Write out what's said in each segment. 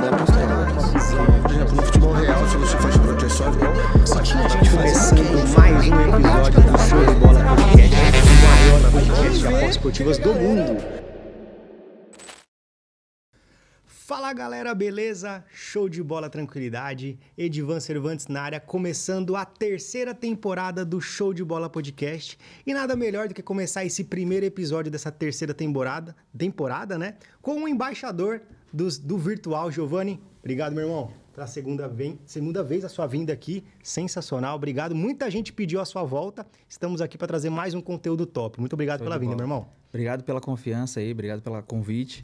como apostadores. Por exemplo, no futebol real, se você faz só tinha gente Começando mais um episódio do Show de Bola Podcast, o maior podcast de apostas esportivas do mundo. Fala galera, beleza? Show de bola, tranquilidade. Edivan Cervantes na área, começando a terceira temporada do Show de Bola Podcast. E nada melhor do que começar esse primeiro episódio dessa terceira temporada, temporada, né? Com o embaixador dos, do virtual, Giovanni. Obrigado, meu irmão, pela segunda, vez, segunda vez a sua vinda aqui. Sensacional, obrigado. Muita gente pediu a sua volta. Estamos aqui para trazer mais um conteúdo top. Muito obrigado Show pela vinda, bola. meu irmão. Obrigado pela confiança aí, obrigado pelo convite.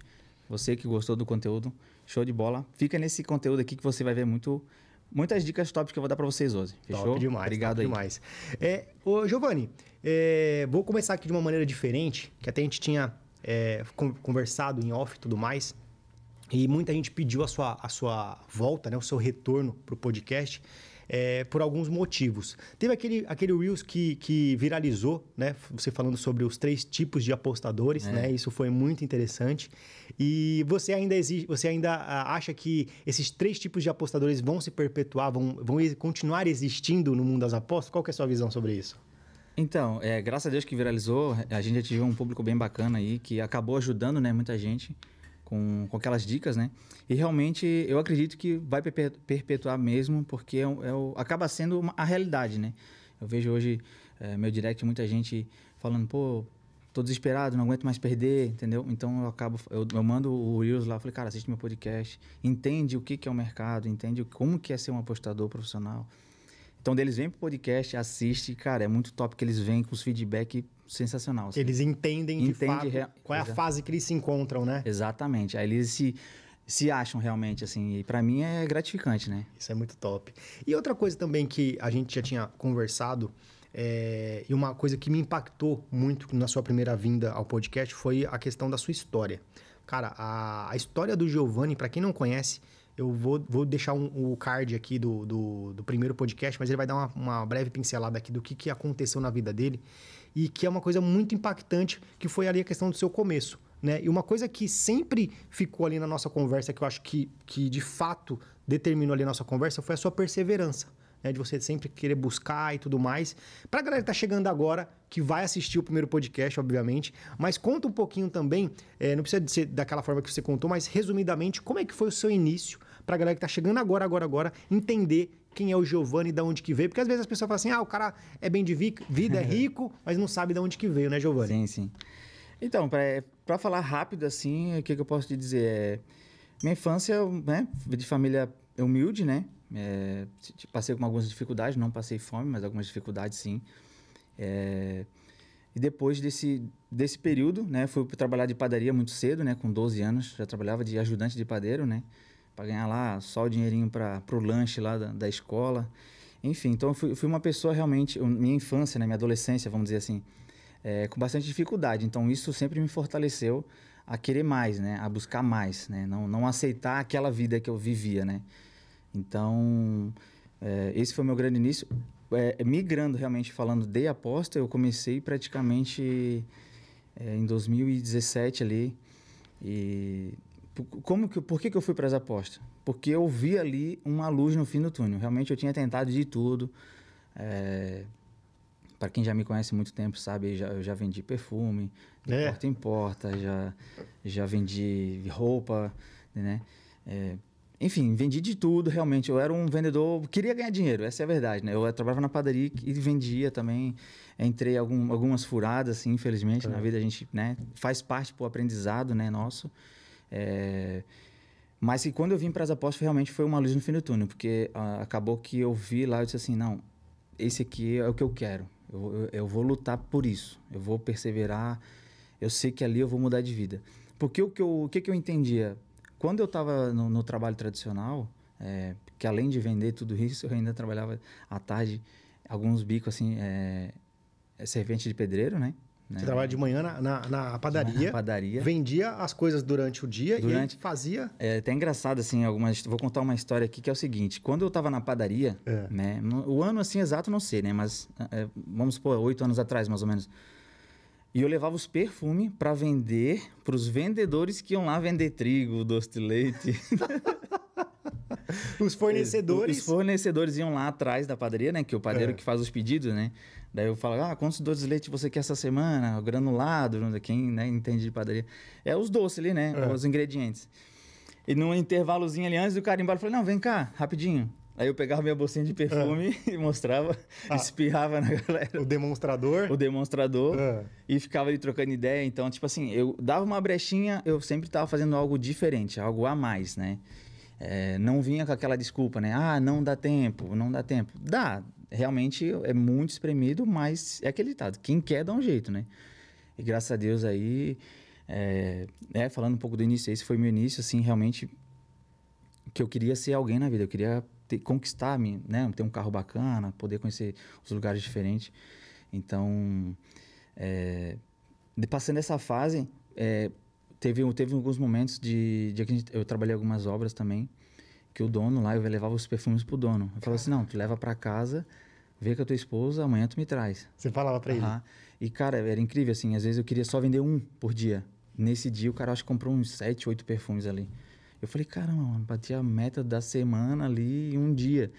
Você que gostou do conteúdo, show de bola. Fica nesse conteúdo aqui que você vai ver muito, muitas dicas top que eu vou dar para vocês hoje. Fechou? Top demais. Obrigado top aí. demais. É, ô, Giovanni, é, vou começar aqui de uma maneira diferente, que até a gente tinha é, con- conversado em off e tudo mais. E muita gente pediu a sua, a sua volta, né, o seu retorno para o podcast. É, por alguns motivos. Teve aquele, aquele Reels que, que viralizou, né? Você falando sobre os três tipos de apostadores, É. né? Isso foi muito interessante. E você ainda exige, você ainda ah, acha que esses três tipos de apostadores vão se perpetuar, vão, vão continuar existindo no mundo das apostas? Qual que é a sua visão sobre isso? Então, é, graças a Deus que viralizou, a gente atingiu um público bem bacana aí, que acabou ajudando, né, muita gente com, com aquelas dicas, né? E realmente eu acredito que vai perpe- perpetuar mesmo, porque é, é o- acaba sendo uma- a realidade, né? Eu vejo hoje é, meu direct muita gente falando, pô, tô desesperado, não aguento mais perder, entendeu? Então eu acabo, eu, eu mando o Reels lá, falei, cara, assiste meu podcast, entende o que, que é o mercado, entende como que é ser um apostador profissional. Então, deles vêm pro podcast, assiste, cara, é muito top que eles vêm com os feedback sensacional. assim. Eles entendem de Entende fato rea- qual é a fase que eles se encontram, né? Exatamente. Aí eles se, se acham realmente, assim, e pra mim é gratificante, né? Isso é muito top. E outra coisa também que a gente já tinha conversado, é, e uma coisa que me impactou muito na sua primeira vinda ao podcast foi a questão da sua história. Cara, a, a história do Giovanni, para quem não conhece, eu vou, vou deixar um- o card aqui do, do, do primeiro podcast, mas ele vai dar uma, uma breve pincelada aqui do que, que aconteceu na vida dele. E que é uma coisa muito impactante, que foi ali a questão do seu começo. Né? E uma coisa que sempre ficou ali na nossa conversa, que eu acho que, que de fato determinou ali a nossa conversa, foi a sua perseverança. Né? De você sempre querer buscar e tudo mais. Pra galera que tá chegando agora, que vai assistir o primeiro podcast, obviamente, mas conta um pouquinho também, é, não precisa ser daquela forma que você contou, mas resumidamente, como é que foi o seu início pra galera que tá chegando agora, agora, agora, entender quem é o Giovanni, da onde que veio. Porque às vezes as pessoas falam assim, ah, o cara é bem de vi- vida, é rico, mas não sabe de onde que veio, né, Giovanni? Sim, sim. Então, pra, pra falar rápido, assim, o que, que eu posso te dizer? É, minha infância, né, de família humilde, né? É, passei com algumas dificuldades, não passei fome, mas algumas dificuldades, sim. É, e depois desse, desse período, né, fui trabalhar de padaria muito cedo, né, com 12 anos, já trabalhava de ajudante de padeiro, né, para ganhar lá só o dinheirinho para o lanche lá da, da escola. Enfim, então eu fui, fui uma pessoa realmente, minha infância, né, minha adolescência, vamos dizer assim, é, com bastante dificuldade. Então isso sempre me fortaleceu a querer mais, né, a buscar mais, né, não, não aceitar aquela vida que eu vivia, né. Então é, esse foi o meu grande início. É, migrando realmente falando de aposta, eu comecei praticamente é, em 2017 ali. E como que, por que, que eu fui para as apostas? Porque eu vi ali uma luz no fim do túnel. Realmente eu tinha tentado de tudo. É, para quem já me conhece há muito tempo sabe, já, eu já vendi perfume, de É. porta em porta, já, já vendi roupa, né? É, enfim, vendi de tudo, realmente. Eu era um vendedor, queria ganhar dinheiro, essa é a verdade, né? Eu trabalhava na padaria e vendia também. Entrei algum, algumas furadas, assim, infelizmente, na vida a gente, né? Faz parte pro aprendizado, né, nosso. É, Mas que quando eu vim para as apostas, realmente foi uma luz no fim do túnel, porque ah, acabou que eu vi lá e disse assim, não, esse aqui é o que eu quero. Eu, eu, eu vou lutar por isso. Eu vou perseverar. Eu sei que ali eu vou mudar de vida. Porque o que eu, o que, eu entendia? Quando eu estava no, no trabalho tradicional, é, que além de vender tudo isso, eu ainda trabalhava à tarde, alguns bicos assim, é, é servente de pedreiro, né? Você trabalha de manhã na, na, na padaria, Na padaria. vendia as coisas durante o dia Durante- e fazia. É até engraçado, assim, algumas. Vou contar uma história aqui que é o seguinte: quando eu tava na padaria, É. né? O ano assim exato não sei, né? Mas é, vamos supor, oito anos atrás, mais ou menos. E eu levava os perfumes para vender para os vendedores que iam lá vender trigo, doce de leite. Os fornecedores. Os fornecedores iam lá atrás da padaria, né? Que é o padeiro É. que faz os pedidos, né? Daí eu falo, ah, quantos doces de leite você quer essa semana? O granulado, quem né, entende de padaria. É os doces ali, né? É. Os ingredientes. E num intervalozinho ali, antes do cara ir embora, eu falei, não, vem cá, rapidinho. Aí eu pegava minha bolsinha de perfume e mostrava, Ah. espirrava na galera, O demonstrador. o demonstrador, Ah. e ficava ali trocando ideia. Então, tipo assim, eu dava uma brechinha, eu sempre tava fazendo algo diferente, algo a mais, né? É, não vinha com aquela desculpa, né? Ah, não dá tempo, não dá tempo. Dá, realmente é muito espremido, mas é aquele ditado, quem quer dá um jeito, né? E graças a Deus aí, é, é, falando um pouco do início, esse foi meu início, assim, realmente, que eu queria ser alguém na vida, eu queria ter, conquistar, né? Ter um carro bacana, poder conhecer os lugares diferentes. Então, é, passando essa fase, é, teve, teve alguns momentos de, de que eu trabalhei algumas obras também, que o dono lá, eu levava os perfumes pro dono. Eu falava assim, não, tu leva para casa, vê com a tua esposa, amanhã tu me traz. Você falava pra ele. E, cara, era incrível, assim, às vezes eu queria só vender um por dia. Nesse dia, o cara acho que comprou uns sete, oito perfumes ali. Eu falei, caramba, mano, bati a meta da semana ali em um dia.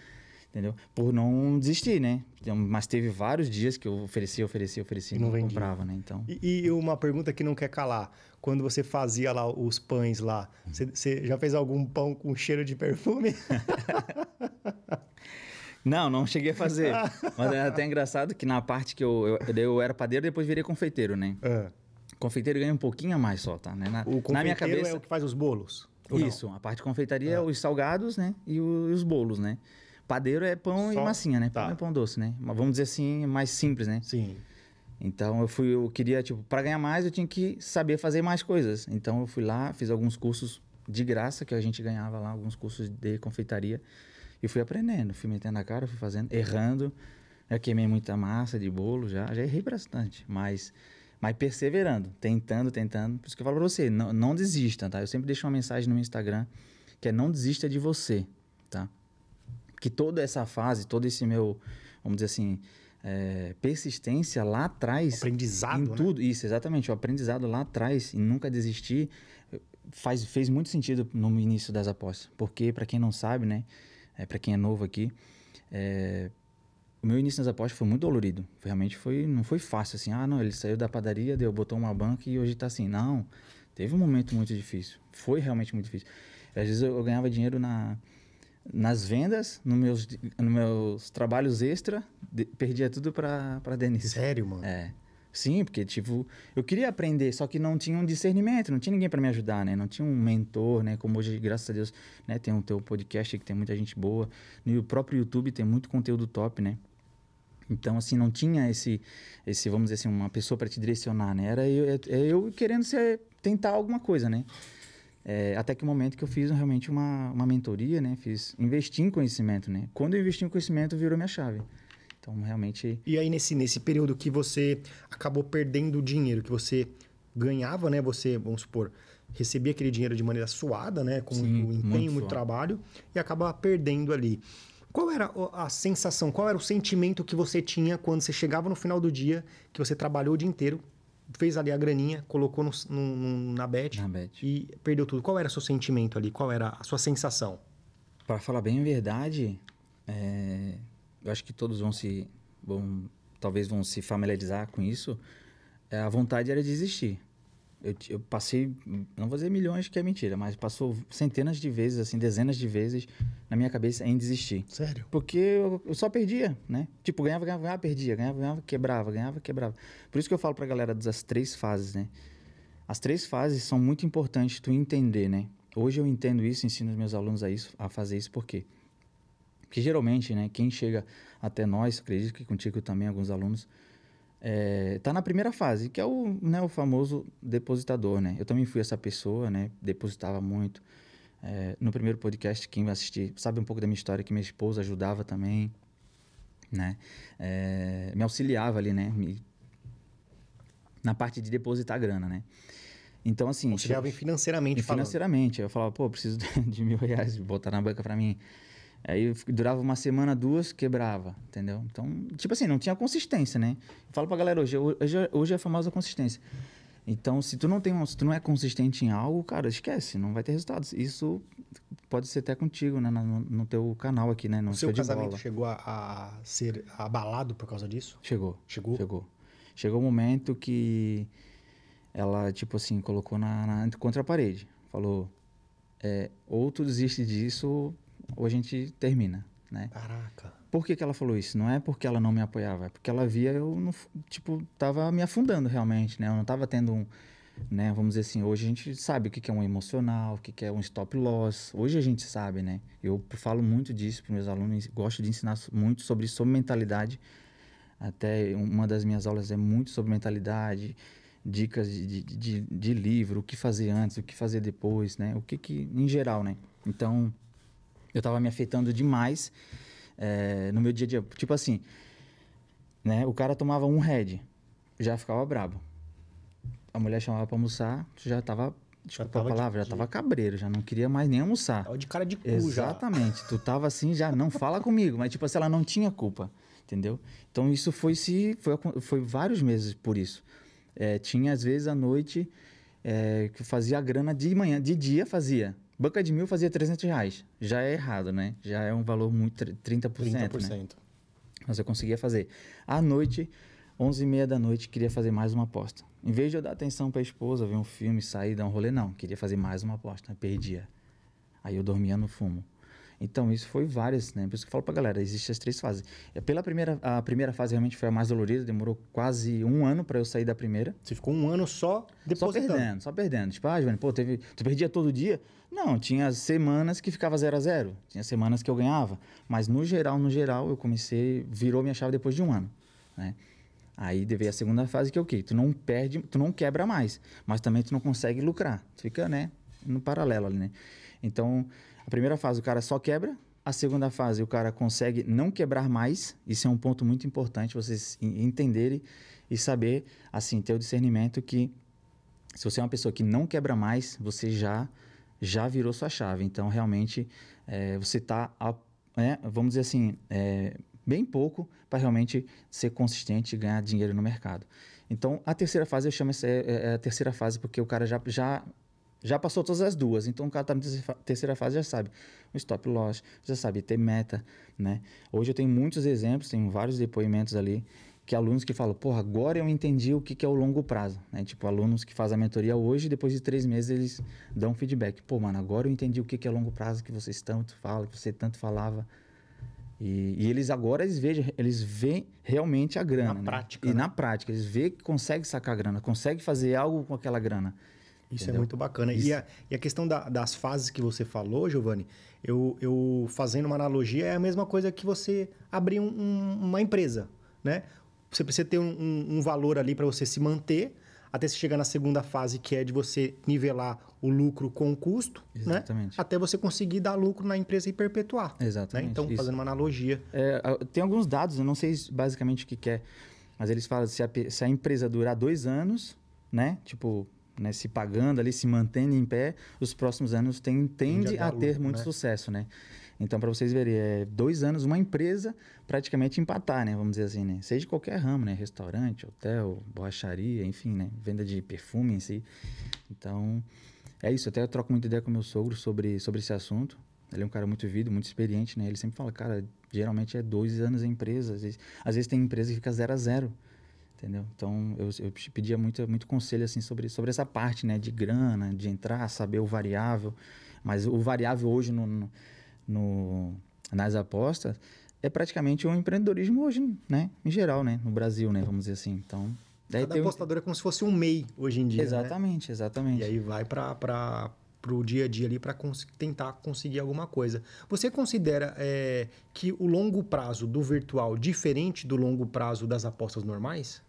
Entendeu? Por não desistir, né? Então, Mas teve vários dias que eu oferecia, oferecia, oferecia E não não, comprava, né? Então, E, e uma pergunta que não quer calar. Quando você fazia lá os pães lá, você, você já fez algum pão com cheiro de perfume? Não, não cheguei a fazer. Mas é até engraçado que na parte que eu, eu, eu era padeiro, depois virei confeiteiro, né? Ah, Confeiteiro ganha um pouquinho a mais só, tá? Né? Na, o na confeiteiro minha cabeça. é o que faz os bolos? ou não? Isso, a parte de confeitaria é os salgados, né? E e os bolos, né? Padeiro é pão Só- e massinha, né? tá. Pão e pão doce, né? Mas vamos dizer assim, mais simples, né? Sim. Então eu fui, eu queria, tipo, para ganhar mais eu tinha que saber fazer mais coisas. Então eu fui lá, fiz alguns cursos de graça que a gente ganhava lá, alguns cursos de confeitaria. E fui aprendendo, fui metendo a cara, fui fazendo, errando. Já queimei muita massa de bolo, já, já errei bastante, mas, mas perseverando, tentando, tentando. Por isso que eu falo pra você, não, não desista, tá? Eu sempre deixo uma mensagem no meu Instagram que é não desista de você, tá? Que toda essa fase, todo esse meu, vamos dizer assim, é, persistência lá atrás, Aprendizado, em né? tudo, isso, exatamente. O aprendizado lá atrás e nunca desistir faz, fez muito sentido no início das apostas. Porque, para quem não sabe, né? É, para quem é novo aqui, é, o meu início nas apostas foi muito dolorido. Realmente foi, não foi fácil assim. Ah, não, ele saiu da padaria, deu, botou uma banca e hoje tá assim. Não, teve um momento muito difícil. Foi realmente muito difícil. Às vezes eu, eu ganhava dinheiro na, nas vendas, nos meus, nos meus trabalhos extra, de- perdia tudo para Denise. Sério, mano? É. Sim, porque, tipo, eu queria aprender, só que não tinha um discernimento, não tinha ninguém para me ajudar, né? Não tinha um mentor, né? Como hoje, graças a Deus, né? Tem o teu podcast que tem muita gente boa. No próprio YouTube tem muito conteúdo top, né? Então, assim, não tinha esse, esse vamos dizer assim, uma pessoa para te direcionar, né? Era eu, é- é eu querendo ser, tentar alguma coisa, né? É, até que o momento que eu fiz realmente uma, uma mentoria, né? Fiz, investi em conhecimento, né? Quando eu investi em conhecimento, virou minha chave. Então, realmente... E aí, nesse, nesse período que você acabou perdendo o dinheiro, que você ganhava, né? Você, vamos supor, recebia aquele dinheiro de maneira suada, né? Com Sim, o empenho, muito trabalho, e acaba perdendo ali. Qual era a sensação, qual era o sentimento que você tinha quando você chegava no final do dia, que você trabalhou o dia inteiro, fez ali a graninha, colocou no, no- no- na bet Na bet. e perdeu tudo? Qual era o seu sentimento ali? Qual era a sua sensação? Para falar bem a verdade, é, eu acho que todos vão se, vão, talvez vão se familiarizar com isso. É, a vontade era desistir. Eu, eu passei, não vou dizer milhões, que é mentira, mas passou centenas de vezes, assim, dezenas de vezes na minha cabeça em desistir. Sério? Porque eu, eu só perdia, né? Tipo, ganhava, ganhava, ganhava, perdia, ganhava, ganhava, quebrava, ganhava, quebrava. Por isso que eu falo pra galera das três fases, né? As três fases são muito importantes tu entender, né? Hoje eu entendo isso, ensino os meus alunos a, isso, a fazer isso, por quê? Porque geralmente, né, quem chega até nós, acredito que contigo também, alguns alunos, é, tá na primeira fase, que é o, né, o famoso depositador, né? Eu também fui essa pessoa, né? Depositava muito. É, no primeiro podcast, quem vai assistir sabe um pouco da minha história, que minha esposa ajudava também, né? É, me auxiliava ali, né? Me- na parte de depositar grana, né? Então, assim... Auxiliava financeiramente E falando. financeiramente. Eu falava, pô, preciso de mil reais, botar na banca pra mim. Aí durava uma semana, duas, quebrava, entendeu? Então, tipo assim, não tinha consistência, né? Eu falo pra galera hoje, hoje, hoje é a famosa consistência. Então, se tu não tem, um- se tu não é consistente em algo, cara, esquece, não vai ter resultados. Isso pode ser até contigo, né, no, no teu canal aqui, né, no O seu casamento bola. chegou a, a ser abalado por causa disso? Chegou. Chegou? Chegou. Chegou o momento que ela, tipo assim, colocou na, na contra a parede. Falou, é, ou tu desiste disso, ou a gente termina, né? Caraca. Por que, que ela falou isso? Não é porque ela não me apoiava, é porque ela via eu, não, tipo, tava me afundando realmente, né? Eu não tava tendo um, né? Vamos dizer assim, hoje a gente sabe o que, que é um emocional, o que, que é um stop loss. Hoje a gente sabe, né? Eu falo muito disso para meus alunos, gosto de ensinar muito sobre, sobre mentalidade. Até uma das minhas aulas é muito sobre mentalidade, dicas de, de, de, de livro, o que fazer antes, o que fazer depois, né? O que que, em geral, né? Então, eu tava me afetando demais eh, no meu dia a dia. Tipo assim, né? O cara tomava um red, já ficava brabo. A mulher chamava pra almoçar, já tava, desculpa tava a de- palavra, já tava cabreiro, já não queria mais nem almoçar. Tava de cara de cu já. Exatamente. Tu tava assim, já não fala comigo, mas tipo assim, ela não tinha culpa, entendeu? Então isso foi se foi, foi vários meses por isso. É, tinha às vezes à noite é, que fazia a grana de manhã, de dia fazia. Banca de mil fazia 300 reais. Já é errado, né? Já é um valor muito, 30%, 30%. Né? 30%. Mas eu conseguia fazer. À noite, 11h30 da noite, queria fazer mais uma aposta. Em vez de eu dar atenção para a esposa, ver um filme, sair, dar um rolê, não. Queria fazer mais uma aposta, perdia. Aí eu dormia no fumo. Então, isso foi várias, né? Por isso que eu falo pra galera, existem as três fases. É, Pela primeira, a primeira fase realmente foi a mais dolorida, demorou quase um ano para eu sair da primeira. Você ficou um ano só Só depositando. perdendo, só perdendo. Tipo, ah, Giovanni, pô, teve, tu perdia todo dia? Não, tinha semanas que ficava 0 a 0 Tinha semanas que eu ganhava. Mas no geral, no geral, eu comecei, virou minha chave depois de um ano, né? Aí veio a segunda fase que é o quê? Tu não perde, tu não quebra mais, mas também tu não consegue lucrar. Tu fica, né, no paralelo ali, né? Então, a primeira fase o cara só quebra, a segunda fase o cara consegue não quebrar mais. Isso é um ponto muito importante vocês en- entenderem e saber, assim, ter o discernimento que se você é uma pessoa que não quebra mais, você já já virou sua chave. Então, realmente, é, você está, vamos dizer assim, é, bem pouco para realmente ser consistente e ganhar dinheiro no mercado. Então, a terceira fase, eu chamo essa é, é a terceira fase porque o cara já, já, já passou todas as duas. Então, o cara está na terceira fase já sabe o stop loss, já sabe ter meta, né? Hoje eu tenho muitos exemplos, tenho vários depoimentos ali que alunos que falam, porra, agora eu entendi o que, que é o longo prazo, né? Tipo, alunos que fazem a mentoria hoje, depois de três meses eles dão feedback. Pô, mano, agora eu entendi o que, que é longo prazo que vocês tanto falam, que você tanto falava. E, e eles agora, eles veem, eles veem realmente a grana, Na né? prática, E né? na prática, eles veem que consegue sacar a grana, consegue fazer algo com aquela grana. Isso é Entendeu? muito bacana. E a, e a questão da- das fases que você falou, Giovanni, eu, eu fazendo uma analogia, é a mesma coisa que você abrir um- um- uma empresa, né? Você precisa ter um, um- um valor ali para você se manter, até você chegar na segunda fase, que é de você nivelar o lucro com o custo, Exatamente. né? Até você conseguir dar lucro na empresa e perpetuar. né? Exatamente, Então, isso. fazendo uma analogia. É, a- tem alguns dados, eu não sei basicamente o que, que é, mas eles falam se a, se a empresa durar dois anos, né? Tipo, né, se pagando ali, se mantendo em pé, os próximos anos tem, tende a a dar ter lucro, muito né? sucesso, né? Então, para vocês verem, é dois anos, uma empresa praticamente empatar, né? Vamos dizer assim, né? Seja de qualquer ramo, né? Restaurante, hotel, borracharia, enfim, né? Venda de perfume em si. Então, é isso. Até eu troco muita ideia com meu sogro sobre, sobre esse assunto. Ele é um cara muito vivido, muito experiente, né? Ele sempre fala, cara, geralmente é dois anos em empresa. Às vezes, às vezes tem empresa que fica zero a zero. Entendeu? Então, eu, eu pedia muito, muito conselho, assim, sobre, sobre essa parte, né? De grana, de entrar, saber o variável. Mas o variável hoje no, no, no- nas apostas é praticamente o empreendedorismo hoje, né? Em geral, né? No Brasil, né? Vamos dizer assim. Então, daí Cada apostador é como se fosse um MEI hoje em dia. né? Exatamente, exatamente. E aí vai para o dia a dia ali para tentar conseguir alguma coisa. Você considera é, que o longo prazo do virtual diferente do longo prazo das apostas normais?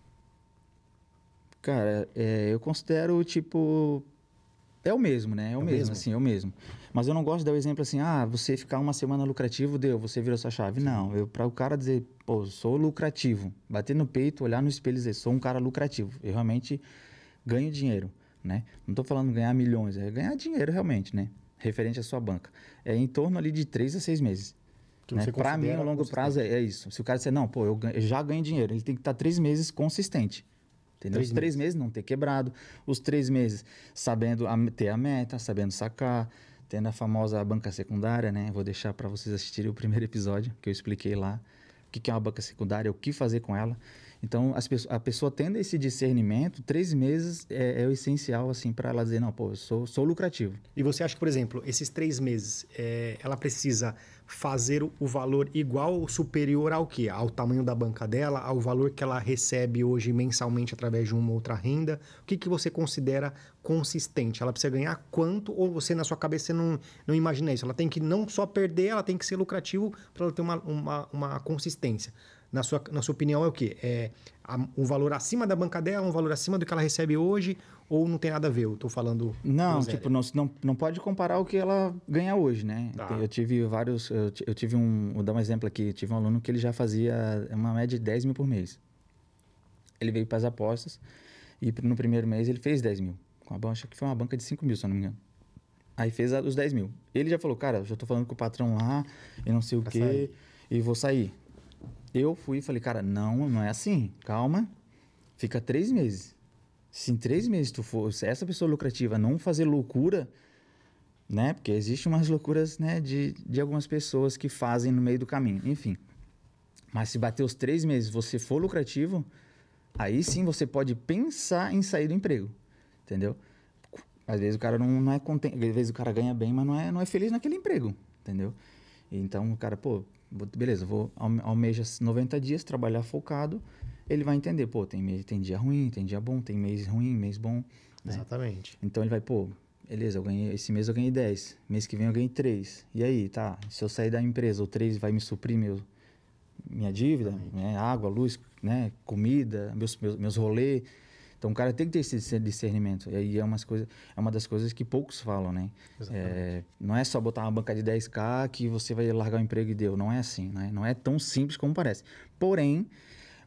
Cara, é, eu considero, tipo. É o mesmo, né? É o, É mesmo, mesmo? assim, é o mesmo. Mas eu não gosto de dar o exemplo assim, ah, você ficar uma semana lucrativo, deu, você virou sua chave. Não, eu, para o cara dizer, pô, sou lucrativo, bater no peito, olhar no espelho e dizer, sou um cara lucrativo. Eu realmente ganho dinheiro, né? Não tô falando ganhar milhões, é ganhar dinheiro realmente, né? Referente à sua banca. É em torno ali de três a seis meses. Né? Para mim, a longo prazo é, é isso. Se o cara disser, não, pô, eu, ganho- eu já ganho dinheiro, ele tem que estar três meses consistente. Entendeu? Três os três meses. não ter quebrado, os três meses sabendo a- ter a meta, sabendo sacar, tendo a famosa banca secundária, né? Vou deixar para vocês assistirem o primeiro episódio que eu expliquei lá o que é uma banca secundária, o que fazer com ela. Então, as a pessoa tendo esse discernimento, três meses é, é o essencial, assim, para ela dizer, não, pô, eu sou, sou lucrativo. E você acha que, por exemplo, esses três meses, é, ela precisa fazer o- valor igual ou superior ao quê? Ao tamanho da banca dela, ao valor que ela recebe hoje mensalmente através de uma outra renda? O que, que você considera consistente? Ela precisa ganhar quanto ou você, na sua cabeça, não, não imagina isso? Ela tem que não só perder, ela tem que ser lucrativo para ela ter uma, uma, uma consistência. Na sua, na sua opinião, é o quê? É a- um valor acima da banca dela, um valor acima do que ela recebe hoje, ou não tem nada a ver? Eu tô falando. Não, tipo, não, não, não pode comparar o que ela ganha hoje, né? Tá. Eu tive vários. Eu, eu tive um. Vou dar um exemplo aqui. Eu tive um aluno que ele já fazia uma média de 10 mil por mês. Ele veio para as apostas e no primeiro mês ele fez 10 mil. Com a banca, acho que foi uma banca de 5 mil, se eu não me engano. Aí fez a- os 10 mil. Ele já falou, cara, eu já tô falando com o patrão lá e não sei o Pra quê, sair. e vou sair. Eu fui e falei, cara, não, não é assim. Calma, fica três meses. Se em três meses tu for, se essa pessoa lucrativa não fazer loucura, né? Porque existe umas loucuras, né, de, de algumas pessoas que fazem no meio do caminho. Enfim. Mas se bater os três meses você for lucrativo, aí sim você pode pensar em sair do emprego. Entendeu? Às vezes o cara não, não é contente, às vezes o cara ganha bem, mas não é, não é feliz naquele emprego, entendeu? Então o cara, pô, beleza, vou alme- almeja 90 dias, trabalhar focado, ele vai entender, pô, tem, mês, tem dia ruim, tem dia bom, tem mês ruim, mês bom. né? Exatamente. Então ele vai, pô, beleza, eu ganhei, esse mês eu ganhei 10, mês que vem eu ganhei 3. E aí, tá, se eu sair da empresa, o 3 vai me suprir meu, minha dívida, né, água, luz, né, comida, meus, meus, meus rolês. Então o cara tem que ter esse discer- discernimento. E aí é, umas coisa, é uma das coisas que poucos falam, né? É, não é só botar uma banca de 10k que você vai largar o emprego e deu. Não é assim, né? Não é tão simples como parece. Porém,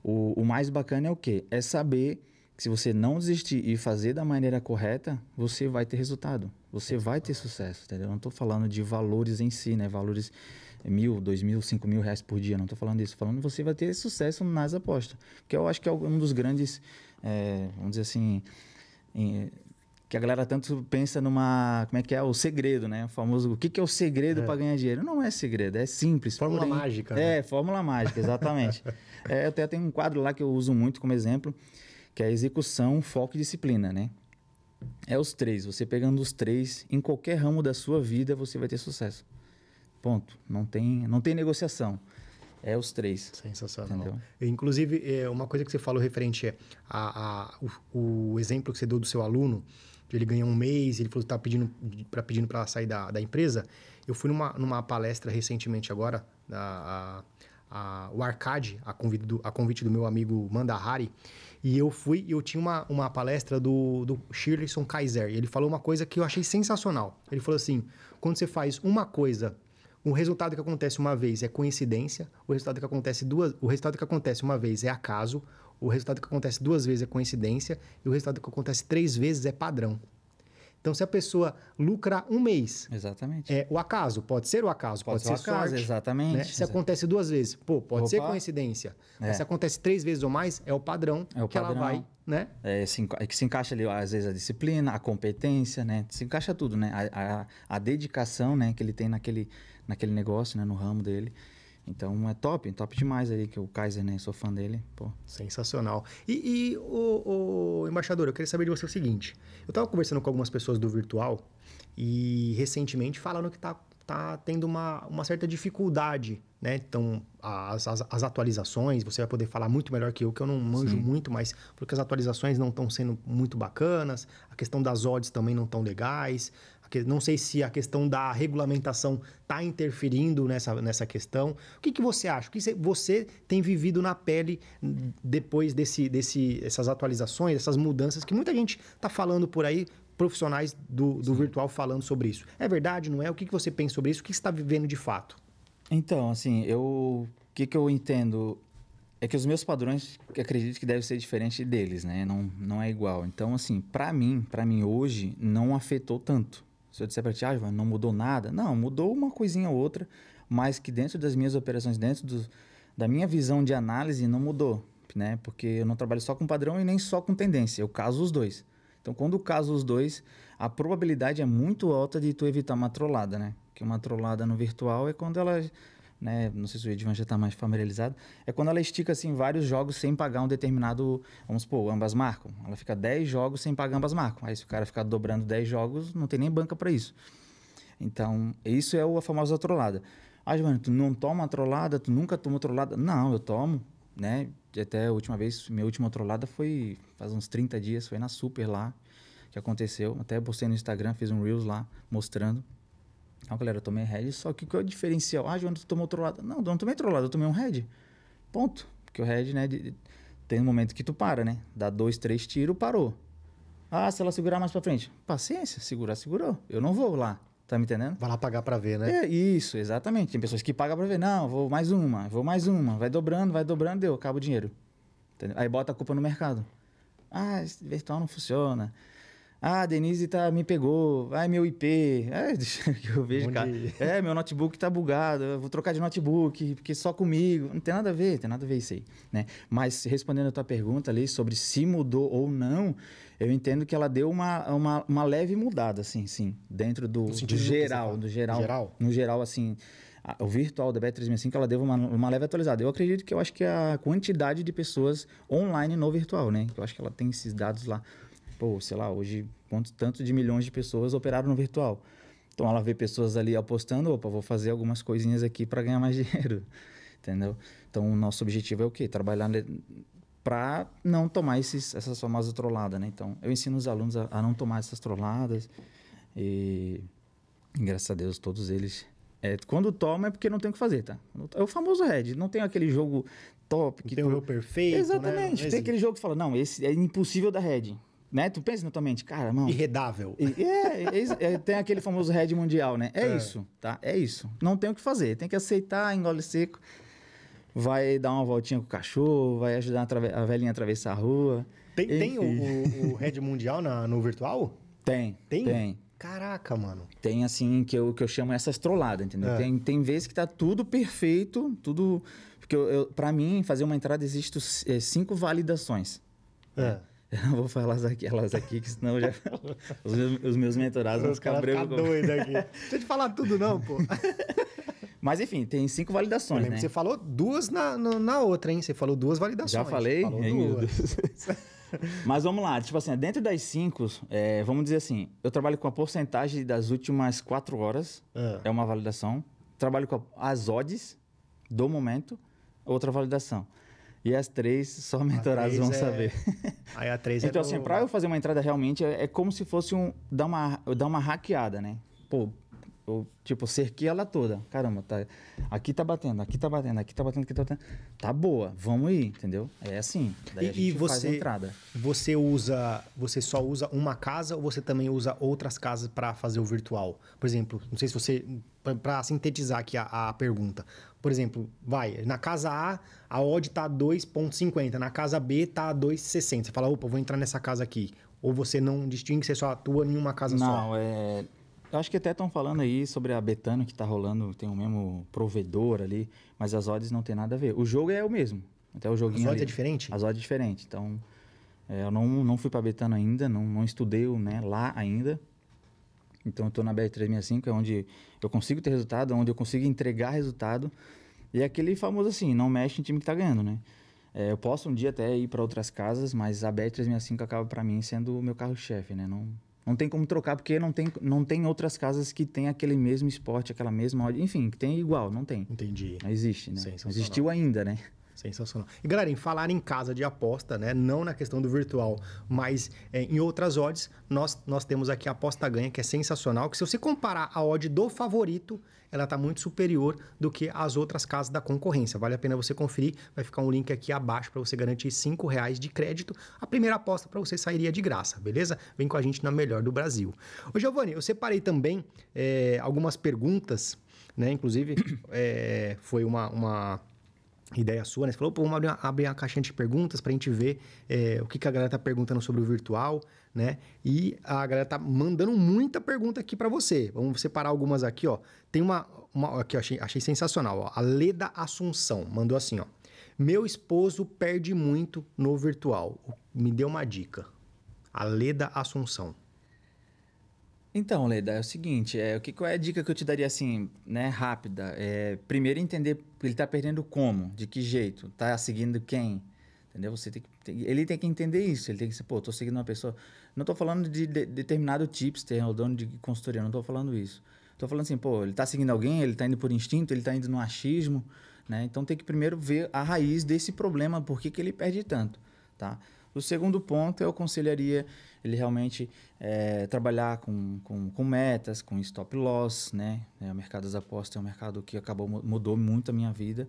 o, o mais bacana é o quê? É saber que se você não desistir e fazer da maneira correta, você vai ter resultado. Você vai ter sucesso, entendeu? Eu não estou falando de valores em si, né? Valores mil, dois mil, cinco mil reais por dia. Não estou falando disso. Estou falando que você vai ter sucesso nas apostas. Que eu acho que é um dos grandes, é, vamos dizer assim, em- que a galera tanto pensa numa, como é que é, o segredo, né? O famoso, o que, que é o segredo para ganhar dinheiro? Não é segredo, é simples. Fórmula porém- mágica, né? É, fórmula mágica, exatamente. é, eu até tenho um quadro lá que eu uso muito como exemplo, que é a execução, foco e disciplina, né? É os três. Você pegando os três, em qualquer ramo da sua vida, você vai ter sucesso. Ponto. Não tem, não tem negociação. É os três. Sensacional. Entendeu? Inclusive, é, uma coisa que você falou referente é a, a- o, o exemplo que você deu do seu aluno, que ele ganhou um mês, ele falou que está pedindo para pedindo para sair da, da empresa. Eu fui numa, numa palestra recentemente agora, da, a, a- o Arcade, a convite, do, a convite do meu amigo Mandahari, e eu fui e eu tinha uma, uma palestra do, do Shirleyson Kaiser, e ele falou uma coisa que eu achei sensacional. Ele falou assim, quando você faz uma coisa o resultado que acontece uma vez é coincidência, o resultado que acontece duas, o resultado que acontece uma vez é acaso, o resultado que acontece duas vezes é coincidência e o resultado que acontece três vezes é padrão. Então, se a pessoa lucra um mês, Exatamente. é o acaso, pode ser o acaso, pode, Pode ser ser o acaso, sorte. exatamente. né? Se Exa- acontece duas vezes, pô, pode ser Opa. coincidência. É. Mas se acontece três vezes ou mais, é o padrão É o que ela vai, né? É, se, é que se encaixa ali, às vezes, a disciplina, a competência, né? Se encaixa tudo, né? A, a, a dedicação, né? Que ele tem naquele, naquele negócio, né? No ramo dele. Então, é top, top demais aí, que o Kaiser, né? Sou fã dele, pô. Sensacional. E, e o, o embaixador, eu queria saber de você o seguinte. Eu estava conversando com algumas pessoas do virtual e recentemente falando que tá, tá tendo uma, uma certa dificuldade, né? Então, as, as, as atualizações, você vai poder falar muito melhor que eu, que eu não manjo muito, mas porque as atualizações não estão sendo muito bacanas, a questão das odds também não estão legais, não sei se a questão da regulamentação está interferindo nessa, nessa questão. O que, que você acha? O que cê- você tem vivido na pele depois desse, desse, essas atualizações, essas mudanças que muita gente está falando por aí, profissionais do, do virtual falando sobre isso. É verdade, não é? O que, que você pensa sobre isso? O que você está vivendo de fato? Então, assim, eu... O que que eu entendo é que os meus padrões, que acredito que deve ser diferente deles, né? Não, não é igual. Então, assim, pra mim, para mim hoje, não afetou tanto. Se eu disser pra ti, ah, não mudou nada. Não, mudou uma coisinha ou outra, mas que dentro das minhas operações, dentro do, da minha visão de análise, não mudou. né? Porque eu não trabalho só com padrão e nem só com tendência. Eu caso os dois. Então, quando eu caso os dois, a probabilidade é muito alta de tu evitar uma trollada, né? Que uma trollada no virtual é quando ela, né? Não sei se o Edvan já está mais familiarizado. É quando ela estica, assim, vários jogos sem pagar um determinado... Vamos supor, ambas marcam. Ela fica 10 jogos sem pagar ambas marcam. Aí, se o cara ficar dobrando 10 jogos, não tem nem banca para isso. Então, isso é a famosa trollada. Ah, Giovanni, tu não toma trollada? Tu nunca tomou trollada? Não, eu tomo, né? Até a última vez, minha última trollada foi faz uns 30 dias, foi na Super lá que aconteceu. Até postei no Instagram, fiz um Reels lá mostrando. Então, galera, eu tomei Red, só que qual é o diferencial? Ah, Giovanni, tu tomou trollada? Não, eu não tomei trollada, eu tomei um Red. Ponto. Porque o Red, né, de, tem um momento que tu para, né? Dá dois, três tiros, parou. Ah, se ela segurar mais pra frente. Paciência, segurar, segurou. Eu não vou lá. Tá me entendendo? Vai lá pagar pra ver, né? É isso, exatamente. Tem pessoas que pagam pra ver. Não, vou mais uma, vou mais uma. Vai dobrando, vai dobrando, deu, acaba o dinheiro. Entendeu? Aí bota a culpa no mercado. Ah, esse virtual não funciona. Ah, a Denise tá, me pegou. Ah, meu IP. É, eu vejo, cara. É, meu notebook tá bugado. Eu vou trocar de notebook, porque só comigo. Não tem nada a ver, tem nada a ver isso aí. Né? Mas respondendo a tua pergunta ali sobre se mudou ou não, eu entendo que ela deu uma, uma, uma leve mudada, assim, sim. Dentro do, do você geral, do geral. Geral? No geral, assim, o virtual da Bet365, ela deu uma, uma leve atualizada. Eu acredito que eu acho que a quantidade de pessoas online no virtual, né? Eu acho que ela tem esses dados lá. Pô, sei lá, hoje, quanto tanto de milhões de pessoas operaram no virtual. Então, ela vê pessoas ali apostando, opa, vou fazer algumas coisinhas aqui para ganhar mais dinheiro, entendeu? Então, o nosso objetivo é o quê? Trabalhar para não tomar esses, essas famosas trolladas, né? Então, eu ensino os alunos a, a não tomar essas trolladas e graças a Deus todos eles é, quando toma é porque não tem o que fazer, tá? É o famoso Red, não tem aquele jogo top que Tem tu- o meu perfeito, né? Exatamente. Não Tem aquele jogo que fala, não, esse é impossível da Red. Né? Tu pensa na tua mente, cara, mano. Irredável. É, é é, tem aquele famoso Red mundial, né? É, É. isso, tá? É isso. Não tem o que fazer. Tem que aceitar, engole seco. Vai dar uma voltinha com o cachorro, vai ajudar a, a velhinha a atravessar a rua. Tem, tem o, o, Red Mundial na- no virtual? Tem. Tem? Tem. Caraca, mano. Tem, assim, que eu, que eu chamo essas trolladas, entendeu? É. Tem, tem vezes que tá tudo perfeito, tudo... Porque eu, eu, pra mim, fazer uma entrada, existem é, cinco validações. É. Eu não vou falar elas aqui, que senão já... os, meus, os meus mentorados vão ficar bravos comigo. doidos aqui. Deixa eu te falar tudo, não, pô. Mas, enfim, tem cinco validações, né? que você falou duas na, na, na outra, hein? Você falou duas validações. Já falei? Falou duas. Mas vamos lá, tipo assim, dentro das cinco, é, vamos dizer assim, eu trabalho com a porcentagem das últimas quatro horas, Ah. é uma validação. Trabalho com as odds do momento, outra validação. E as três, só mentorados três vão é- saber. Aí a três Então, é assim, do- pra eu fazer uma entrada realmente, é, é como se fosse um. dar uma, dar uma hackeada, né? Pô, eu, tipo, cerquei ela toda. Caramba, tá. Aqui tá batendo, aqui tá batendo, aqui tá batendo, aqui tá batendo. Tá boa, vamos ir, entendeu? É assim. Daí a E, gente e faz a você, entrada. você usa, você só usa uma casa ou você também usa outras casas para fazer o virtual? Por exemplo, não sei se você, para sintetizar aqui a, a pergunta. Por exemplo, vai, na casa A, a odd tá 2.50, na casa B tá 2.60. Você fala, opa, vou entrar nessa casa aqui. Ou você não distingue, você só atua em uma casa só? Não, é. Eu acho que até estão falando aí sobre a Betano que tá rolando, tem o mesmo provedor ali, mas as odds não tem nada a ver. O jogo é o mesmo. Até o As joguinho. odds ali. é diferente? As odds é diferente. Então, é, eu não, não fui para Betano ainda, não, não estudei né, lá ainda. Então, eu tô na BR365, é onde eu consigo ter resultado, onde eu consigo entregar resultado. E é aquele famoso assim, não mexe em time que tá ganhando, né? É, eu posso um dia até ir para outras casas, mas a BR365 acaba para mim sendo o meu carro-chefe, né? Não, não tem como trocar, porque não tem, não tem outras casas que tem aquele mesmo esporte, aquela mesma... Enfim, que tem igual, não tem. Entendi. Não existe, né? Não existiu ainda, né? Sensacional. E galera, em falar em casa de aposta, né? Não na questão do virtual, mas é, em outras odds, nós, nós temos aqui a aposta ganha, que é sensacional. Que se você comparar a odd do favorito, ela está muito superior do que as outras casas da concorrência. Vale a pena você conferir. Vai ficar um link aqui abaixo para você garantir R$ reais de crédito. A primeira aposta para você sairia de graça, beleza? Vem com a gente na melhor do Brasil. Ô, Giovanni, eu separei também é, algumas perguntas, né? Inclusive, é, foi uma- uma ideia sua, né? Você falou, pô, vamos abrir uma, abrir uma caixinha de perguntas pra gente ver é, o que, que a galera tá perguntando sobre o virtual, né? E a galera tá mandando muita pergunta aqui pra você. Vamos separar algumas aqui, ó. Tem uma, uma aqui, eu achei, achei sensacional, ó. A Leda Assunção mandou assim, ó. Meu esposo perde muito no virtual. Me dê uma dica. A Leda Assunção. Então, Leda, é o seguinte, é, o que, qual é a dica que eu te daria assim, né, rápida? É, primeiro entender ele está perdendo como, de que jeito, tá seguindo quem, entendeu? Você tem que, tem- ele tem que entender isso, ele tem que ser, pô, tô seguindo uma pessoa, não tô falando de, de- determinado tipster ou dono de consultoria, não tô falando isso. Tô falando assim, pô, ele tá seguindo alguém, ele tá indo por instinto, ele tá indo no achismo, né? Então tem que primeiro ver a raiz desse problema, por que, que ele perde tanto, tá? O segundo ponto, eu aconselharia ele realmente eh, trabalhar com, com, com metas, com stop loss, né? É, o mercado das apostas é um mercado que acabou mu- mudou muito a minha vida,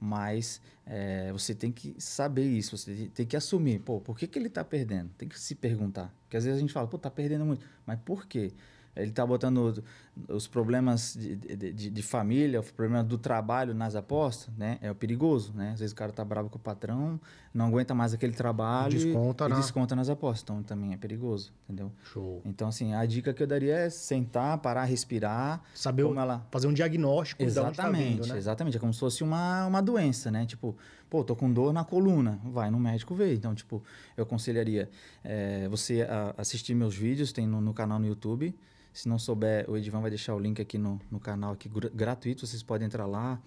mas eh, você tem que saber isso, você tem que assumir, pô, por que, que ele está perdendo? Tem que se perguntar, porque às vezes a gente fala, pô, tá perdendo muito, mas por quê? Ele está botando os problemas de, de, de- família, o problema do trabalho nas apostas, né? É o perigoso, né? Às vezes o cara tá bravo com o patrão, não aguenta mais aquele trabalho e- Desconta e, na- desconta nas apostas. Então também é perigoso, entendeu? Show. Então, assim, a dica que eu daria é sentar, parar, respirar. Saber como ela... fazer um diagnóstico onde tá Exatamente, vindo, né? exatamente. É como se fosse uma, uma doença, né? Tipo, pô, tô com dor na coluna, vai no médico ver. Então, tipo, eu aconselharia eh, você a assistir meus vídeos, tem no, no canal no YouTube. Se não souber, o Edivan vai deixar o link aqui no, no canal aqui gra- gratuito, vocês podem entrar lá.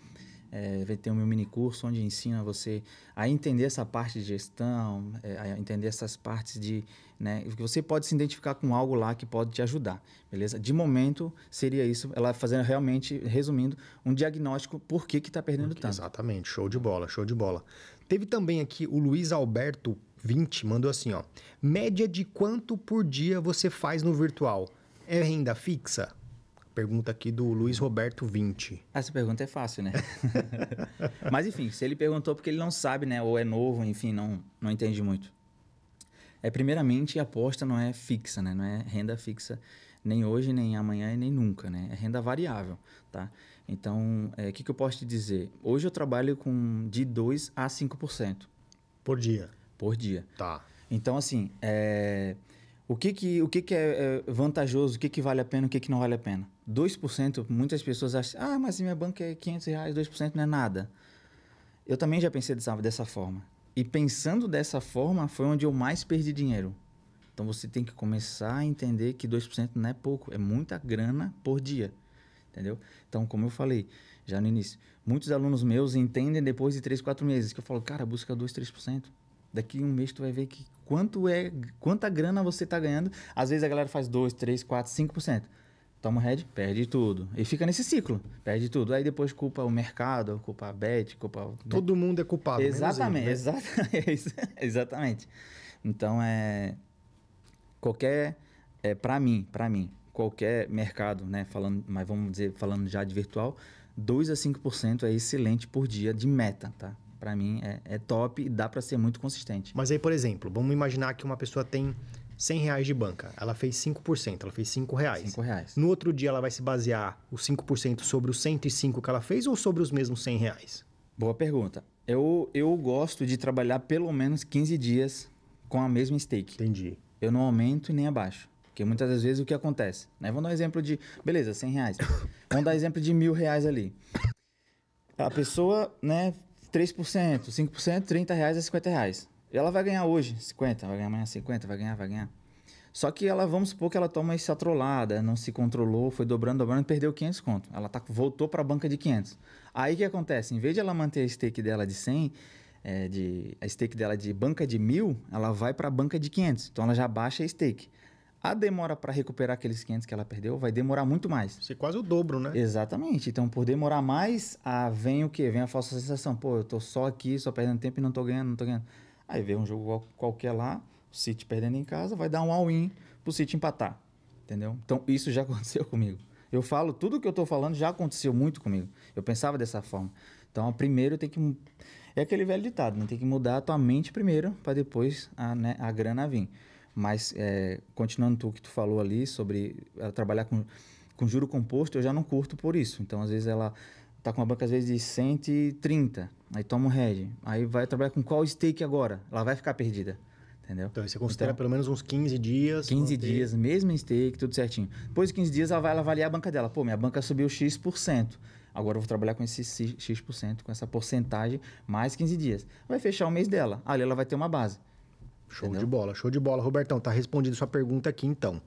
Vai ter o meu mini curso onde ensina você a entender essa parte de gestão, eh, a entender essas partes de, né, que você pode se identificar com algo lá que pode te ajudar, beleza? De momento seria isso, ela fazendo realmente, resumindo, um diagnóstico por que que tá perdendo tanto. Exatamente, show de bola, show de bola. Teve também aqui o Luiz Alberto 20, mandou assim, ó. Média de quanto por dia você faz no virtual? É renda fixa? Pergunta aqui do Luiz Roberto 20. Essa pergunta é fácil, né? Mas enfim, se ele perguntou porque ele não sabe, né, ou é novo, enfim, não não entende muito. É primeiramente a aposta não é fixa, né? Não é renda fixa nem hoje, nem amanhã e nem nunca, né? É renda variável, tá? Então, é, o que, que eu posso te dizer? Hoje eu trabalho com de 2 a 5% Por dia. por dia. Tá. Então, assim, é, o, que, que, o que, que é, é vantajoso, o que, que vale a pena, o que, que não vale a pena? 2%, muitas pessoas acham, ah, mas minha banca é 500 reais, 2% não é nada. Eu também já pensei dessa, dessa forma. E pensando dessa forma, foi onde eu mais perdi dinheiro. Então, você tem que começar a entender que 2% não é pouco, é muita grana por dia. Entendeu? Então, como eu falei já no início, muitos alunos meus entendem depois de 3, 4 meses, que eu falo, cara, busca 2, 3%. Daqui um mês tu vai ver que quanto é, quanta grana você está ganhando. Às vezes a galera faz 2, 3, 4, 5%. Toma o head, perde tudo. E fica nesse ciclo, perde tudo. Aí depois culpa o mercado, culpa a bet, culpa o... Todo mundo é culpado. Exatamente, ele, né? exatamente, exatamente. Então é qualquer é para mim, para mim, qualquer mercado, né, falando, mas vamos dizer, falando já de virtual, 2 a 5% é excelente por dia de meta, tá? Para mim é, é top e dá para ser muito consistente. Mas aí, por exemplo, vamos imaginar que uma pessoa tem 100 reais de banca. Ela fez 5%, ela fez 5 reais. 5 reais. No outro dia, ela vai se basear os 5% sobre os 105 que ela fez ou sobre os mesmos 100 reais? Boa pergunta. Eu, eu gosto de trabalhar pelo menos 15 dias com a mesma stake. Entendi. Eu não aumento e nem abaixo. Porque muitas das vezes o que acontece? Né? Vamos dar um exemplo de. Beleza, 100 reais. Vamos dar exemplo de mil reais ali. A pessoa, né, 3%, 5%, 30 reais é 50 reais. Ela vai ganhar hoje 50, vai ganhar amanhã 50, vai ganhar, vai ganhar. Só que ela, vamos supor que ela toma essa trollada, não se controlou, foi dobrando, dobrando perdeu 500 conto. Ela tá, voltou para a banca de 500. Aí o que acontece? Em vez de ela manter a stake dela de 100, é, de, a stake dela de banca de 1000, ela vai para a banca de 500. Então ela já baixa a stake. A demora para recuperar aqueles 500 que ela perdeu vai demorar muito mais. Você quase o dobro, né? Exatamente. Então, por demorar mais, ah, vem o quê? Vem a falsa sensação. Pô, eu tô só aqui, só perdendo tempo e não tô ganhando, não tô ganhando. Aí vem um jogo qual- qualquer lá, o City perdendo em casa, vai dar um all-in pro City empatar. Entendeu? Então, isso já aconteceu comigo. Eu falo, tudo que eu tô falando já aconteceu muito comigo. Eu pensava dessa forma. Então, primeiro tem que. É aquele velho ditado, né? Tem que mudar a tua mente primeiro, para depois a, né, a grana vir. Mas, é, continuando tu que tu falou ali sobre ela trabalhar com, com juro composto, eu já não curto por isso. Então, às vezes, ela tá com uma banca, às vezes, de 130, aí toma um head. Aí vai trabalhar com qual stake agora? Ela vai ficar perdida. Entendeu? Então, você considera Então, pelo menos uns 15 dias. 15 manter- dias, mesmo stake, tudo certinho. Depois de 15 dias, ela vai avaliar a banca dela. Pô, minha banca subiu X%. Agora eu vou trabalhar com esse X%, com essa porcentagem, mais 15 dias. Vai fechar o mês dela. Ali ela vai ter uma base. Show Entendeu? de bola, show de bola. Robertão, tá respondida sua pergunta aqui então.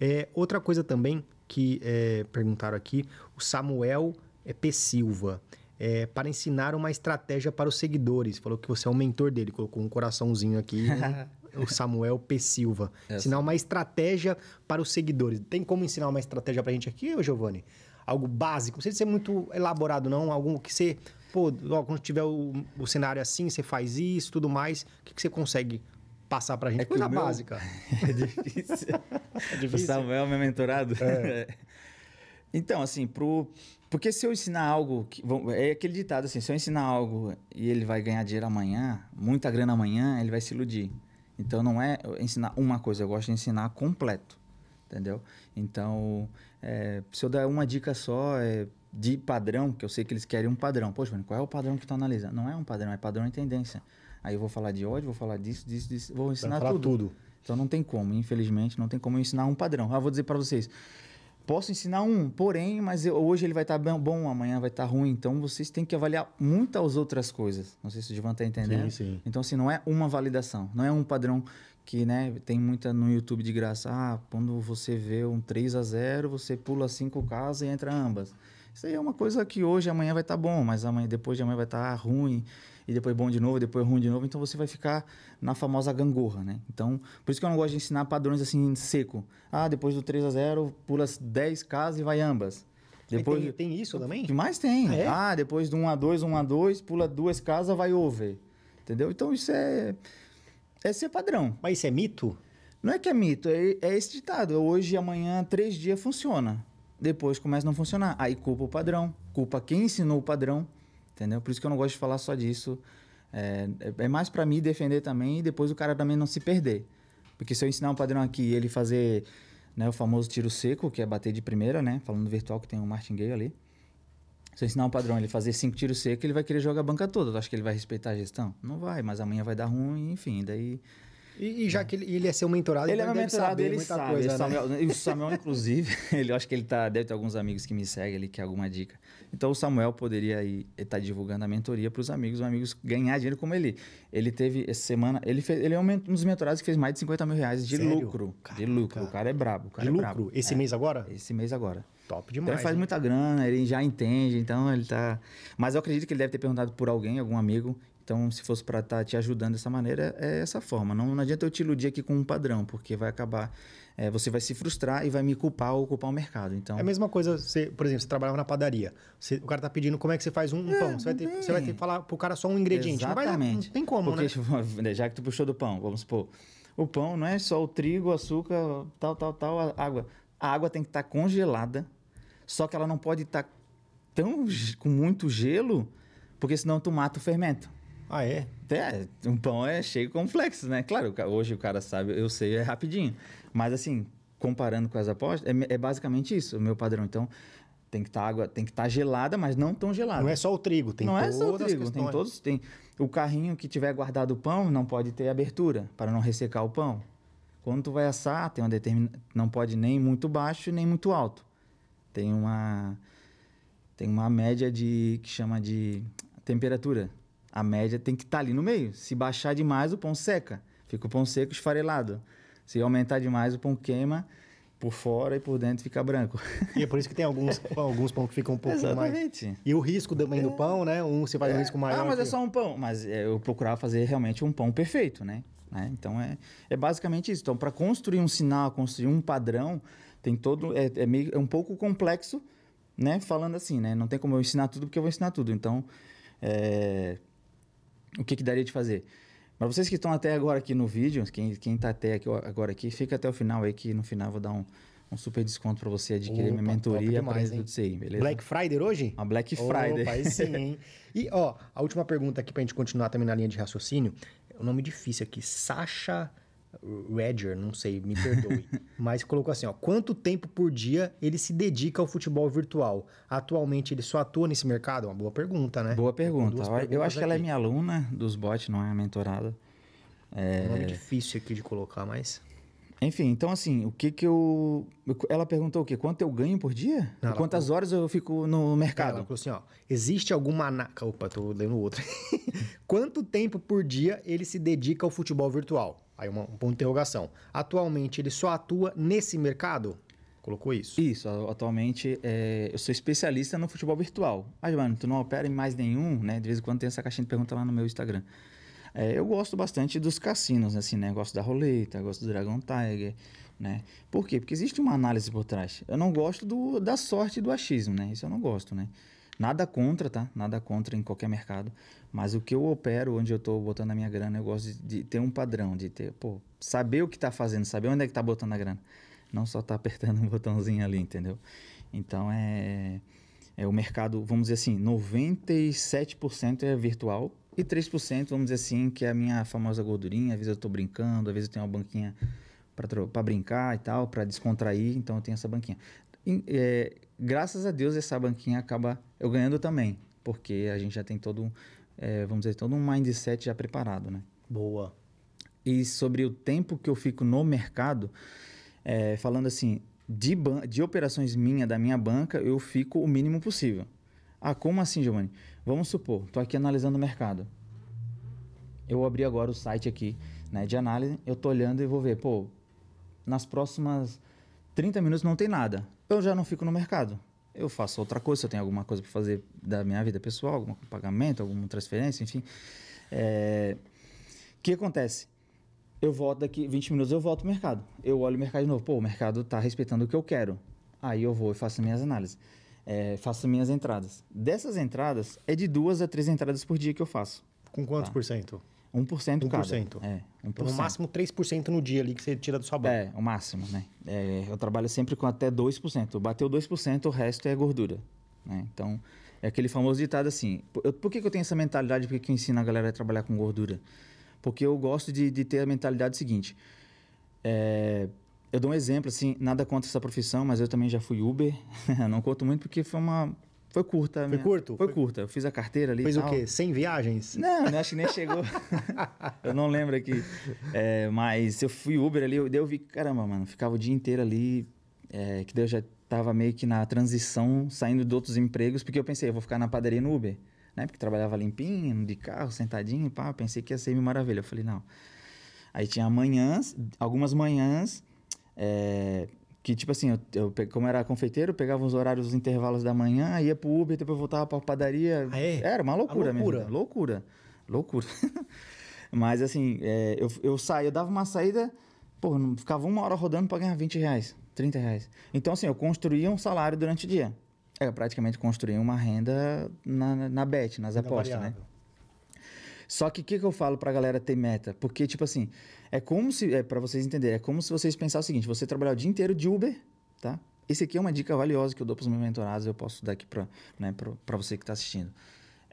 É, outra coisa também que é, perguntaram aqui, o Samuel é, P. Silva. É, para ensinar uma estratégia para os seguidores. Falou que você é o mentor dele, colocou um coraçãozinho aqui. o Samuel P. Silva. Ensinar uma estratégia para os seguidores. Tem como ensinar uma estratégia pra gente aqui, Giovanni? Algo básico, não precisa ser muito elaborado, não. Algo que você. Pô, ó, quando tiver o, o cenário assim, você faz isso tudo mais. O que, que você consegue passar pra gente? É Coisa o meu- básica. É difícil. É O difícil? Samuel, meu mentorado. então, assim, pro... porque se eu ensinar algo. Que... É aquele ditado assim: se eu ensinar algo e ele vai ganhar dinheiro amanhã, muita grana amanhã, ele vai se iludir. Então, não é ensinar uma coisa, eu gosto de ensinar completo. Entendeu? Então, é, se eu der uma dica só é, de padrão, que eu sei que eles querem um padrão. Poxa, mano, qual é o padrão que tu analisa? Não é um padrão, é padrão e tendência. Aí eu vou falar de ódio, vou falar disso, disso, disso. Vou ensinar tudo. tudo. Então não tem como, infelizmente, não tem como eu ensinar um padrão. Ah, vou dizer para vocês, posso ensinar um, porém, mas eu- hoje ele vai estar bom, amanhã vai estar ruim. Então vocês têm que avaliar muitas outras coisas. Não sei se o Divan está entendendo. Sim, sim. Então, assim, não é uma validação, não é um padrão que, né, tem muita no YouTube de graça. Ah, quando você vê um 3 a 0 você pula cinco casas e entra ambas. Isso aí é uma coisa que hoje, amanhã vai estar bom, mas amanhã, depois de amanhã vai estar ruim, e depois bom de novo, depois ruim de novo. Então você vai ficar na famosa gangorra, né? Então, por isso que eu não gosto de ensinar padrões assim seco. Ah, depois do 3 a 0 pula 10 casas e vai ambas. Depois, tem, tem isso também? que mais tem? Ah, é? Ah, depois do 1 a 2 1 a 2 pula duas casas, vai over. Entendeu? Então isso é. É ser padrão. Mas isso é mito? Não é que é mito, é, é esse ditado. Hoje, amanhã, três dias funciona. Depois começa a não funcionar. Aí culpa o padrão, culpa quem ensinou o padrão. Entendeu? Por isso que eu não gosto de falar só disso. É, é- é mais pra mim defender também e depois o cara também não se perder. Porque se eu ensinar um padrão aqui e ele fazer né, o famoso tiro seco, que é bater de primeira, né? Falando virtual que tem um martingale ali. Se eu ensinar um padrão, ele fazer cinco tiros secos, ele vai querer jogar a banca toda. Tu acha que ele vai respeitar a gestão? Não vai, mas amanhã vai dar ruim, enfim. Daí E, e já que ele, ele é seu mentorado, ele é meu deve mentorado, saber ele muita sabe. coisa, né? Samuel, E o Samuel, inclusive, ele, eu acho que ele tá, deve ter alguns amigos que me seguem ali, que é alguma dica. Então o Samuel poderia estar divulgando a mentoria para os amigos, os amigos ganhar dinheiro como ele. Ele teve essa semana, ele, fez, ele é um dos mentorados que fez mais de 50 mil reais de Sério? lucro. De lucro. O cara é brabo. Cara De é lucro? brabo. Esse É, mês agora? Esse mês agora. Top Então demais. ele faz muita grana, ele já entende, então ele tá. Mas eu acredito que ele deve ter perguntado por alguém, algum amigo. Então, se fosse para estar te ajudando dessa maneira, é essa forma. Não, não adianta eu te iludir aqui com um padrão, porque vai acabar. é, você vai se frustrar e vai me culpar ou culpar o mercado. Então, É a mesma coisa, você, por exemplo, você trabalhava na padaria. Você- o cara tá pedindo como é que você faz um, um pão. Você vai, ter, você vai ter que falar pro cara só um ingrediente. Não, vai Exatamente. não tem como, Porque, né? já que tu puxou do pão, vamos supor. O pão não é só o trigo, o açúcar, tal, tal, tal, a água. A água tem que estar congelada, só que ela não pode estar tão ge- com muito gelo, porque senão tu mata o fermento. Ah, é? É, um pão é cheio de complexos, né? Claro, hoje o cara sabe, eu sei, é rapidinho. Mas assim, comparando com as apostas, é, é basicamente isso, o meu padrão. Então, tem que estar água, tem que estar gelada, mas não tão gelada. Não é só o trigo, tem não é só o trigo, tem todos, tem o carrinho que tiver guardado o pão não pode ter abertura para não ressecar o pão. Quando tu vai assar, tem uma determin... não pode nem muito baixo nem muito alto. Tem uma tem uma média de que chama de temperatura. A média tem que estar ali no meio. Se baixar demais, o pão seca. Fica o pão seco esfarelado. Se aumentar demais, o pão queima por fora e por dentro fica branco. E é por isso que tem alguns, alguns pão que ficam um pouco mais... Exatamente. E o risco também do pão, né? Um você faz um risco maior. Ah, mas é que- só um pão. Mas é, eu procurava fazer realmente um pão perfeito, né? Né? Então é, é basicamente isso. Então, para construir um sinal, construir um padrão, tem todo. É, é, meio, é um pouco complexo, né? Falando assim, né? Não tem como eu ensinar tudo porque eu vou ensinar tudo. Então, é, o que, que daria de fazer? Para vocês que estão até agora aqui no vídeo, quem, quem tá até aqui, agora aqui, fica até o final aí, que no final eu vou dar um, um super desconto para você adquirir minha Opa, mentoria demais, para hein? tudo isso aí, beleza? Black Friday hoje? Uma Black Friday. Opa, aí sim, hein? E, ó, a última pergunta aqui pra gente continuar também na linha de raciocínio. É um nome difícil aqui. Sasha Redger, não sei, me perdoe. mas colocou assim, ó. Quanto tempo por dia ele se dedica ao futebol virtual? Atualmente ele só atua nesse mercado? Uma boa pergunta, né? Boa pergunta. Eu- acho que ela é minha aluna dos bots, não é a mentorada. É um nome difícil aqui de colocar, mas... Enfim, então assim, o que que eu... Ela perguntou o quê? Quanto eu ganho por dia? Não, Quantas horas eu fico no mercado? Ela falou assim, ó, existe alguma... Opa, tô lendo outro. Quanto tempo por dia ele se dedica ao futebol virtual? Aí uma, um ponto de interrogação. Atualmente ele só atua nesse mercado? Colocou isso. Isso, atualmente é, eu sou especialista no futebol virtual. Mas, mano, tu não opera em mais nenhum, né? De vez em quando tem essa caixinha de pergunta lá no meu Instagram. É, eu gosto bastante dos cassinos, assim, né? Gosto da roleta, gosto do Dragon Tiger, né? Por quê? Porque existe uma análise por trás. Eu não gosto do, da sorte do achismo, né? Isso eu não gosto, né? Nada contra, tá? Nada contra em qualquer mercado. Mas o que eu opero, onde eu tô botando a minha grana, eu gosto de, de ter um padrão, de ter, pô, saber o que tá fazendo, saber onde é que tá botando a grana. Não só tá apertando um botãozinho ali, entendeu? Então é, é o mercado, vamos dizer assim, 97% é virtual e 3%, vamos dizer assim, que é a minha famosa gordurinha. Às vezes eu tô brincando, às vezes eu tenho uma banquinha para brincar e tal, para descontrair, então eu tenho essa banquinha. E, é, graças a Deus essa banquinha acaba eu ganhando também, porque a gente já tem todo, é, vamos dizer, todo um mindset já preparado, né? Boa. E sobre o tempo que eu fico no mercado, é, falando assim, de, de operações minha, da minha banca, eu fico o mínimo possível. Ah, como assim, Giovanni? Vamos supor, estou aqui analisando o mercado. Eu abri agora o site aqui né, de análise, eu estou olhando e vou ver, pô, nas próximas 30 minutos não tem nada. Eu já não fico no mercado. Eu faço outra coisa, se eu tenho alguma coisa para fazer da minha vida pessoal, algum pagamento, alguma transferência, enfim. É, o que acontece? Eu volto daqui 20 minutos, eu volto ao mercado. Eu olho o mercado de novo. Pô, o mercado está respeitando o que eu quero. Aí eu vou e faço minhas análises. É, faço minhas entradas. Dessas entradas, é de duas a três entradas por dia que eu faço. Com quantos Tá. por cento? 1% cada. 1%. É, 1%. Então, no máximo 3% no dia ali que você tira da sua banca. É, o máximo, né? É, eu trabalho sempre com até 2%. Bateu 2%, o resto é gordura. Né? Então, é aquele famoso ditado assim. Por, eu- por que, que eu tenho essa mentalidade? Por que, que eu ensino a galera a trabalhar com gordura? Porque eu gosto de, de ter a mentalidade seguinte. É, eu dou um exemplo, assim, nada contra essa profissão, mas eu também já fui Uber. Não conto muito porque foi uma... Foi curta. Foi curto? Foi, Foi- curta. Eu fiz a carteira ali Fez o quê? 100 viagens? Não, acho que nem chegou. eu não lembro aqui. É, mas eu fui Uber ali, eu- daí eu vi, caramba, mano, ficava o dia inteiro ali, é, que daí eu já tava meio que na transição, saindo de outros empregos, porque eu pensei, eu vou ficar na padaria no Uber, né? Porque trabalhava limpinho, de carro, sentadinho, pá, pensei que ia ser mil maravilha. Eu falei, não. Aí tinha manhãs, algumas manhãs, é, que tipo assim, eu, eu como era confeiteiro, eu pegava os horários, os intervalos da manhã, ia pro Uber, depois voltava pra padaria. Ah, é? Era uma loucura, A mesmo. loucura. Loucura. Loucura. Mas assim, é, eu, eu saía, eu dava uma saída, pô, não- ficava uma hora rodando pra ganhar 20 reais, 30 reais. Então, assim, eu construía um salário durante o dia. É, eu praticamente construía uma renda na, na, bet, nas Renda apostas, né? Só que o que, que eu falo pra galera ter meta? Porque, tipo assim, é como se, é, pra vocês entenderem, é como se vocês pensassem o seguinte: você trabalhar o dia inteiro de Uber, tá? Esse aqui é uma dica valiosa que eu dou pros meus mentorados, eu posso dar aqui pra, né, pra, pra você que tá assistindo.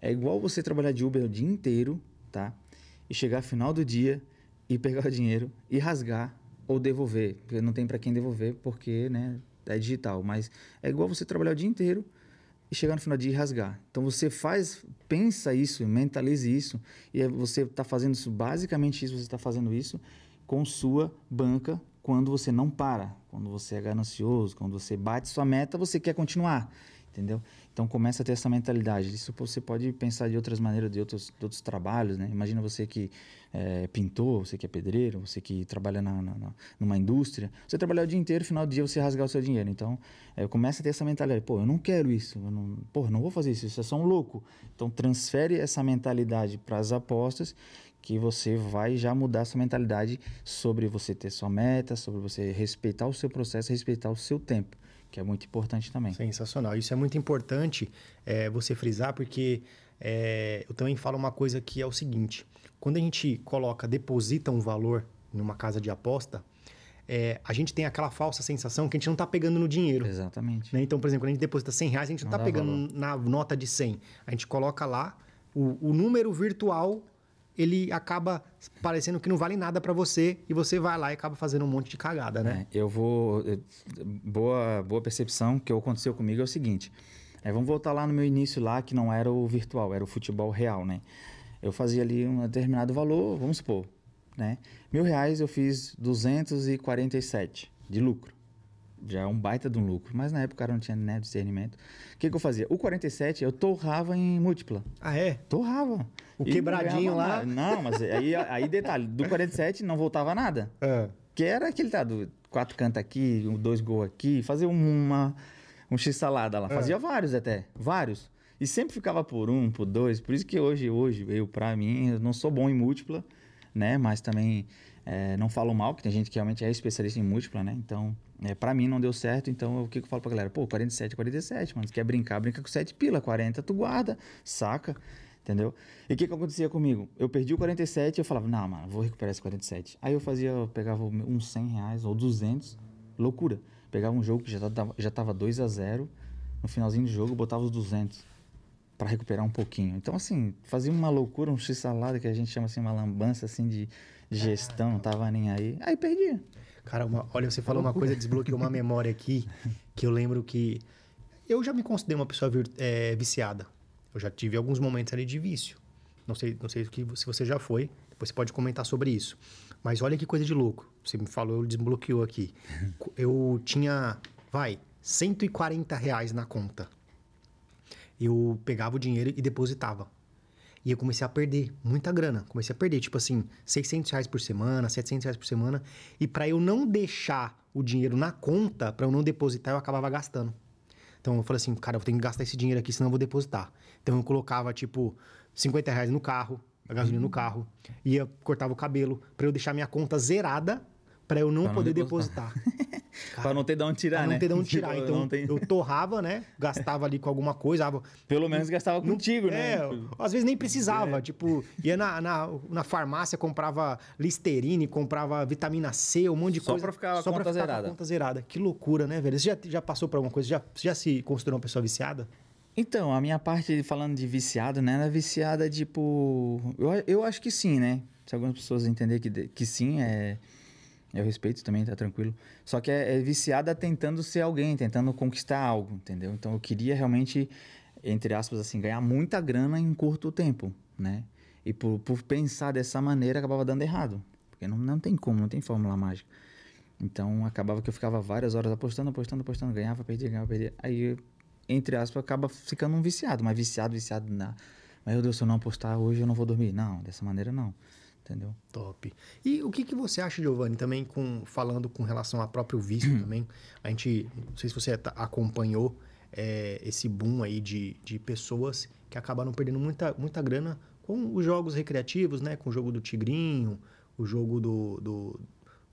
É igual você trabalhar de Uber o dia inteiro, tá? E chegar no final do dia e pegar o dinheiro e rasgar ou devolver. Porque não tem pra quem devolver, porque, né, é digital. Mas é igual você trabalhar o dia inteiro e chegar no final do dia rasgar. Então você faz, pensa isso, mentalize isso, e você está fazendo isso, basicamente isso, você está fazendo isso com sua banca quando você não para, quando você é ganancioso, quando você bate sua meta, você quer continuar, entendeu? Então começa a ter essa mentalidade. Isso você pode pensar de outras maneiras, de outros, de outros trabalhos, né? Imagina você que é pintor, você que é pedreiro, você que trabalha na, na- numa indústria, você trabalhar o dia inteiro, final do dia você rasgar o seu dinheiro. Então, é, começa a ter essa mentalidade, pô, eu não quero isso, eu não, pô, não vou fazer isso, isso é só um louco. Então, transfere essa mentalidade para as apostas, que você vai já mudar essa mentalidade sobre você ter sua meta, sobre você respeitar o seu processo, respeitar o seu tempo, que é muito importante também. Sensacional. Isso é muito importante é, você frisar, porque é, eu também falo uma coisa que é o seguinte: quando a gente coloca, deposita um valor numa casa de aposta, é, a gente tem aquela falsa sensação que a gente não está pegando no dinheiro. Exatamente. né? Então, por exemplo, quando a gente deposita 100 reais, a gente não está pegando na nota de 100. A gente coloca lá, o, o número virtual, ele acaba parecendo que não vale nada para você e você vai lá e acaba fazendo um monte de cagada, né? É, eu vou. boa, boa percepção que aconteceu comigo é o seguinte. é, vamos voltar lá no meu início lá, que não era o virtual, era o futebol real, né? Eu fazia ali um determinado valor, vamos supor, né? Mil reais eu fiz 247 de lucro. Já é um baita de um lucro. Mas na época o cara não tinha né, discernimento. O que, que eu fazia? O 47 eu torrava em múltipla. Ah, é? Torrava. O E quebradinho lá. nada. Não, mas aí, aí detalhe, do 47 não voltava nada. Ah. Que era aquele tá, do quatro cantos aqui, dois gols aqui, fazer uma, um x-salada lá. É. Fazia vários até, vários. E sempre ficava por um, por dois. Por isso que hoje, hoje, eu, pra mim, eu não sou bom em múltipla, né? Mas também é, não falo mal, que tem gente que realmente é especialista em múltipla, né? Então, é, pra mim não deu certo. Então, o que, que eu falo pra galera? Pô, 47, 47, mano. Se quer brincar, brinca com 7 pila. 40 tu guarda, saca. Entendeu? E o que, que acontecia comigo? Eu perdi o 47 e eu falava, não, mano, vou recuperar esse 47. Aí eu fazia, eu pegava uns 100 reais ou 200, loucura. Pegava um jogo que já tava, já tava 2 a 0 no finalzinho do jogo, botava os 200 para recuperar um pouquinho. Então, assim, fazia uma loucura, um x-salada que a gente chama assim, uma lambança assim de gestão, não tava nem aí. Aí perdia. Cara, uma- olha, você falou uma coisa, desbloqueou uma memória aqui, que eu lembro que eu já me considero uma pessoa é, viciada. Eu já tive alguns momentos ali de vício. Não sei, não sei se você já foi, depois você pode comentar sobre isso. Mas olha que coisa de louco. Você me falou, desbloqueou aqui. Eu tinha, vai, 140 reais na conta. Eu pegava o dinheiro e depositava. E eu comecei a perder muita grana. Comecei a perder, tipo assim, 600 reais por semana, 700 reais por semana. E para eu não deixar o dinheiro na conta, para eu não depositar, eu acabava gastando. Então eu falei assim, cara, eu tenho que gastar esse dinheiro aqui, senão eu vou depositar. Então eu colocava, tipo, 50 reais no carro, a gasolina no carro, ia, cortava o cabelo, para eu deixar minha conta zerada, para eu não Pra não poder depositar. depositar. Pra não ter de onde tirar, Pra né? não ter de onde tirar. Tipo, Então não tem- eu torrava, né? Gastava ali com alguma coisa. ah, Pelo menos gastava contigo, né? é, às vezes nem precisava. Tipo, ia na, na, na farmácia, comprava Listerine, comprava vitamina C, um monte de Só coisa. pra ficar só pra ficar zerada. Com a conta zerada. Que loucura, né, velho? Você já, já passou por alguma coisa? Já, você já se considerou uma pessoa viciada? Então, a minha parte falando de viciado, né? Era viciada, tipo. Eu, eu acho que sim, né? Se algumas pessoas entenderem que, que sim, é. Eu respeito também, tá tranquilo. Só que é, é viciada tentando ser alguém, tentando conquistar algo, entendeu? Então eu queria realmente, entre aspas, assim, ganhar muita grana em curto tempo, né? E por, por pensar dessa maneira, acabava dando errado. Porque não, não tem como, não tem fórmula mágica. Então acabava que eu ficava várias horas apostando, apostando, apostando, ganhava, perdia, ganhava, perdia. Aí, entre aspas, acaba ficando um viciado, mas viciado, viciado na. Meu Deus, se eu não apostar hoje eu não vou dormir. Não, dessa maneira não. Entendeu? Top. E o que, que você acha, Giovanni, também com, falando com relação ao próprio vício também? A gente, não sei se você tá- acompanhou é, esse boom aí de, de pessoas que acabaram perdendo muita, muita grana com os jogos recreativos, né? Com o jogo do Tigrinho, o jogo do... do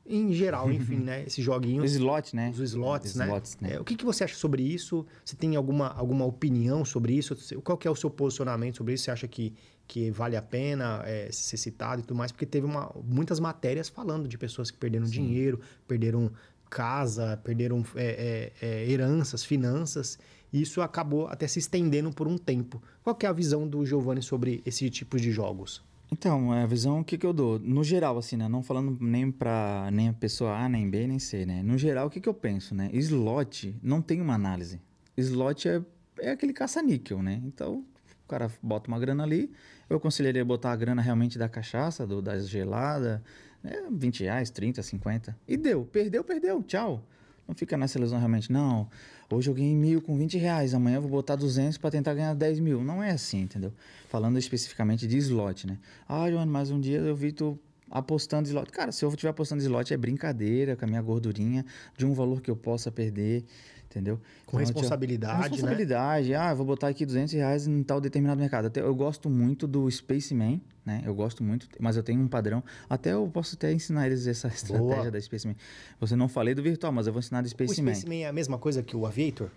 em geral, enfim, né? Esses joguinhos. Os slot, né? Os slots, né? Slots, né? É, o que, que você acha sobre isso? Você tem alguma, alguma opinião sobre isso? Qual que é o seu posicionamento sobre isso? Você acha que, que vale a pena é, ser citado e tudo mais? Porque teve uma, muitas matérias falando de pessoas que perderam dinheiro, perderam casa, perderam é, é, é, heranças, finanças. E isso acabou até se estendendo por um tempo. Qual que é a visão do Giovanni sobre esse tipo de jogos? Então, a visão que, que eu dou, no geral, assim, né? Não falando nem pra nem a pessoa A, nem B, nem C, né? No geral, o que, que eu penso, né? Slot não tem uma análise. Slot é, é aquele caça-níquel, né? Então, o cara bota uma grana ali, eu aconselharia botar a grana realmente da cachaça, do, da gelada, né? 20 reais, 30, 50. E deu. Perdeu, perdeu. Tchau. Não fica nessa ilusão realmente, não. Hoje eu ganhei mil com 20 reais, amanhã eu vou botar 200 para tentar ganhar 10 mil. Não é assim, entendeu? Falando especificamente de slot, né? Ah, Joana, mas um dia eu vi tu apostando slot. Cara, se eu estiver apostando slot é brincadeira com a minha gordurinha, de um valor que eu possa perder, entendeu? Com Então, eu tinha- responsabilidade, né? responsabilidade. Ah, eu vou botar aqui 200 reais em tal determinado mercado. Até, eu gosto muito do Spaceman, né? Eu gosto muito, mas eu tenho um padrão. Até eu posso até ensinar eles essa estratégia da Spaceman. Você não falei do virtual, mas eu vou ensinar do O Spaceman. Spaceman é a mesma coisa que o Aviator?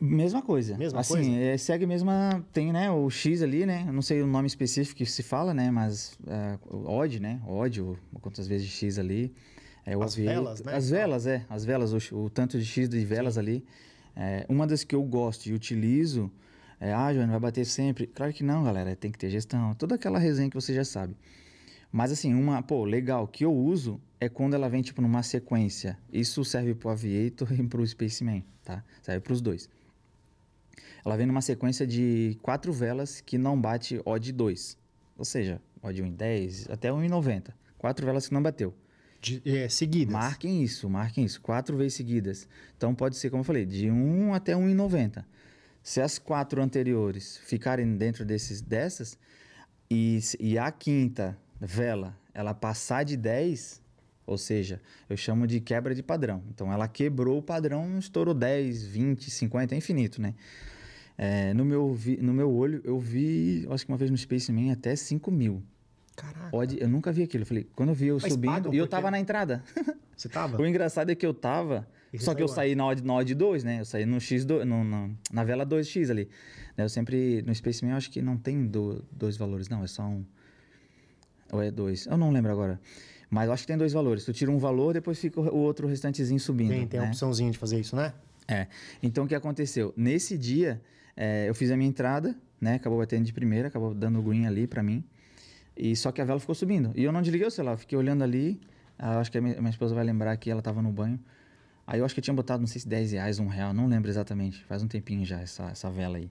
Mesma coisa. Mesma assim, coisa? é, segue a mesma. Tem, né? O X ali, né? Eu não sei o nome específico que se fala, né? Mas é, o odd, né? Odd, ou quantas vezes X ali. É, As velas, né? As velas, é. As velas, o, o tanto de X de velas ali. É, uma das que eu gosto e utilizo é, ah, Joana, vai bater sempre. Claro que não, galera. Tem que ter gestão. Toda aquela resenha que você já sabe. Mas assim, uma, pô, legal, que eu uso é quando ela vem, tipo, numa sequência. Isso serve pro Aviator e pro Spaceman, tá? Serve pros dois. Ela vem numa sequência de quatro velas que não bate odd 2. Ou seja, odd 1 em 10 até 1 em 90. Quatro velas que não bateu. De, é, seguidas. Marquem isso, marquem isso. Quatro vezes seguidas. Então pode ser, como eu falei, de 1 até 1,90. Se as quatro anteriores ficarem dentro desses, dessas e, e a quinta vela ela passar de 10, ou seja, eu chamo de quebra de padrão. Então ela quebrou o padrão, estourou 10, 20, 50, é infinito, né? É, no, meu, no meu olho, eu vi, acho que uma vez no Spaceman, até 5 mil. Caraca. Pode, eu nunca vi aquilo. Eu falei, quando eu vi eu Mas subindo, e eu tava na entrada. Você tava? O engraçado é que eu tava. E Só que eu saí na odd, na odd 2, né? Eu saí no X2, no, no- na vela 2X ali. Né, Eu sempre. No Spaceman eu acho que não tem do- dois valores, não. É só um. Ou é dois? Eu não lembro agora. Mas eu acho que tem dois valores. Tu tira um valor, depois fica o outro restantezinho subindo. Tem, tem a né? opçãozinha de fazer isso, né? É. Então o que aconteceu? Nesse dia, é, eu fiz a minha entrada, né? Acabou batendo de primeira, acabou dando green ali pra mim. E só que a vela ficou subindo. E eu não desliguei o celular, fiquei olhando ali. ah, acho que a minha, minha esposa vai lembrar que ela tava no banho. Aí eu acho que eu tinha botado, não sei se 10 reais, um real, não lembro exatamente. Faz um tempinho já essa, essa vela aí.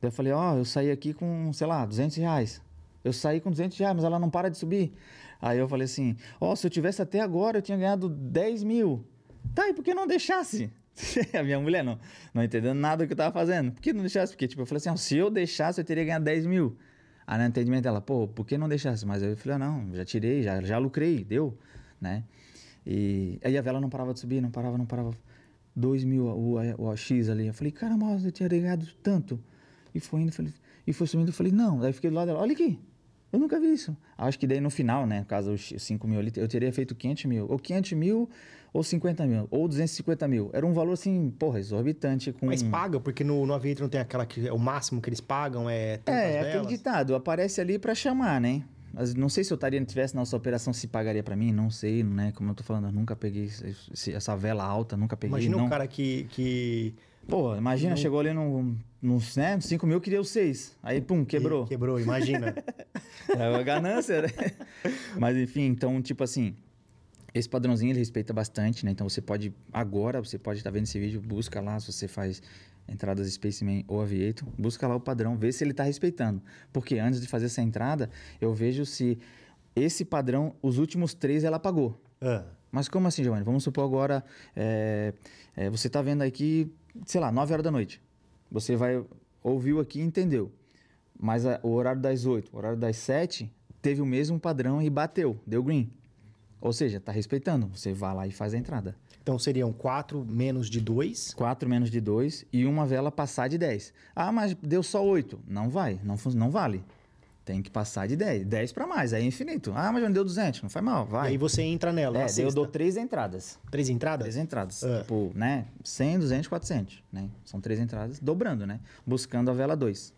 Daí eu falei, ó, eu saí aqui com, sei lá, 200 reais. Eu saí com 200 reais, mas ela não para de subir. Aí eu falei assim, ó, se eu tivesse até agora, eu tinha ganhado 10 mil. Tá, e por que não deixasse? a minha mulher não, não entendendo nada do que eu tava fazendo. Por que não deixasse? Porque, tipo, eu falei assim, ó, se eu deixasse, eu teria ganhado 10 mil. Aí no entendimento dela, pô, por que não deixasse? Mas eu falei, ah, não, já tirei, já, já lucrei, deu, né? E aí a vela não parava de subir, não parava, não parava. 2 mil o, o, o X ali. Eu falei, caramba, eu tinha ganhado tanto. E foi indo, falei, e foi subindo, eu falei, não. Daí fiquei do lado dela, olha aqui, eu nunca vi isso. Acho que daí no final, né, caso os 5 mil ali, eu teria feito 500 mil. Ou 500 mil, ou 50 mil, ou 250 mil. Era um valor assim, porra, exorbitante. Com... Mas paga, porque no, no Aviator não tem aquela que é o máximo que eles pagam, é É, é aquele ditado, aparece ali pra chamar, né? Mas não sei se eu estaria, tivesse nossa operação, se pagaria pra mim, não sei, né? Como eu tô falando, eu nunca peguei esse- essa vela alta, nunca peguei. Imagina não. o cara que, que Pô, imagina, Não- chegou ali no, nos né, 5 mil, queria os 6. Aí, pum, quebrou. que- quebrou, imagina. É uma ganância, né? Mas enfim, então, tipo assim, esse padrãozinho ele respeita bastante, né? Então você pode, agora, você pode estar vendo esse vídeo, busca lá se você faz entradas Spaceman ou Aviator, busca lá o padrão, vê se ele está respeitando. Porque antes de fazer essa entrada, eu vejo se esse padrão, os últimos três ela apagou. Ah, Mas como assim, Giovanni? Vamos supor agora, é, é, você está vendo aqui, sei lá, 9 horas da noite. Você vai, ouviu aqui e entendeu. Mas a- o horário das 8, o horário das 7, teve o mesmo padrão e bateu, deu green. Ou seja, está respeitando. Você vai lá e faz a entrada. então seriam 4 menos de 2. 4 menos de 2 e uma vela passar de 10. Ah, mas deu só 8. Não vai, não, não vale. Tem que passar de 10. 10 para mais, aí é infinito. Ah, mas já não deu 200. Não faz mal, E vai. aí você entra nela. é, eu dou três entradas. Três entradas? Três entradas. Ah. Tipo, né? 100, 200, 400, né? São três entradas, dobrando, né? Buscando a vela 2.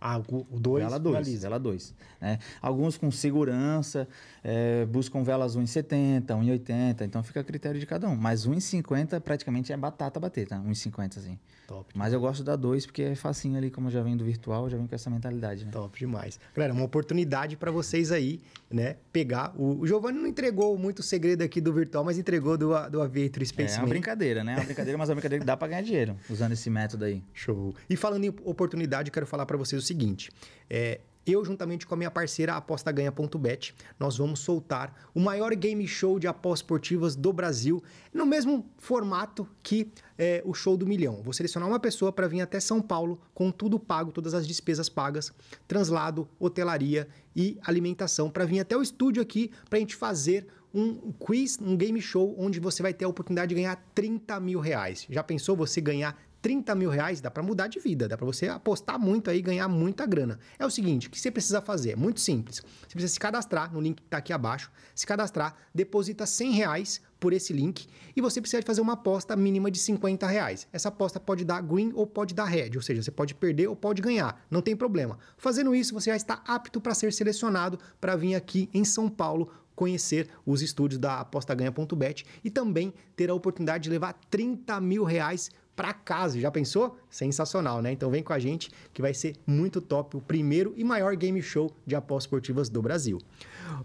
Ah, o 2 Vela 2, vela 2. Né? Alguns com segurança, é, buscam velas 1,70, 1,80, então fica a critério de cada um. Mas 1,50 praticamente é batata bater, tá? 1,50 assim. Top. Mas eu gosto da 2 porque é facinho ali, como eu já venho do virtual, já venho com essa mentalidade, né? Top demais. Galera, uma oportunidade para vocês aí, né? Pegar. O, o Giovanni não entregou muito segredo aqui do virtual, mas entregou do, do Aviator É Space uma brincadeira, né? É uma brincadeira, mas é uma brincadeira que dá pra ganhar dinheiro usando esse método aí. Show. E falando em oportunidade, eu quero falar para vocês o seguinte: é, eu, juntamente com a minha parceira apostaganha.bet, nós vamos soltar o maior game show de apostas esportivas do Brasil, no mesmo formato que é, o show do milhão. Vou selecionar uma pessoa para vir até São Paulo com tudo pago, todas as despesas pagas, translado, hotelaria e alimentação, para vir até o estúdio aqui para a gente fazer um quiz, um game show, onde você vai ter a oportunidade de ganhar 30 mil reais. Já pensou você ganhar 30 mil reais? Dá para mudar de vida, dá para você apostar muito aí e ganhar muita grana. É o seguinte, o que você precisa fazer? É muito simples. Você precisa se cadastrar no link que está aqui abaixo, se cadastrar, deposita 100 reais por esse link e você precisa fazer uma aposta mínima de 50 reais. Essa aposta pode dar green ou pode dar red, ou seja, você pode perder ou pode ganhar, não tem problema. Fazendo isso, você já está apto para ser selecionado para vir aqui em São Paulo conhecer os estúdios da apostaganha.bet e também ter a oportunidade de levar 30 mil reais para casa. Já pensou? Sensacional, né? Então vem com a gente que vai ser muito top, o primeiro e maior game show de apostas esportivas do Brasil.